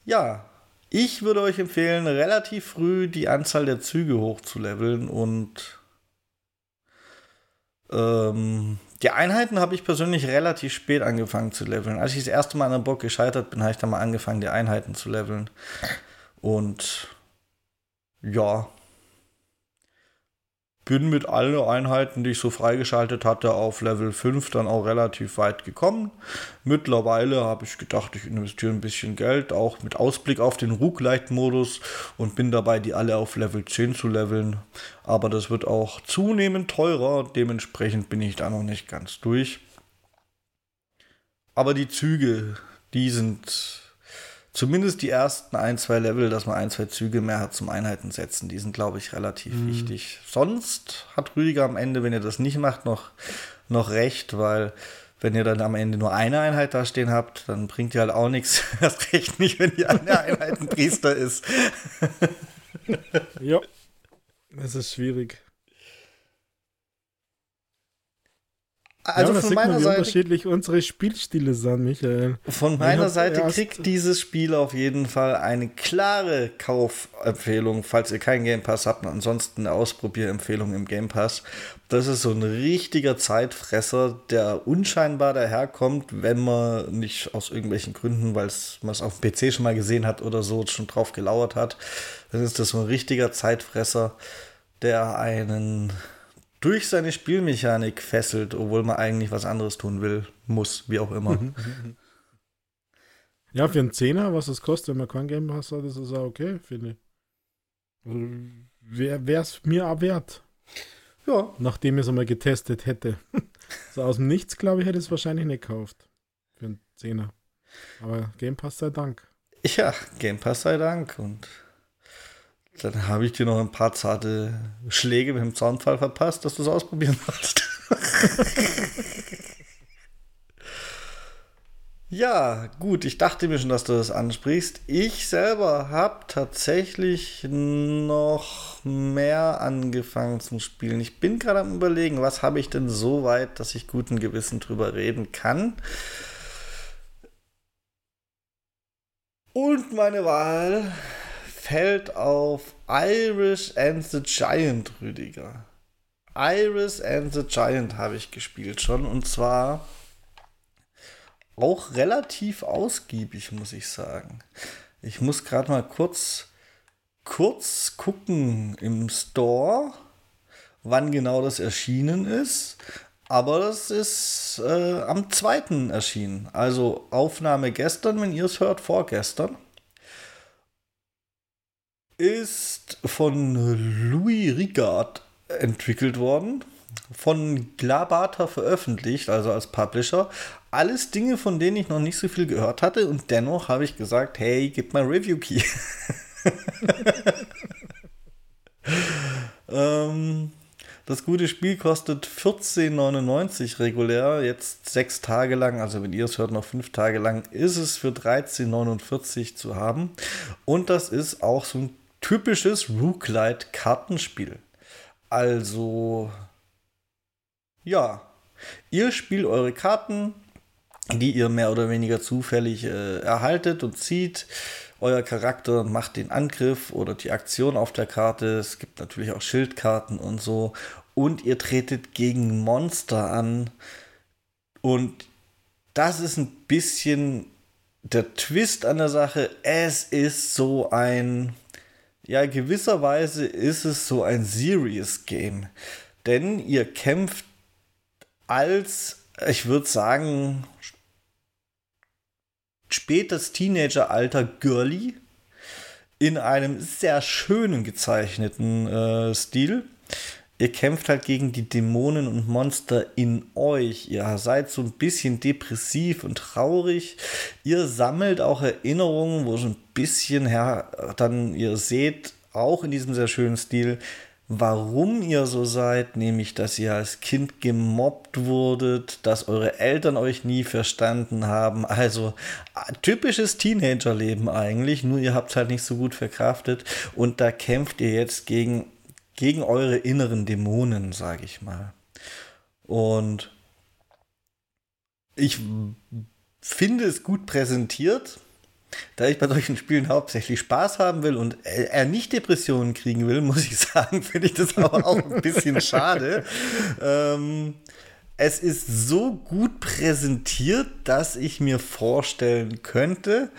Speaker 1: Ja, ich würde euch empfehlen, relativ früh die Anzahl der Züge hochzuleveln und ähm, die Einheiten habe ich persönlich relativ spät angefangen zu leveln. Als ich das erste Mal an der Bock gescheitert bin, habe ich dann mal angefangen, die Einheiten zu leveln. Und ja, bin mit allen Einheiten, die ich so freigeschaltet hatte, auf Level 5 dann auch relativ weit gekommen. Mittlerweile habe ich gedacht, ich investiere ein bisschen Geld, auch mit Ausblick auf den Roguelite-Modus und bin dabei, die alle auf Level 10 zu leveln. Aber das wird auch zunehmend teurer, dementsprechend bin ich da noch nicht ganz durch. Aber die Züge, die sind zumindest die ersten ein, zwei Level, dass man ein, zwei Züge mehr hat zum Einheiten setzen. Die sind, glaube ich, relativ mhm. wichtig. Sonst hat Rüdiger am Ende, wenn ihr das nicht macht, noch, noch recht, weil wenn ihr dann am Ende nur eine Einheit da stehen habt, dann bringt ihr halt auch nichts. (laughs) Erst recht nicht, wenn die eine Einheit ein Priester ist. (laughs)
Speaker 2: ja, das ist schwierig. Also ja, von meiner man, Seite. unterschiedlich unsere Spielstile sind, Michael.
Speaker 1: Von meiner Seite kriegt dieses Spiel auf jeden Fall eine klare Kaufempfehlung, falls ihr keinen Game Pass habt. Ansonsten eine Ausprobierempfehlung im Game Pass. Das ist so ein richtiger Zeitfresser, der unscheinbar daherkommt, wenn man nicht aus irgendwelchen Gründen, weil man es auf dem PC schon mal gesehen hat oder so, schon drauf gelauert hat. Dann ist das so ein richtiger Zeitfresser, der einen durch seine Spielmechanik fesselt, obwohl man eigentlich was anderes tun will, muss, wie auch immer. Mhm.
Speaker 2: Ja, für einen Zehner, was es kostet, wenn man kein Game Pass hat, ist es auch okay, finde ich. Also, Wäre es mir auch wert. Ja. Nachdem ich es einmal getestet hätte. (laughs) so aus dem Nichts, glaube ich, hätte ich es wahrscheinlich nicht gekauft. Für einen Zehner. Aber Game Pass sei Dank.
Speaker 1: Ja, Game Pass sei Dank. Und dann habe ich dir noch ein paar zarte Schläge mit dem Zaunfall verpasst, dass du es ausprobieren sollst. (laughs) ja, gut, ich dachte mir schon, dass du das ansprichst. Ich selber habe tatsächlich noch mehr angefangen zum Spielen. Ich bin gerade am Überlegen, was habe ich denn so weit, dass ich guten Gewissen drüber reden kann. Und meine Wahl fällt auf Iris and the Giant, Rüdiger. Iris and the Giant habe ich gespielt schon und zwar auch relativ ausgiebig, muss ich sagen. Ich muss gerade mal kurz, kurz gucken im Store, wann genau das erschienen ist. Aber das ist äh, am 2. erschienen. Also Aufnahme gestern, wenn ihr es hört, vorgestern ist von Louis Rigard entwickelt worden, von Glabata veröffentlicht, also als Publisher. Alles Dinge, von denen ich noch nicht so viel gehört hatte und dennoch habe ich gesagt, hey, gib mal Review Key. (laughs) ähm, das gute Spiel kostet 14,99 regulär, jetzt sechs Tage lang, also wenn ihr es hört, noch fünf Tage lang, ist es für 13,49 zu haben. Und das ist auch so ein typisches Rooklight-Kartenspiel. Also, ja, ihr spielt eure Karten, die ihr mehr oder weniger zufällig äh, erhaltet und zieht. Euer Charakter macht den Angriff oder die Aktion auf der Karte. Es gibt natürlich auch Schildkarten und so. Und ihr tretet gegen Monster an. Und das ist ein bisschen der Twist an der Sache. Es ist so ein ja, gewisserweise ist es so ein Serious Game. Denn ihr kämpft als, ich würde sagen, spätes Teenageralter Girlie in einem sehr schönen gezeichneten äh, Stil ihr kämpft halt gegen die Dämonen und Monster in euch. Ihr seid so ein bisschen depressiv und traurig. Ihr sammelt auch Erinnerungen, wo so ein bisschen her, dann ihr seht, auch in diesem sehr schönen Stil, warum ihr so seid, nämlich dass ihr als Kind gemobbt wurdet, dass eure Eltern euch nie verstanden haben. Also typisches Teenagerleben eigentlich, nur ihr habt es halt nicht so gut verkraftet und da kämpft ihr jetzt gegen, gegen eure inneren Dämonen, sage ich mal. Und ich finde es gut präsentiert da ich bei solchen Spielen hauptsächlich Spaß haben will und er nicht Depressionen kriegen will, (laughs) muss ich sagen, finde ich das aber auch ein bisschen (laughs) schade. Ähm, es ist so gut präsentiert, dass ich mir vorstellen könnte,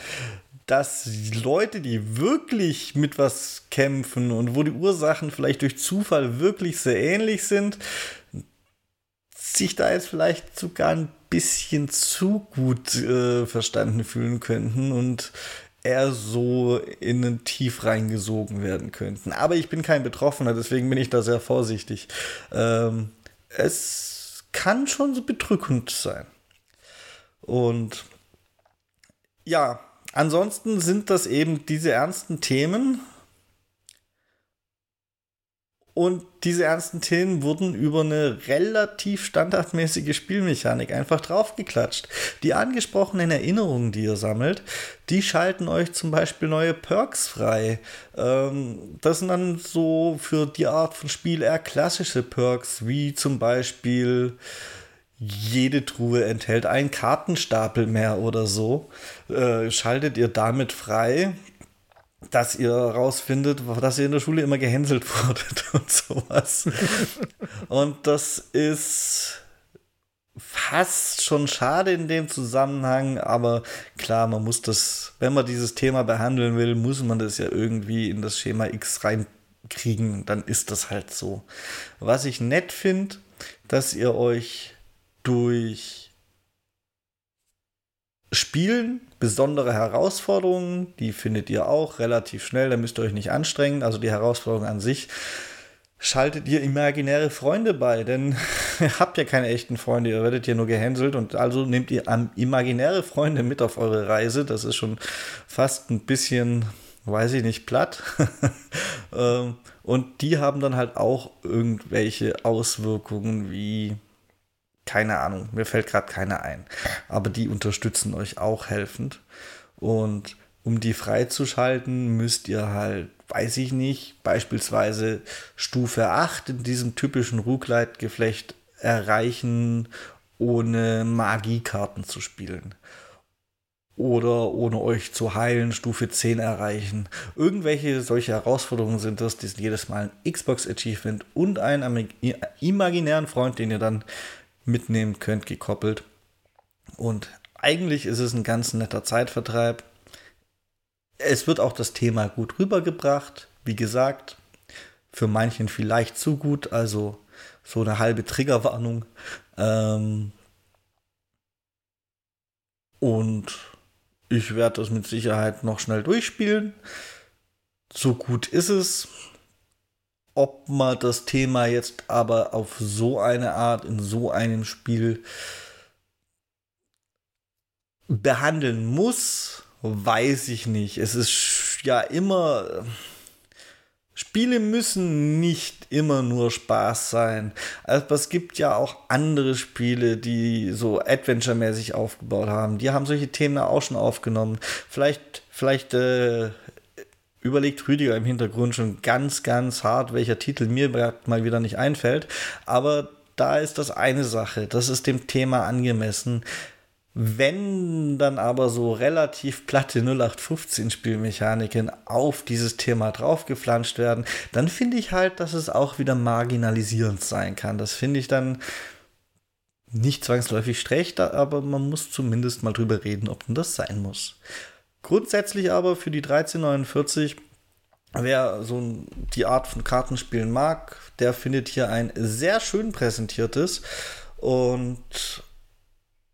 Speaker 1: dass Leute, die wirklich mit was kämpfen und wo die Ursachen vielleicht durch Zufall wirklich sehr ähnlich sind, sich da jetzt vielleicht sogar ein bisschen zu gut äh, verstanden fühlen könnten und eher so in ein Tief reingesogen werden könnten. Aber ich bin kein Betroffener, deswegen bin ich da sehr vorsichtig. Ähm, es kann schon so bedrückend sein. Und ja, ansonsten sind das eben diese ernsten Themen, und diese ernsten Themen wurden über eine relativ standardmäßige Spielmechanik einfach draufgeklatscht. Die angesprochenen Erinnerungen, die ihr sammelt, die schalten euch zum Beispiel neue Perks frei. Ähm, das sind dann so für die Art von Spiel eher klassische Perks, wie zum Beispiel jede Truhe enthält einen Kartenstapel mehr oder so. Äh, schaltet ihr damit frei dass ihr rausfindet, dass ihr in der Schule immer gehänselt (laughs) wurdet und sowas. und das ist fast schon schade in dem Zusammenhang, aber klar, man muss das, wenn man dieses Thema behandeln will, muss man das ja irgendwie in das Schema X reinkriegen, dann ist das halt so. Was ich nett finde, dass ihr euch durch Spielen besondere Herausforderungen, die findet ihr auch relativ schnell, da müsst ihr euch nicht anstrengen. Also die Herausforderung an sich schaltet ihr imaginäre Freunde bei, denn ihr (laughs) habt ja keine echten Freunde, ihr werdet ja nur gehänselt und also nehmt ihr imaginäre Freunde mit auf eure Reise. Das ist schon fast ein bisschen, weiß ich nicht, platt. (laughs) Ähm, und die haben dann halt auch irgendwelche Auswirkungen wie keine Ahnung, mir fällt gerade keiner ein. Aber die unterstützen euch auch helfend. Und um die freizuschalten, müsst ihr halt, weiß ich nicht, beispielsweise Stufe 8 in diesem typischen Rugleit-Geflecht erreichen, ohne Magiekarten zu spielen. Oder ohne euch zu heilen, Stufe 10 erreichen. Irgendwelche solche Herausforderungen sind das, die sind jedes Mal ein Xbox-Achievement und einen imaginären Freund, den ihr dann mitnehmen könnt, gekoppelt. Und eigentlich ist es ein ganz netter Zeitvertreib. Es wird auch das Thema gut rübergebracht. Wie gesagt, für manchen vielleicht zu gut, also so eine halbe Triggerwarnung. Ähm und ich werde das mit Sicherheit noch schnell durchspielen. So gut ist es. Ob man das Thema jetzt aber auf so eine Art in so einem Spiel behandeln muss, weiß ich nicht. Es ist ja immer. Spiele müssen nicht immer nur Spaß sein. Also es gibt ja auch andere Spiele, die so Adventure-mäßig aufgebaut haben. Die haben solche Themen auch schon aufgenommen. Vielleicht, vielleicht äh, überlegt Rüdiger im Hintergrund schon ganz, ganz hart, welcher Titel mir mal wieder nicht einfällt. Aber da ist das eine Sache, das ist dem Thema angemessen. Wenn dann aber so relativ platte 0815 Spielmechaniken auf dieses Thema draufgeflanscht werden, dann finde ich halt, dass es auch wieder marginalisierend sein kann. Das finde ich dann nicht zwangsläufig schlecht, aber man muss zumindest mal drüber reden, ob denn das sein muss. Grundsätzlich aber für die 1349, wer so die Art von Kartenspielen mag, der findet hier ein sehr schön präsentiertes und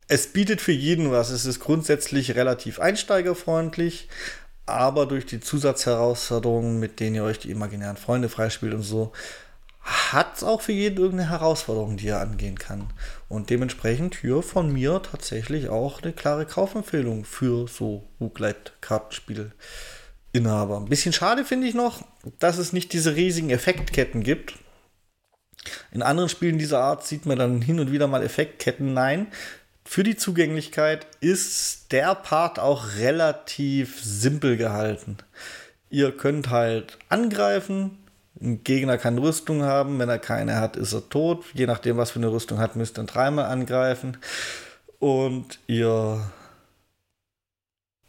Speaker 1: es bietet für jeden was. Es ist grundsätzlich relativ einsteigerfreundlich, aber durch die Zusatzherausforderungen, mit denen ihr euch die imaginären Freunde freispielt und so, hat es auch für jeden irgendeine Herausforderung, die er angehen kann. Und dementsprechend hier von mir tatsächlich auch eine klare Kaufempfehlung für so Roguelite-Kartenspiel. Ein bisschen schade finde ich noch, dass es nicht diese riesigen Effektketten gibt. In anderen Spielen dieser Art sieht man dann hin und wieder mal Effektketten. Nein, für die Zugänglichkeit ist der Part auch relativ simpel gehalten. Ihr könnt halt angreifen. Ein Gegner kann Rüstung haben. Wenn er keine hat, ist er tot. Je nachdem, was für eine Rüstung hat, müsst ihr dreimal angreifen. Und ihr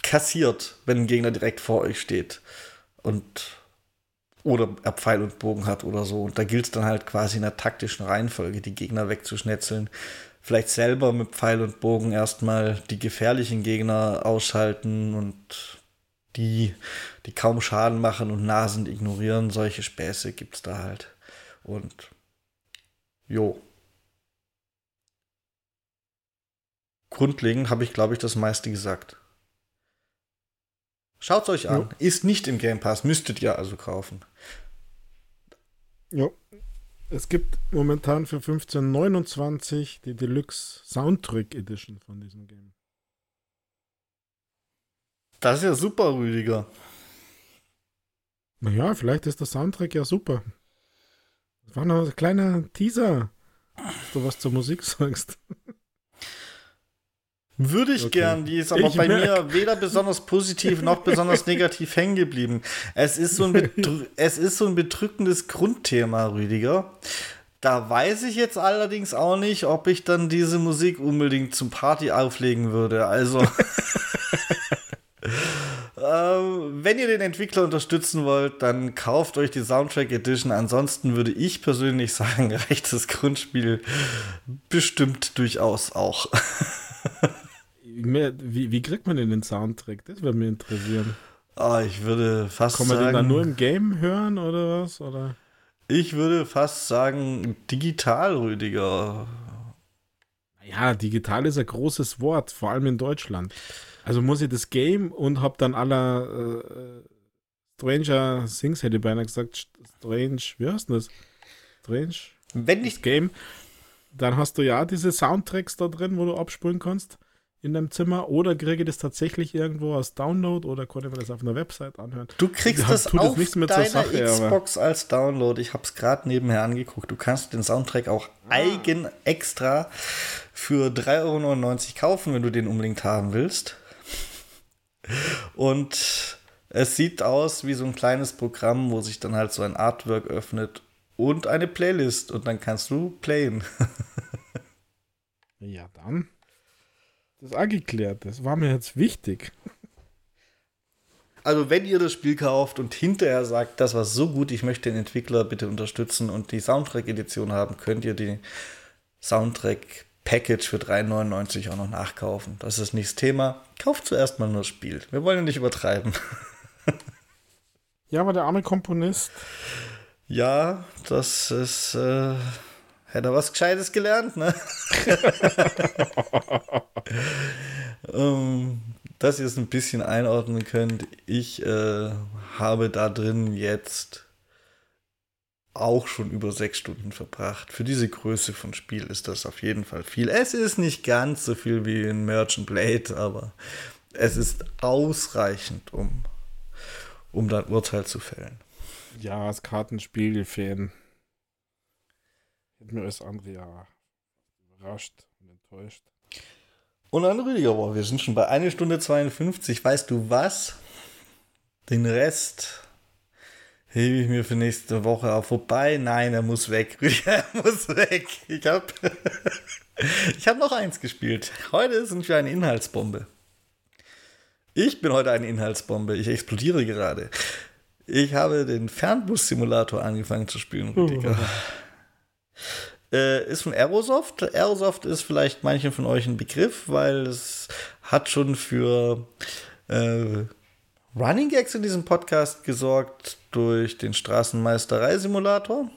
Speaker 1: kassiert, wenn ein Gegner direkt vor euch steht. Und oder er Pfeil und Bogen hat oder so. Und da gilt es dann halt quasi in der taktischen Reihenfolge, die Gegner wegzuschnetzeln. Vielleicht selber mit Pfeil und Bogen erstmal die gefährlichen Gegner ausschalten und die, die kaum Schaden machen und nah sind, ignorieren. Solche Späße gibt es da halt. Und jo. Grundlegend habe ich, glaube ich, das meiste gesagt. Schaut euch an. Ja. Ist nicht im Game Pass, müsstet ihr also kaufen.
Speaker 2: Ja. Es gibt momentan für 15,29 die Deluxe Soundtrack Edition von diesem Game.
Speaker 1: Das ist ja super, Rüdiger.
Speaker 2: Naja, vielleicht ist der Soundtrack ja super. Das war noch ein kleiner Teaser, dass du was zur Musik (laughs) sagst.
Speaker 1: Würde ich okay. gern, die ist aber ich bei merk. mir weder besonders positiv noch besonders negativ hängen geblieben. Es ist, so ein es ist so ein bedrückendes Grundthema, Rüdiger. Da weiß ich jetzt allerdings auch nicht, ob ich dann diese Musik unbedingt zum Party auflegen würde. Also. (laughs) ähm, wenn ihr den Entwickler unterstützen wollt, dann kauft euch die Soundtrack Edition. Ansonsten würde ich persönlich sagen, (laughs) reicht das Grundspiel bestimmt durchaus auch. (laughs)
Speaker 2: wie, wie kriegt man denn den Soundtrack? Das würde mich interessieren.
Speaker 1: Ah, ich würde fast
Speaker 2: Kann man sagen, den dann nur im Game hören oder was? Oder?
Speaker 1: Ich würde fast sagen, digital, Rüdiger.
Speaker 2: Ja, digital ist ein großes Wort, vor allem in Deutschland. Also muss ich das Game und hab dann aller äh, Stranger Things, hätte ich beinahe gesagt, Strange, wie heißt das? Strange?
Speaker 1: Wenn nicht.
Speaker 2: Game. Dann hast du ja diese Soundtracks da drin, wo du abspulen kannst in deinem Zimmer oder kriege ich das tatsächlich irgendwo als Download oder konnte man das auf einer Website anhören?
Speaker 1: Du kriegst das auf deiner Sache, Xbox aber. als Download. Ich habe es gerade nebenher angeguckt. Du kannst den Soundtrack auch ah. eigen extra für 3,99 Euro kaufen, wenn du den unbedingt haben willst. Und es sieht aus wie so ein kleines Programm, wo sich dann halt so ein Artwork öffnet und eine Playlist und dann kannst du playen. (laughs)
Speaker 2: ja, dann das angeklärt. Das war mir jetzt wichtig.
Speaker 1: Also, wenn ihr das Spiel kauft und hinterher sagt, das war so gut, ich möchte den Entwickler bitte unterstützen und die Soundtrack-Edition haben, könnt ihr die Soundtrack-Package für 3,99 auch noch nachkaufen. Das ist nicht das Thema. Kauft zuerst mal nur das Spiel. Wir wollen ja nicht übertreiben. (laughs)
Speaker 2: Ja, aber der arme Komponist.
Speaker 1: Ja, das ist. Äh, hätte er was Gescheites gelernt, ne? um, (laughs) dass ihr es ein bisschen einordnen könnt, ich äh, habe da drin jetzt auch schon über sechs Stunden verbracht. Für diese Größe von Spiel ist das auf jeden Fall viel. Es ist nicht ganz so viel wie in Merchant Blade, aber es ist ausreichend, um, um dann Urteil zu fällen.
Speaker 2: Ja, als Kartenspiel-Fan hätte mir das andere ja überrascht und enttäuscht.
Speaker 1: Und dann Rüdiger, boah, wir sind schon bei 1 Stunde 52. Weißt du was? Den Rest hebe ich mir für nächste Woche auf. Wobei, nein, er muss weg. (laughs) Er muss weg. Ich habe (laughs) ich hab noch eins gespielt. Heute sind wir eine Inhaltsbombe. Ich bin heute eine Inhaltsbombe. Ich explodiere gerade. Ich habe den Fernbus-Simulator angefangen zu spielen, Rüdiger. Oh. (laughs) Äh, ist von Aerosoft. Aerosoft ist vielleicht manchen von euch ein Begriff, weil es hat schon für äh, Running Gags in diesem Podcast gesorgt durch den Straßenmeisterei-Simulator.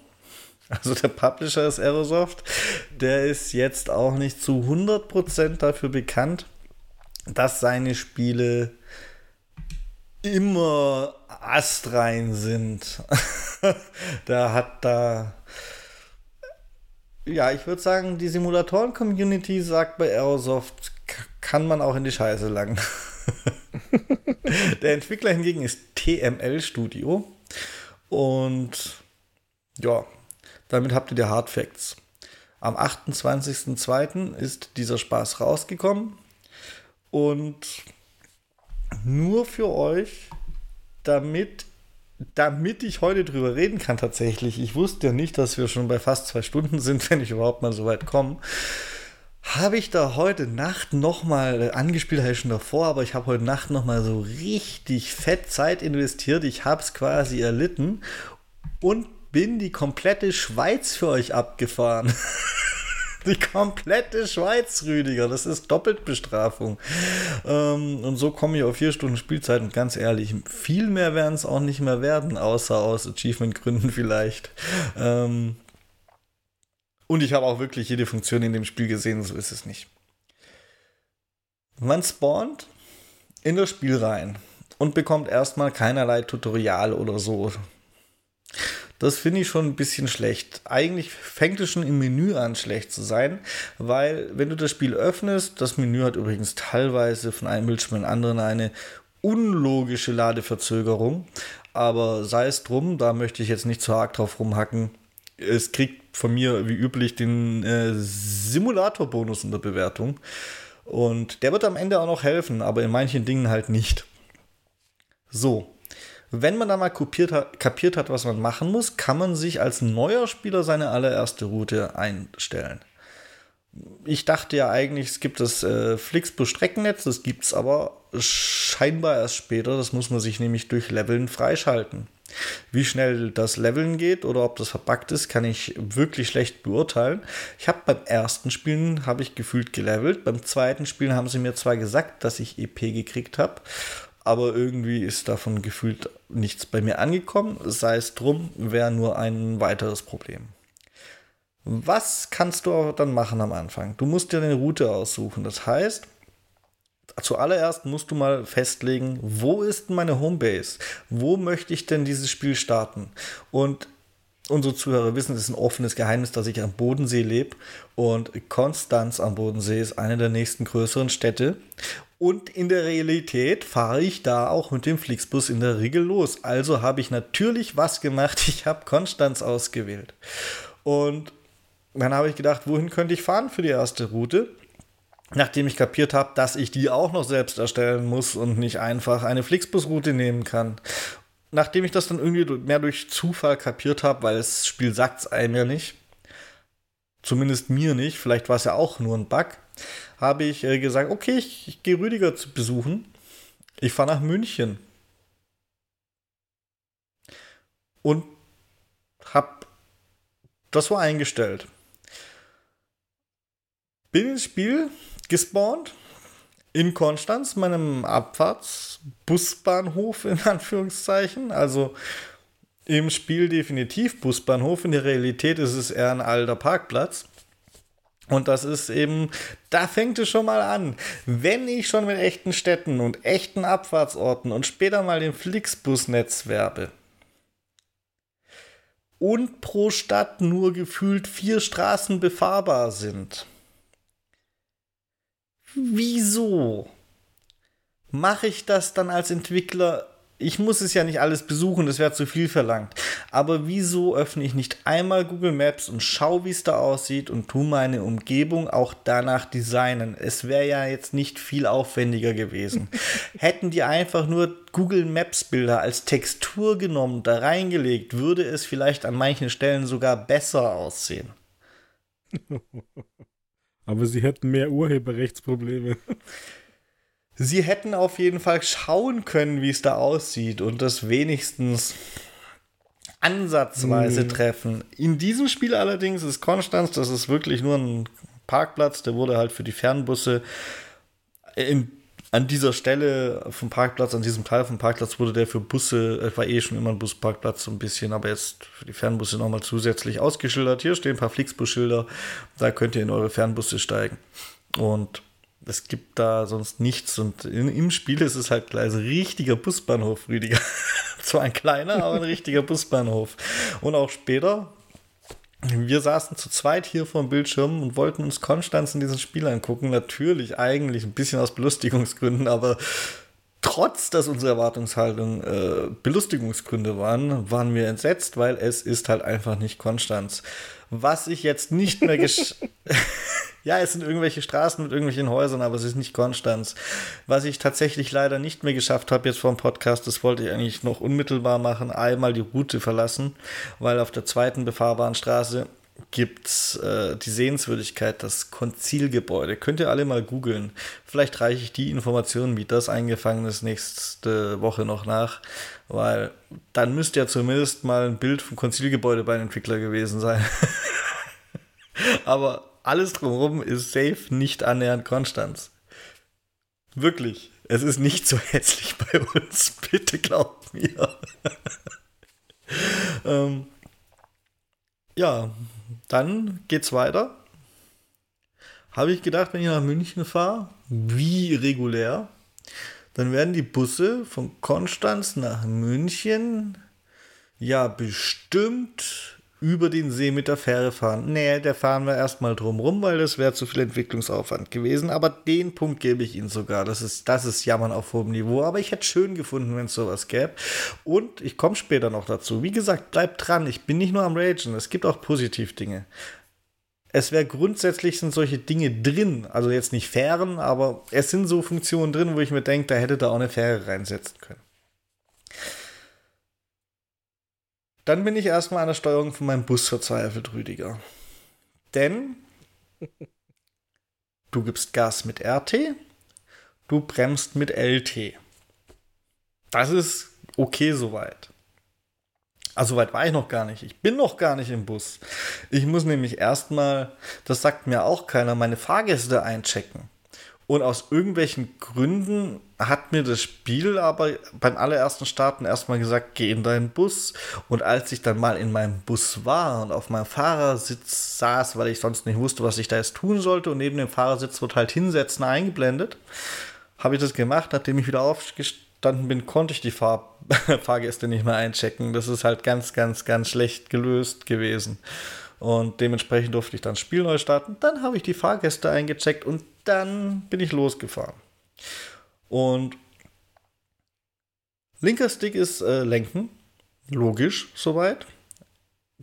Speaker 1: Also der Publisher ist Aerosoft. Der ist jetzt auch nicht zu 100% dafür bekannt, dass seine Spiele immer astrein sind. (laughs) der hat da ja, ich würde sagen, die Simulatoren-Community sagt bei Aerosoft, kann man auch in die Scheiße langen. (laughs) Der Entwickler hingegen ist TML Studio. Und ja, damit habt ihr die Hard Facts. Am 28.02. ist dieser Spaß rausgekommen. Und nur für euch, damit, damit ich heute drüber reden kann tatsächlich. Ich wusste ja nicht, dass wir schon bei fast zwei Stunden sind, (laughs) wenn ich überhaupt mal so weit komme. Habe ich da heute Nacht nochmal, äh, angespielt habe ich schon davor, aber ich habe heute Nacht nochmal so richtig fett Zeit investiert. Ich habe es quasi erlitten und bin die komplette Schweiz für euch abgefahren. (laughs) die komplette Schweiz, Rüdiger. Das ist Doppeltbestrafung. Ähm, und so komme ich auf vier Stunden Spielzeit. Und ganz ehrlich, viel mehr werden es auch nicht mehr werden, außer aus Achievement-Gründen (laughs) vielleicht. Ähm, und ich habe auch wirklich jede Funktion in dem Spiel gesehen, so ist es nicht. Man spawnt in das Spiel rein und bekommt erstmal keinerlei Tutorial oder so. Das finde ich schon ein bisschen schlecht. Eigentlich fängt es schon im Menü an, schlecht zu sein, weil wenn du das Spiel öffnest, das Menü hat übrigens teilweise von einem Bildschirm in anderen eine unlogische Ladeverzögerung. Aber sei es drum, da möchte ich jetzt nicht zu arg drauf rumhacken. Es kriegt von mir wie üblich den äh, Simulator-Bonus in der Bewertung. Und der wird am Ende auch noch helfen, aber in manchen Dingen halt nicht. So, wenn man da mal hat, kapiert hat, was man machen muss, kann man sich als neuer Spieler seine allererste Route einstellen. Ich dachte ja eigentlich, es gibt das äh, Flixbus Streckennetz, das gibt es aber scheinbar erst später. Das muss man sich nämlich durch Leveln freischalten. Wie schnell das Leveln geht oder ob das verbuggt ist, kann ich wirklich schlecht beurteilen. Ich habe beim ersten Spielen habe ich gefühlt gelevelt, beim zweiten Spielen haben sie mir zwar gesagt, dass ich EP gekriegt habe aber irgendwie ist davon gefühlt nichts bei mir angekommen. Sei es drum, wäre nur ein weiteres Problem. Was kannst du dann machen am Anfang? Du musst dir eine Route aussuchen. Das heißt, zuallererst musst du mal festlegen, wo ist meine Homebase? Wo möchte ich denn dieses Spiel starten? Und unsere Zuhörer wissen, es ist ein offenes Geheimnis, dass ich am Bodensee lebe. Und Konstanz am Bodensee ist eine der nächsten größeren Städte. Und in der Realität fahre ich da auch mit dem Flixbus in der Regel los. Also habe ich natürlich was gemacht. (laughs) Ich habe Konstanz ausgewählt. Und dann habe ich gedacht, wohin könnte ich fahren für die erste Route? Nachdem ich kapiert habe, dass ich die auch noch selbst erstellen muss und nicht einfach eine Flixbus-Route nehmen kann. Nachdem ich das dann irgendwie mehr durch Zufall kapiert habe, weil das Spiel sagt es einem ja nicht, zumindest mir nicht, vielleicht war es ja auch nur ein Bug, habe ich äh, gesagt, okay, ich, ich gehe Rüdiger zu besuchen. Ich fahre nach München. Und habe das war eingestellt. Bin ins Spiel gespawnt in Konstanz, meinem Abfahrtsbusbahnhof in (laughs) Anführungszeichen. Also im Spiel definitiv Busbahnhof, in der Realität ist es eher ein alter Parkplatz. Und das ist eben, da fängt es schon mal an. Wenn ich schon mit echten Städten und echten Abfahrtsorten und später mal dem Flixbus-Netz werbe und pro Stadt nur gefühlt vier Straßen befahrbar sind, wieso mache ich das dann als Entwickler ich muss es ja nicht alles besuchen, das wäre zu viel verlangt. Aber wieso öffne ich nicht einmal Google Maps und schaue, wie es da aussieht und tu meine Umgebung auch danach designen? Es wäre ja jetzt nicht viel aufwendiger gewesen. (laughs) Hätten die einfach nur Google Maps Bilder als Textur genommen, da reingelegt, würde es vielleicht an manchen Stellen sogar besser aussehen. (laughs)
Speaker 2: Aber sie hätten mehr Urheberrechtsprobleme.
Speaker 1: sie hätten auf jeden Fall schauen können, wie es da aussieht und das wenigstens ansatzweise mhm. treffen. In diesem Spiel allerdings ist Konstanz, das ist wirklich nur ein Parkplatz, der wurde halt für die Fernbusse in, an dieser Stelle vom Parkplatz, an diesem Teil vom Parkplatz wurde der für Busse, war eh schon immer ein Busparkplatz so ein bisschen, aber jetzt für die Fernbusse nochmal zusätzlich ausgeschildert. Hier stehen ein paar Flixbus-Schilder, da könnt ihr in eure Fernbusse steigen. Und es gibt da sonst nichts. Und in, im Spiel ist es halt gleich ein richtiger Busbahnhof, Rüdiger. (laughs) Zwar ein kleiner, aber ein richtiger Busbahnhof. Und auch später, wir saßen zu zweit hier vor dem Bildschirm und wollten uns Konstanz in diesem Spiel angucken. Natürlich eigentlich ein bisschen aus Belustigungsgründen, aber trotz dass unsere Erwartungshaltung äh, Belustigungsgründe waren, waren wir entsetzt, weil es ist halt einfach nicht Konstanz. Was ich jetzt nicht mehr gesch (laughs) Ja, es sind irgendwelche Straßen mit irgendwelchen Häusern, aber es ist nicht Konstanz. Was ich tatsächlich leider nicht mehr geschafft habe jetzt vor dem Podcast, das wollte ich eigentlich noch unmittelbar machen, einmal die Route verlassen, weil auf der zweiten befahrbaren Straße gibt's äh, die Sehenswürdigkeit, das Konzilgebäude. Könnt ihr alle mal googeln. Vielleicht reiche ich die Informationen, wie das eingefangen ist, nächste Woche noch nach, weil dann müsste ja zumindest mal ein Bild vom Konzilgebäude bei einem Entwickler gewesen sein. (laughs) Aber alles drumherum ist safe nicht annähernd Konstanz. Wirklich. Es ist nicht so hässlich bei uns. (laughs) Bitte glaubt mir. (laughs) ähm, ja, dann geht's weiter. Habe ich gedacht, wenn ich nach München fahre, wie regulär, dann werden die Busse von Konstanz nach München ja bestimmt über den See mit der Fähre fahren. Nee, der fahren wir erstmal drumrum, weil das wäre zu viel Entwicklungsaufwand gewesen. Aber den Punkt gebe ich Ihnen sogar. Das ist, das ist Jammern auf hohem Niveau. Aber ich hätte schön gefunden, wenn es sowas gäbe. Und ich komme später noch dazu. Wie gesagt, bleibt dran. Ich bin nicht nur am Ragen. Es gibt auch Positivdinge. Es wäre grundsätzlich sind solche Dinge drin. Also jetzt nicht Fähren, aber es sind so Funktionen drin, wo ich mir denke, da hätte da auch eine Fähre reinsetzen können. Dann bin ich erstmal an der Steuerung von meinem Bus verzweifelt, Rüdiger. Denn du gibst Gas mit RT, du bremst mit LT. Das ist okay soweit. Also weit war ich noch gar nicht. Ich bin noch gar nicht im Bus. Ich muss nämlich erstmal, das sagt mir auch keiner, meine Fahrgäste einchecken. Und aus irgendwelchen Gründen hat mir das Spiel aber beim allerersten Starten erstmal gesagt, geh in deinen Bus. Und als ich dann mal in meinem Bus war und auf meinem Fahrersitz saß, weil ich sonst nicht wusste, was ich da jetzt tun sollte, und neben dem Fahrersitz wird halt hinsetzen eingeblendet, habe ich das gemacht. Nachdem ich wieder aufgestanden bin, konnte ich die Fahr (laughs) Fahrgäste nicht mehr einchecken. Das ist halt ganz, ganz, ganz schlecht gelöst gewesen. Und dementsprechend durfte ich dann das Spiel neu starten. Dann habe ich die Fahrgäste eingecheckt und dann bin ich losgefahren. Und linker Stick ist äh, Lenken, logisch soweit.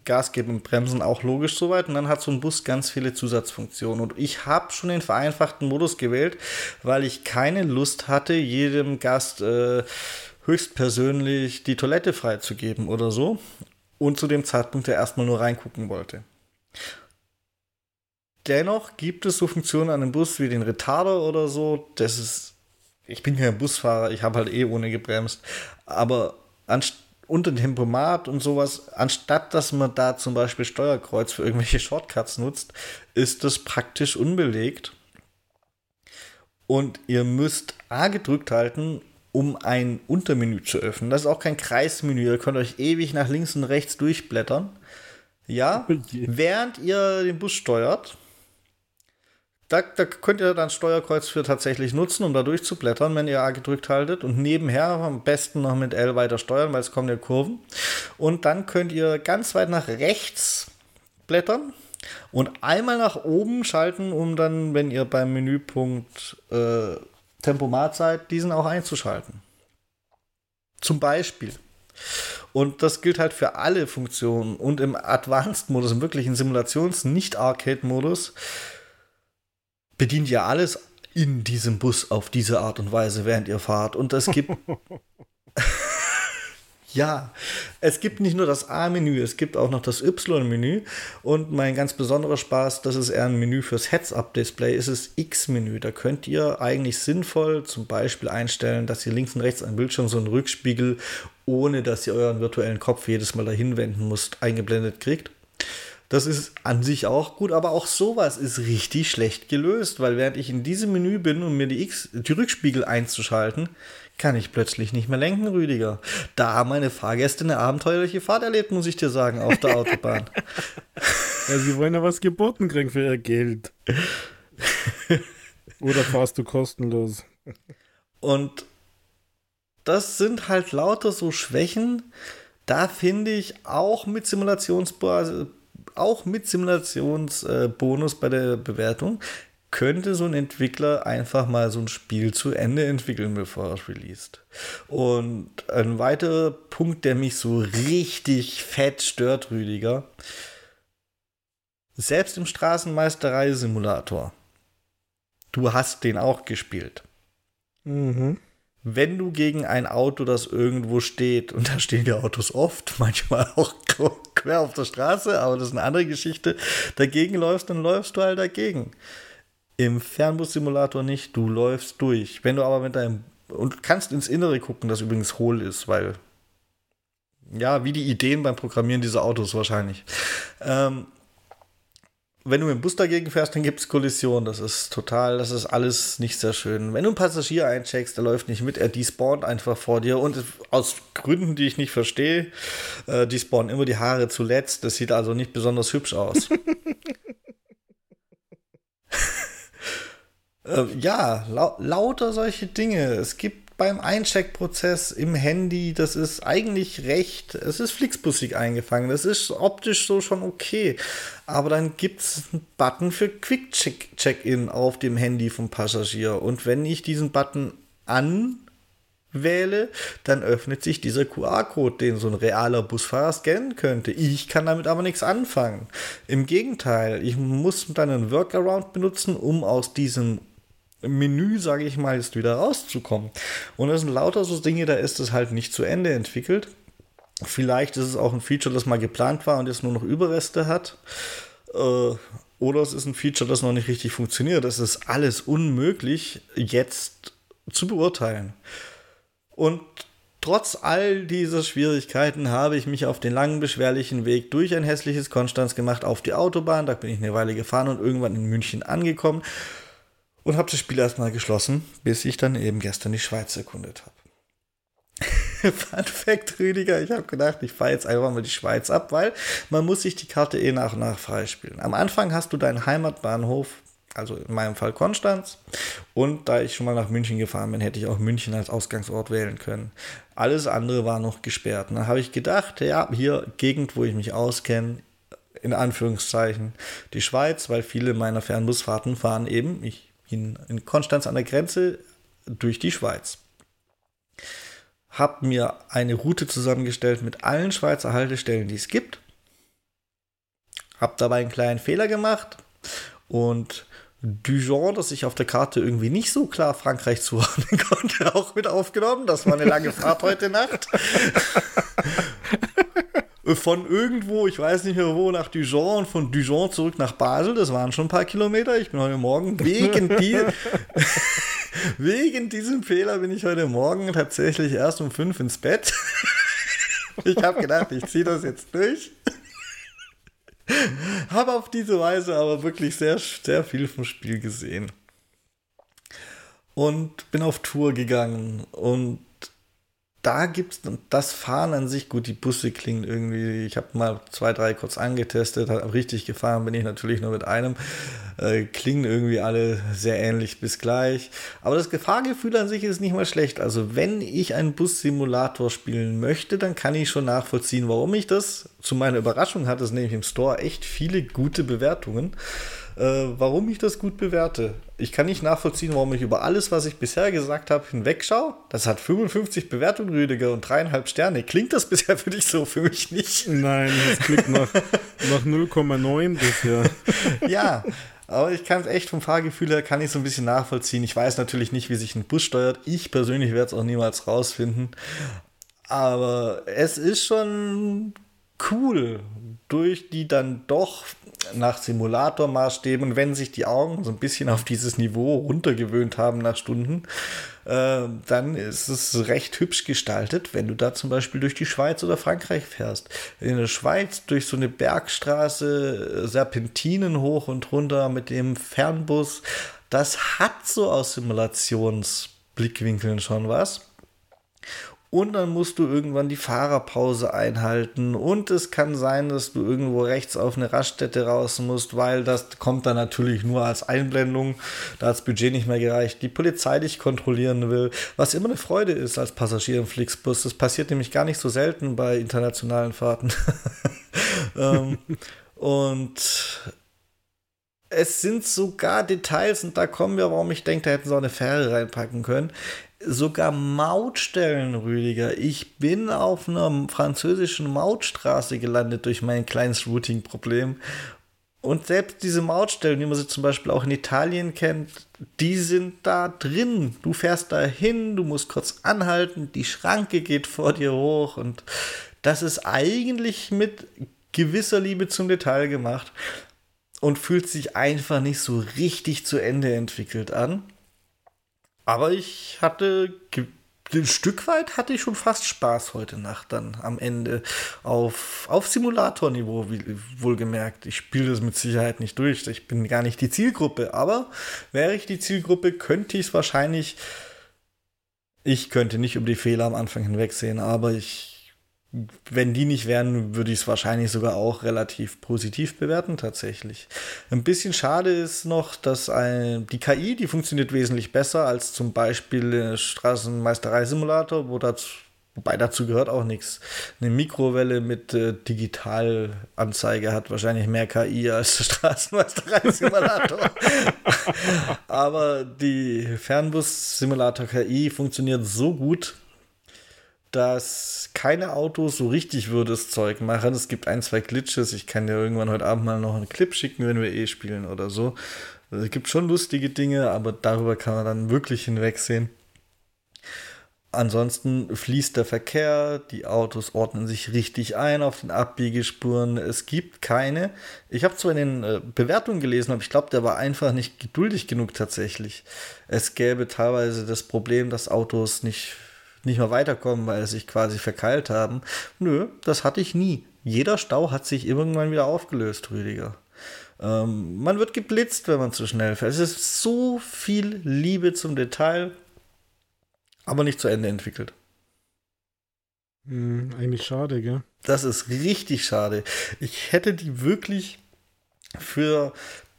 Speaker 1: Gas geben und Bremsen auch logisch soweit. Und dann hat so ein Bus ganz viele Zusatzfunktionen. Und ich habe schon den vereinfachten Modus gewählt, weil ich keine Lust hatte, jedem Gast äh, höchstpersönlich die Toilette freizugeben oder so. Und zu dem Zeitpunkt der erstmal nur reingucken wollte. Dennoch gibt es so Funktionen an einem Bus wie den Retarder oder so. Das ist. Ich bin kein Busfahrer, ich habe halt eh ohne gebremst. Aber unter dem Tempomat und sowas, anstatt dass man da zum Beispiel Steuerkreuz für irgendwelche Shortcuts nutzt, ist das praktisch unbelegt. Und ihr müsst A gedrückt halten, um ein Untermenü zu öffnen. Das ist auch kein Kreismenü. Ihr könnt euch ewig nach links und rechts durchblättern. Ja, (laughs) während ihr den Bus steuert da, da, könnt ihr dann Steuerkreuz für tatsächlich nutzen, um da durchzublättern, wenn ihr A gedrückt haltet. Und nebenher am besten noch mit L weiter steuern, weil es kommen ja Kurven. Und dann könnt ihr ganz weit nach rechts blättern und einmal nach oben schalten, um dann, wenn ihr beim Menüpunkt äh, Tempomat seid, diesen auch einzuschalten. Zum Beispiel. Und das gilt halt für alle Funktionen. Und im Advanced-Modus, im wirklichen Simulations-, nicht-Arcade-Modus, bedient ja alles in diesem Bus auf diese Art und Weise, während ihr fahrt. Und es gibt. (laughs) ja, es gibt nicht nur das A-Menü, es gibt auch noch das Y-Menü. Und mein ganz besonderer Spaß, das ist eher ein Menü fürs Heads-Up-Display, ist das X-Menü. Da könnt ihr eigentlich sinnvoll zum Beispiel einstellen, dass ihr links und rechts am Bildschirm so einen Rückspiegel, ohne dass ihr euren virtuellen Kopf jedes Mal dahin wenden müsst, eingeblendet kriegt. Das ist an sich auch gut, aber auch sowas ist richtig schlecht gelöst, weil während ich in diesem Menü bin, um mir die, X, die Rückspiegel einzuschalten, kann ich plötzlich nicht mehr lenken, Rüdiger. Da haben meine Fahrgäste eine abenteuerliche Fahrt erlebt, muss ich dir sagen, auf der Autobahn. (laughs)
Speaker 2: ja, sie wollen ja was geboten kriegen für ihr Geld. Oder fahrst du kostenlos?
Speaker 1: Und das sind halt lauter so Schwächen, da finde ich auch mit Simulationsbasis auch mit Simulationsbonus bei der Bewertung, könnte so ein Entwickler einfach mal so ein Spiel zu Ende entwickeln, bevor er es released. Und ein weiterer Punkt, der mich so richtig fett stört, Rüdiger, selbst im Straßenmeisterei-Simulator, du hast den auch gespielt. Mhm. Wenn du gegen ein Auto, das irgendwo steht, und da stehen die Autos oft, manchmal auch quer auf der Straße, aber das ist eine andere Geschichte, dagegen läufst, dann läufst du halt dagegen. Im Fernbus-Simulator nicht, du läufst durch. Wenn du aber mit deinem. Und kannst ins Innere gucken, das übrigens hohl ist, weil. Ja, wie die Ideen beim Programmieren dieser Autos wahrscheinlich. Ähm, wenn du mit dem Bus dagegen fährst, dann gibt es Kollision. Das ist total, das ist alles nicht sehr schön. Wenn du einen Passagier eincheckst, der läuft nicht mit, er despawnt einfach vor dir und aus Gründen, die ich nicht verstehe, äh, despawnen immer die Haare zuletzt. Das sieht also nicht besonders hübsch aus. (laughs) Äh, ja, lau lauter solche Dinge. Es gibt beim Eincheckprozess im Handy, das ist eigentlich recht, es ist Flixbusig eingefangen, das ist optisch so schon okay. Aber dann gibt es einen Button für Quick-Check-In auf dem Handy vom Passagier. Und wenn ich diesen Button anwähle, dann öffnet sich dieser QR-Code, den so ein realer Busfahrer scannen könnte. Ich kann damit aber nichts anfangen. Im Gegenteil, ich muss dann einen Workaround benutzen, um aus diesem Menü, sage ich mal, jetzt wieder rauszukommen. Und das sind lauter so Dinge, da ist es halt nicht zu Ende entwickelt. Vielleicht ist es auch ein Feature, das mal geplant war und jetzt nur noch Überreste hat. Äh, oder es ist ein Feature, das noch nicht richtig funktioniert. Das ist alles unmöglich jetzt zu beurteilen. Und trotz all dieser Schwierigkeiten habe ich mich auf den langen, beschwerlichen Weg durch ein hässliches Konstanz gemacht auf die Autobahn. Da bin ich eine Weile gefahren und irgendwann in München angekommen und habe das Spiel erstmal geschlossen, bis ich dann eben gestern die Schweiz erkundet habe. (laughs) Fun Fact, Rüdiger, ich habe gedacht, ich fahre jetzt einfach mal die Schweiz ab, weil man muss sich die Karte eh nach und nach freispielen. Am Anfang hast du deinen Heimatbahnhof, also in meinem Fall Konstanz, und da ich schon mal nach München gefahren bin, hätte ich auch München als Ausgangsort wählen können. Alles andere war noch gesperrt. Und dann habe ich gedacht, ja, hier Gegend, wo ich mich auskenne, in Anführungszeichen die Schweiz, weil viele meiner Fernbusfahrten fahren eben, ich in, in Konstanz an der Grenze durch die Schweiz. Hab mir eine Route zusammengestellt mit allen Schweizer Haltestellen, die es gibt. Hab dabei einen kleinen Fehler gemacht und Dijon, das ich auf der Karte irgendwie nicht so klar Frankreich zuordnen (laughs) konnte, auch mit aufgenommen. Das war eine lange Fahrt heute Nacht. (laughs) von irgendwo, ich weiß nicht mehr wo, nach Dijon und von Dijon zurück nach Basel. Das waren schon ein paar Kilometer. Ich bin heute Morgen (laughs) wegen, die, (laughs) wegen diesem Fehler bin ich heute Morgen tatsächlich erst um fünf ins Bett. (laughs) ich habe gedacht, ich ziehe das jetzt durch. habe auf diese Weise aber wirklich sehr, sehr viel vom Spiel gesehen. Und bin auf Tour gegangen und da gibt es das Fahren an sich, gut, die Busse klingen irgendwie, ich habe mal zwei, drei kurz angetestet, richtig gefahren bin ich natürlich nur mit einem, äh, klingen irgendwie alle sehr ähnlich bis gleich. Aber das Gefahrgefühl an sich ist nicht mal schlecht. Also wenn ich einen Bus-Simulator spielen möchte, dann kann ich schon nachvollziehen, warum ich das. Zu meiner Überraschung hat es nämlich im Store echt viele gute Bewertungen äh, warum ich das gut bewerte. Ich kann nicht nachvollziehen, warum ich über alles, was ich bisher gesagt habe, hinwegschaue. Das hat 55 Bewertungen, Rüdiger, und dreieinhalb Sterne. Klingt das bisher für dich so? Für mich nicht.
Speaker 2: Nein, das klingt nach, nach 0,9 bisher.
Speaker 1: ja, aber ich kann es echt vom Fahrgefühl her, kann ich so ein bisschen nachvollziehen. Ich weiß natürlich nicht, wie sich ein Bus steuert. Ich persönlich werde es auch niemals rausfinden. Aber es ist schon cool, durch die dann doch nach Simulatormaßstäben, wenn sich die Augen so ein bisschen auf dieses Niveau runtergewöhnt haben nach Stunden, äh, dann ist es recht hübsch gestaltet, wenn du da zum Beispiel durch die Schweiz oder Frankreich fährst. In der Schweiz durch so eine Bergstraße, äh, Serpentinen hoch und runter mit dem Fernbus, das hat so aus Simulationsblickwinkeln schon was. Und dann musst du irgendwann die Fahrerpause einhalten. Und es kann sein, dass du irgendwo rechts auf eine Raststätte raus musst, weil das kommt dann natürlich nur als Einblendung. Da hat das Budget nicht mehr gereicht. Die Polizei dich kontrollieren will. Was immer eine Freude ist als Passagier im Flixbus. Das passiert nämlich gar nicht so selten bei internationalen Fahrten. (laughs) ähm, und es sind sogar Details, und da kommen wir, warum ich denke, da hätten sie auch eine Fähre reinpacken können. Sogar Mautstellen, Rüdiger. Ich bin auf einer französischen Mautstraße gelandet durch mein kleines Routing-Problem. Und selbst diese Mautstellen, wie man sie zum Beispiel auch in Italien kennt, die sind da drin. Du fährst da hin, du musst kurz anhalten, die Schranke geht vor dir hoch und das ist eigentlich mit gewisser Liebe zum Detail gemacht und fühlt sich einfach nicht so richtig zu Ende entwickelt an. Aber ich hatte ein Stück weit hatte ich schon fast Spaß heute Nacht dann am Ende auf, auf Simulatorniveau wohlgemerkt. Ich spiele das mit Sicherheit nicht durch. Ich bin gar nicht die Zielgruppe, aber wäre ich die Zielgruppe, könnte ich es wahrscheinlich. Ich könnte nicht über die Fehler am Anfang hinwegsehen, aber ich wenn die nicht wären, würde ich es wahrscheinlich sogar auch relativ positiv bewerten, tatsächlich. Ein bisschen schade ist noch, dass ein, die KI, die funktioniert wesentlich besser als zum Beispiel Straßenmeisterei-Simulator, wo das, wobei dazu gehört auch nichts. Eine Mikrowelle mit äh, Digitalanzeige hat wahrscheinlich mehr KI als der Straßenmeisterei-Simulator. (laughs) Aber die Fernbus-Simulator KI funktioniert so gut, dass keine Autos so richtig würdes Zeug machen. Es gibt ein, zwei Glitches. Ich kann dir irgendwann heute Abend mal noch einen Clip schicken, wenn wir eh spielen oder so. Also es gibt schon lustige Dinge, aber darüber kann man dann wirklich hinwegsehen. Ansonsten fließt der Verkehr, die Autos ordnen sich richtig ein auf den Abbiegespuren. Es gibt keine. Ich habe zwar in den äh, Bewertungen gelesen, aber ich glaube, der war einfach nicht geduldig genug tatsächlich. Es gäbe teilweise das Problem, dass Autos nicht nicht mehr weiterkommen, weil sie sich quasi verkeilt haben. Nö, das hatte ich nie. Jeder Stau hat sich irgendwann wieder aufgelöst, Rüdiger. Ähm, man wird geblitzt, wenn man zu schnell fährt. Es ist so viel Liebe zum Detail, aber nicht zu Ende entwickelt.
Speaker 2: Hm, eigentlich schade, gell?
Speaker 1: Das ist richtig schade. Ich hätte die wirklich für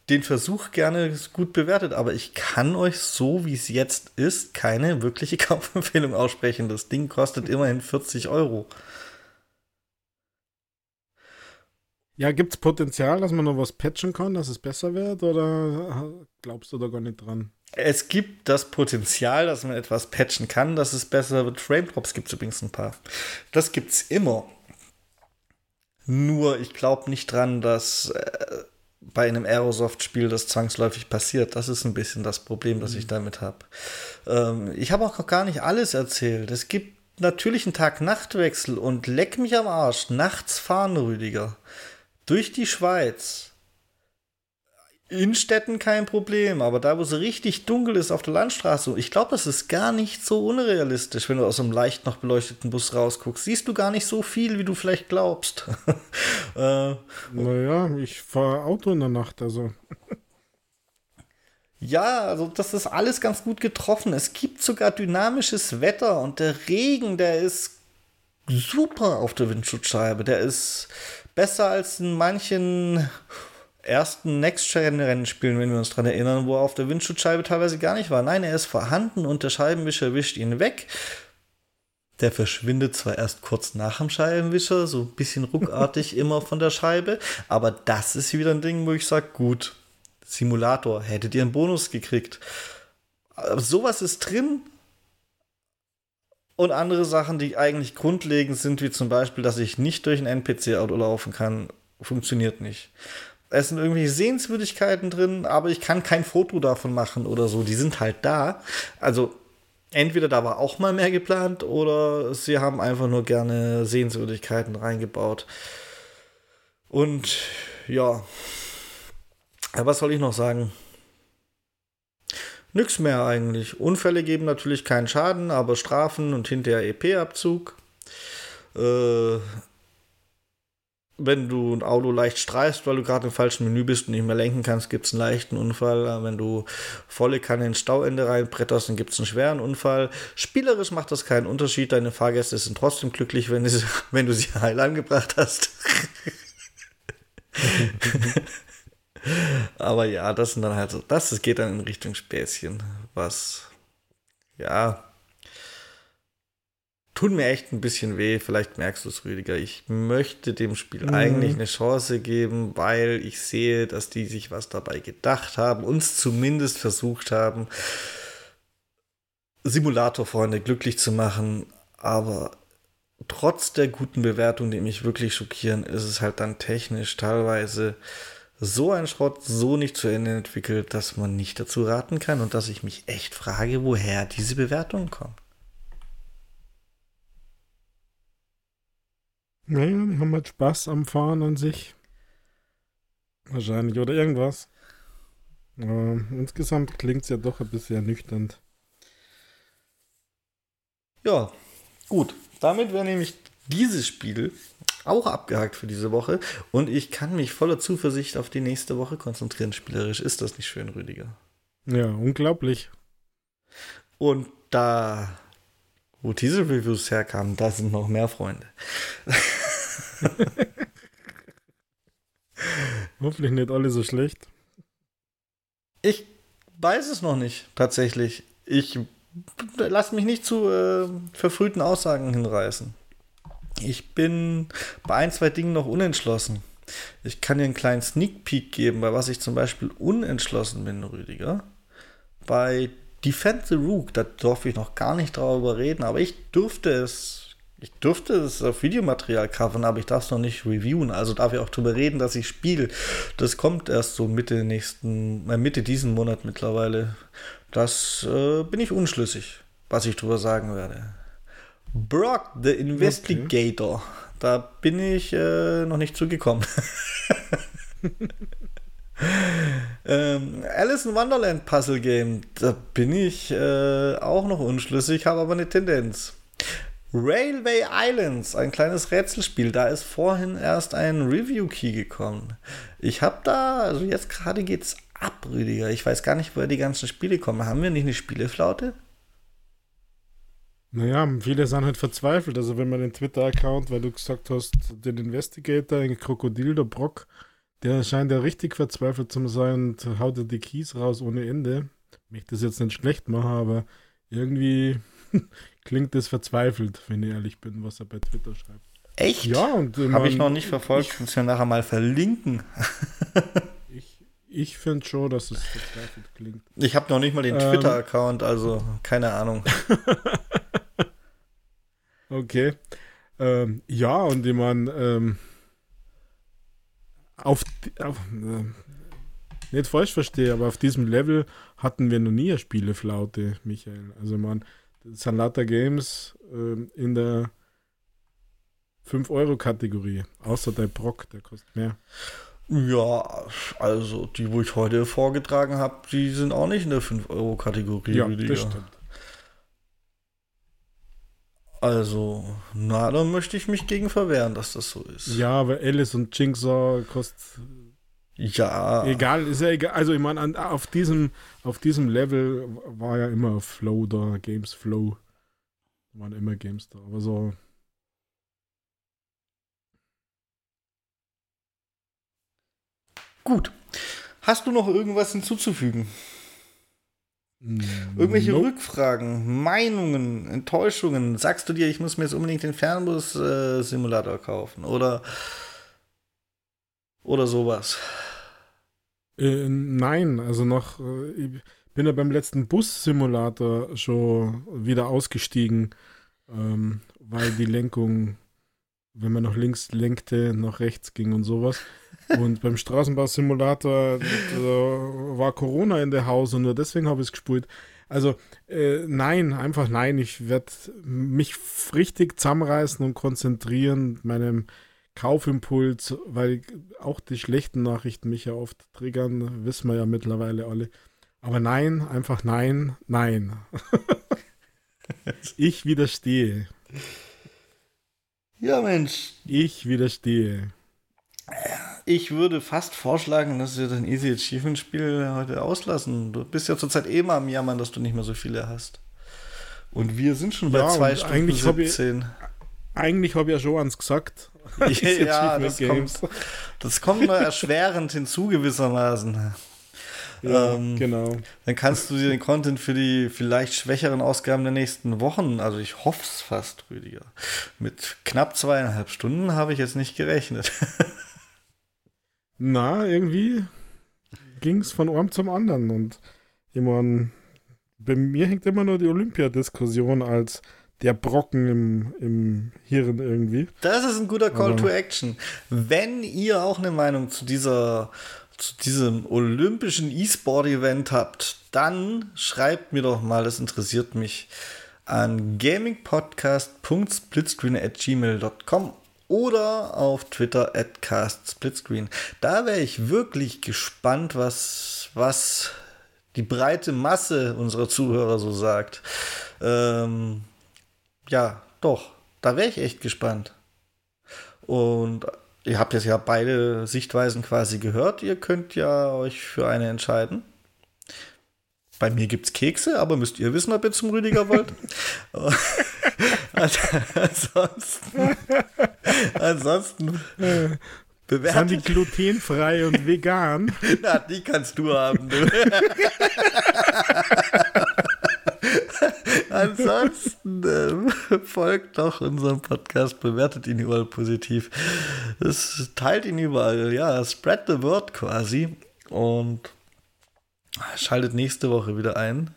Speaker 1: den Versuch gerne gut bewertet, aber ich kann euch so, wie es jetzt ist, keine wirkliche (laughs) Kaufempfehlung aussprechen. Das Ding kostet immerhin 40 Euro.
Speaker 2: Ja, gibt es Potenzial, dass man noch was patchen kann, dass es besser wird, oder glaubst du da gar nicht dran?
Speaker 1: Es gibt das Potenzial, dass man etwas patchen kann, dass es besser wird. Frame Drops gibt es übrigens ein paar. Das gibt es immer. Nur ich glaube nicht dran, dass äh, bei einem Aerosoft-Spiel das zwangsläufig passiert. Das ist ein bisschen das Problem, das ich mhm. damit habe. Ähm, ich habe auch noch gar nicht alles erzählt. Es gibt natürlich einen Tag-Nacht-Wechsel und leck mich am Arsch. Nachts fahren, Rüdiger. Durch die Schweiz in Städten kein Problem, aber da, wo es richtig dunkel ist auf der Landstraße, ich glaube, das ist gar nicht so unrealistisch, wenn du aus einem leicht noch beleuchteten Bus rausguckst. Siehst du gar nicht so viel, wie du vielleicht glaubst. (laughs)
Speaker 2: äh, naja, ich fahre Auto in der Nacht, also.
Speaker 1: Ja, also das ist alles ganz gut getroffen. Es gibt sogar dynamisches Wetter und der Regen, der ist super auf der Windschutzscheibe. Der ist besser als in manchen ersten Next-Gen-Rennspielen, wenn wir uns daran erinnern, wo er auf der Windschutzscheibe teilweise gar nicht war. Nein, er ist vorhanden und der Scheibenwischer wischt ihn weg. Der verschwindet zwar erst kurz nach dem Scheibenwischer, so ein bisschen ruckartig (laughs) immer von der Scheibe, aber das ist wieder ein Ding, wo ich sage, gut, Simulator, hättet ihr einen Bonus gekriegt. Aber sowas ist drin. Und andere Sachen, die eigentlich grundlegend sind, wie zum Beispiel, dass ich nicht durch ein NPC-Auto laufen kann, funktioniert nicht es sind irgendwelche Sehenswürdigkeiten drin, aber ich kann kein Foto davon machen oder so. Die sind halt da. Also entweder da war auch mal mehr geplant oder sie haben einfach nur gerne Sehenswürdigkeiten reingebaut. Und ja, was soll ich noch sagen? Nix mehr eigentlich. Unfälle geben natürlich keinen Schaden, aber Strafen und hinterher EP-Abzug. Äh, wenn du ein Auto leicht streichst, weil du gerade im falschen Menü bist und nicht mehr lenken kannst, gibt es einen leichten Unfall. Wenn du volle Kanne ins Stauende reinbretterst, dann gibt es einen schweren Unfall. Spielerisch macht das keinen Unterschied. Deine Fahrgäste sind trotzdem glücklich, wenn, sie, (laughs) wenn du sie heil angebracht hast. (laughs) Aber ja, das sind dann halt so, das geht dann in Richtung Späßchen, was ja tut mir echt ein bisschen weh. Vielleicht merkst du es, Rüdiger. Ich möchte dem Spiel mhm. eigentlich eine Chance geben, weil ich sehe, dass die sich was dabei gedacht haben, uns zumindest versucht haben, Simulatorfreunde glücklich zu machen. Aber trotz der guten Bewertung, die mich wirklich schockieren, ist es halt dann technisch teilweise so ein Schrott so nicht zu Ende entwickelt, dass man nicht dazu raten kann und dass ich mich echt frage, woher diese Bewertungen kommen.
Speaker 2: Naja, die haben halt Spaß am Fahren an sich. Wahrscheinlich oder irgendwas. Aber insgesamt klingt es ja doch ein bisschen ernüchternd.
Speaker 1: Ja, gut. Damit wäre nämlich dieses Spiel auch abgehakt für diese Woche und ich kann mich voller Zuversicht auf die nächste Woche konzentrieren. Spielerisch ist das nicht schön, Rüdiger.
Speaker 2: Ja, unglaublich.
Speaker 1: Und da, wo diese Reviews herkamen, da sind noch mehr Freunde. (laughs)
Speaker 2: Hoffentlich nicht alle so schlecht.
Speaker 1: Ich weiß es noch nicht, tatsächlich. Ich lasse mich nicht zu äh, verfrühten Aussagen hinreißen. Ich bin bei ein, zwei Dingen noch unentschlossen. Ich kann dir einen kleinen Sneak Peek geben, bei was ich zum Beispiel unentschlossen bin, Rüdiger. Bei Defend the Rook, da durfte ich noch gar nicht darüber reden, aber ich durfte es, ich durfte es auf Videomaterial covern, aber ich darf es noch nicht reviewen, also darf ich auch darüber reden, dass ich spiele. Das kommt erst so Mitte nächsten, äh, Mitte diesen Monat mittlerweile. Das äh, bin ich unschlüssig, was ich darüber sagen werde. Brock, the Investigator. Okay. Da bin ich äh, noch nicht zugekommen. (laughs) ähm, Alice in Wonderland Puzzle Game. Da bin ich äh, auch noch unschlüssig, habe aber eine Tendenz. Railway Islands, ein kleines Rätselspiel. Da ist vorhin erst ein Review Key gekommen. Ich habe da, also jetzt gerade geht's ab, Rüdiger. Ich weiß gar nicht, woher die ganzen Spiele kommen. Haben wir nicht eine Spieleflaute?
Speaker 2: Naja, viele sind halt verzweifelt. Also wenn man den Twitter-Account, weil du gesagt hast, den Investigator, den Krokodil, der Brock, der scheint ja richtig verzweifelt zu sein und haut die Keys raus ohne Ende. Ich möchte das jetzt nicht schlecht machen, aber irgendwie (laughs) klingt das verzweifelt, wenn ich ehrlich bin, was er bei Twitter schreibt.
Speaker 1: Echt?
Speaker 2: Ja, und
Speaker 1: habe ich noch nicht verfolgt. Ich muss ja nachher mal verlinken. (laughs)
Speaker 2: ich ich finde schon, dass es verzweifelt klingt.
Speaker 1: Ich habe noch nicht mal den ähm, Twitter-Account, also keine Ahnung. (laughs)
Speaker 2: Okay. Ähm, ja, und ich meine, ähm, auf, auf äh, nicht falsch verstehe, aber auf diesem Level hatten wir noch nie eine Spieleflaute, Michael. Also man, das sind lauter Games äh, in der 5-Euro-Kategorie, außer der Brock, der kostet mehr.
Speaker 1: Ja, also die, wo ich heute vorgetragen habe, die sind auch nicht in der 5-Euro-Kategorie.
Speaker 2: Ja, das stimmt.
Speaker 1: Also, na, da möchte ich mich gegen verwehren, dass das so ist.
Speaker 2: Ja, aber Alice und Jigsaw kostet.
Speaker 1: Ja.
Speaker 2: Egal, ist ja egal. Also, ich meine, auf diesem, auf diesem Level war ja immer Flow da, Games Flow. Waren immer Games da. Aber so.
Speaker 1: Gut. Hast du noch irgendwas hinzuzufügen? Irgendwelche nope. Rückfragen, Meinungen, Enttäuschungen? Sagst du dir, ich muss mir jetzt unbedingt den Fernbus-Simulator kaufen? Oder, oder sowas?
Speaker 2: Äh, nein, also noch, äh, ich bin ja beim letzten Bus-Simulator schon wieder ausgestiegen, ähm, weil die Lenkung, wenn man nach links lenkte, nach rechts ging und sowas. Und beim Straßenbau-Simulator war Corona in der Haus und nur deswegen habe ich es gespult. Also äh, nein, einfach nein. Ich werde mich richtig zusammenreißen und konzentrieren meinem Kaufimpuls, weil auch die schlechten Nachrichten mich ja oft triggern, wissen wir ja mittlerweile alle. Aber nein, einfach nein, nein. (laughs) ich widerstehe.
Speaker 1: Ja, Mensch.
Speaker 2: Ich widerstehe.
Speaker 1: Ich würde fast vorschlagen, dass wir dein Easy Achievement Spiel heute auslassen. Du bist ja zurzeit eh mal am Jammern, dass du nicht mehr so viele hast. Und wir sind schon bei ja, zwei Stunden
Speaker 2: eigentlich 17. Hab ich, eigentlich habe ich ja schon eins gesagt. (laughs)
Speaker 1: ja, das kommt, das kommt nur erschwerend hinzu gewissermaßen.
Speaker 2: Ja, ähm, genau.
Speaker 1: Dann kannst du dir den Content für die vielleicht schwächeren Ausgaben der nächsten Wochen, also ich hoffe es fast, Rüdiger. Mit knapp zweieinhalb Stunden habe ich jetzt nicht gerechnet.
Speaker 2: Na, irgendwie ging es von einem zum anderen und meine, bei mir hängt immer nur die Olympiadiskussion als der Brocken im, im Hirn irgendwie.
Speaker 1: Das ist ein guter Call Aber to Action. Wenn ihr auch eine Meinung zu dieser zu diesem olympischen E-Sport-Event habt, dann schreibt mir doch mal, das interessiert mich, an gamingpodcast.splitscreen.gmail.com oder auf Twitter at castsplitscreen. Da wäre ich wirklich gespannt, was, was die breite Masse unserer Zuhörer so sagt. Ähm, ja, doch, da wäre ich echt gespannt. Und ihr habt jetzt ja beide Sichtweisen quasi gehört. Ihr könnt ja euch für eine entscheiden. Bei mir gibt es Kekse, aber müsst ihr wissen, ob ihr zum Rüdiger wollt. (laughs) ansonsten, ansonsten
Speaker 2: bewertet. Sind die glutenfrei und vegan? (laughs)
Speaker 1: Na, die kannst du haben. Du. (laughs) (laughs) Ansonsten äh, (laughs) folgt doch unserem Podcast, bewertet ihn überall positiv. Es teilt ihn überall, ja, spread the word quasi. Und schaltet nächste Woche wieder ein.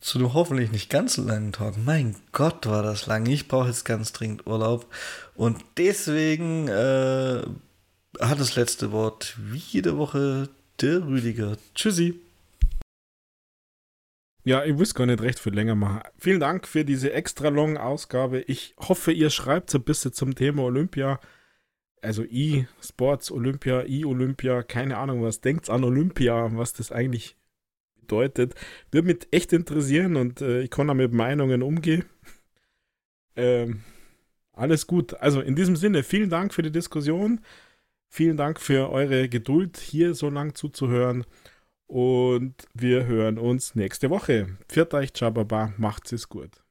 Speaker 1: Zu einem hoffentlich nicht ganz so langen Talk. Mein Gott, war das lang. Ich brauche jetzt ganz dringend Urlaub. Und deswegen äh, hat das letzte Wort wie jede Woche der Rüdiger. Tschüssi.
Speaker 2: Ja, ich wusste gar nicht recht viel länger machen. Vielen Dank für diese extra long Ausgabe. Ich hoffe, ihr schreibt ein bisschen zum Thema Olympia. Also E-Sports, Olympia, E-Olympia, keine Ahnung was. Denkt an Olympia, was das eigentlich bedeutet. Würde mich echt interessieren und äh, ich kann da mit Meinungen umgehen. ähm, alles gut. Also in diesem Sinne, vielen Dank für die Diskussion. Vielen Dank für eure Geduld, hier so lang zuzuhören. Und wir hören uns nächste Woche. Pfiat euch, Chababa, macht's es gut.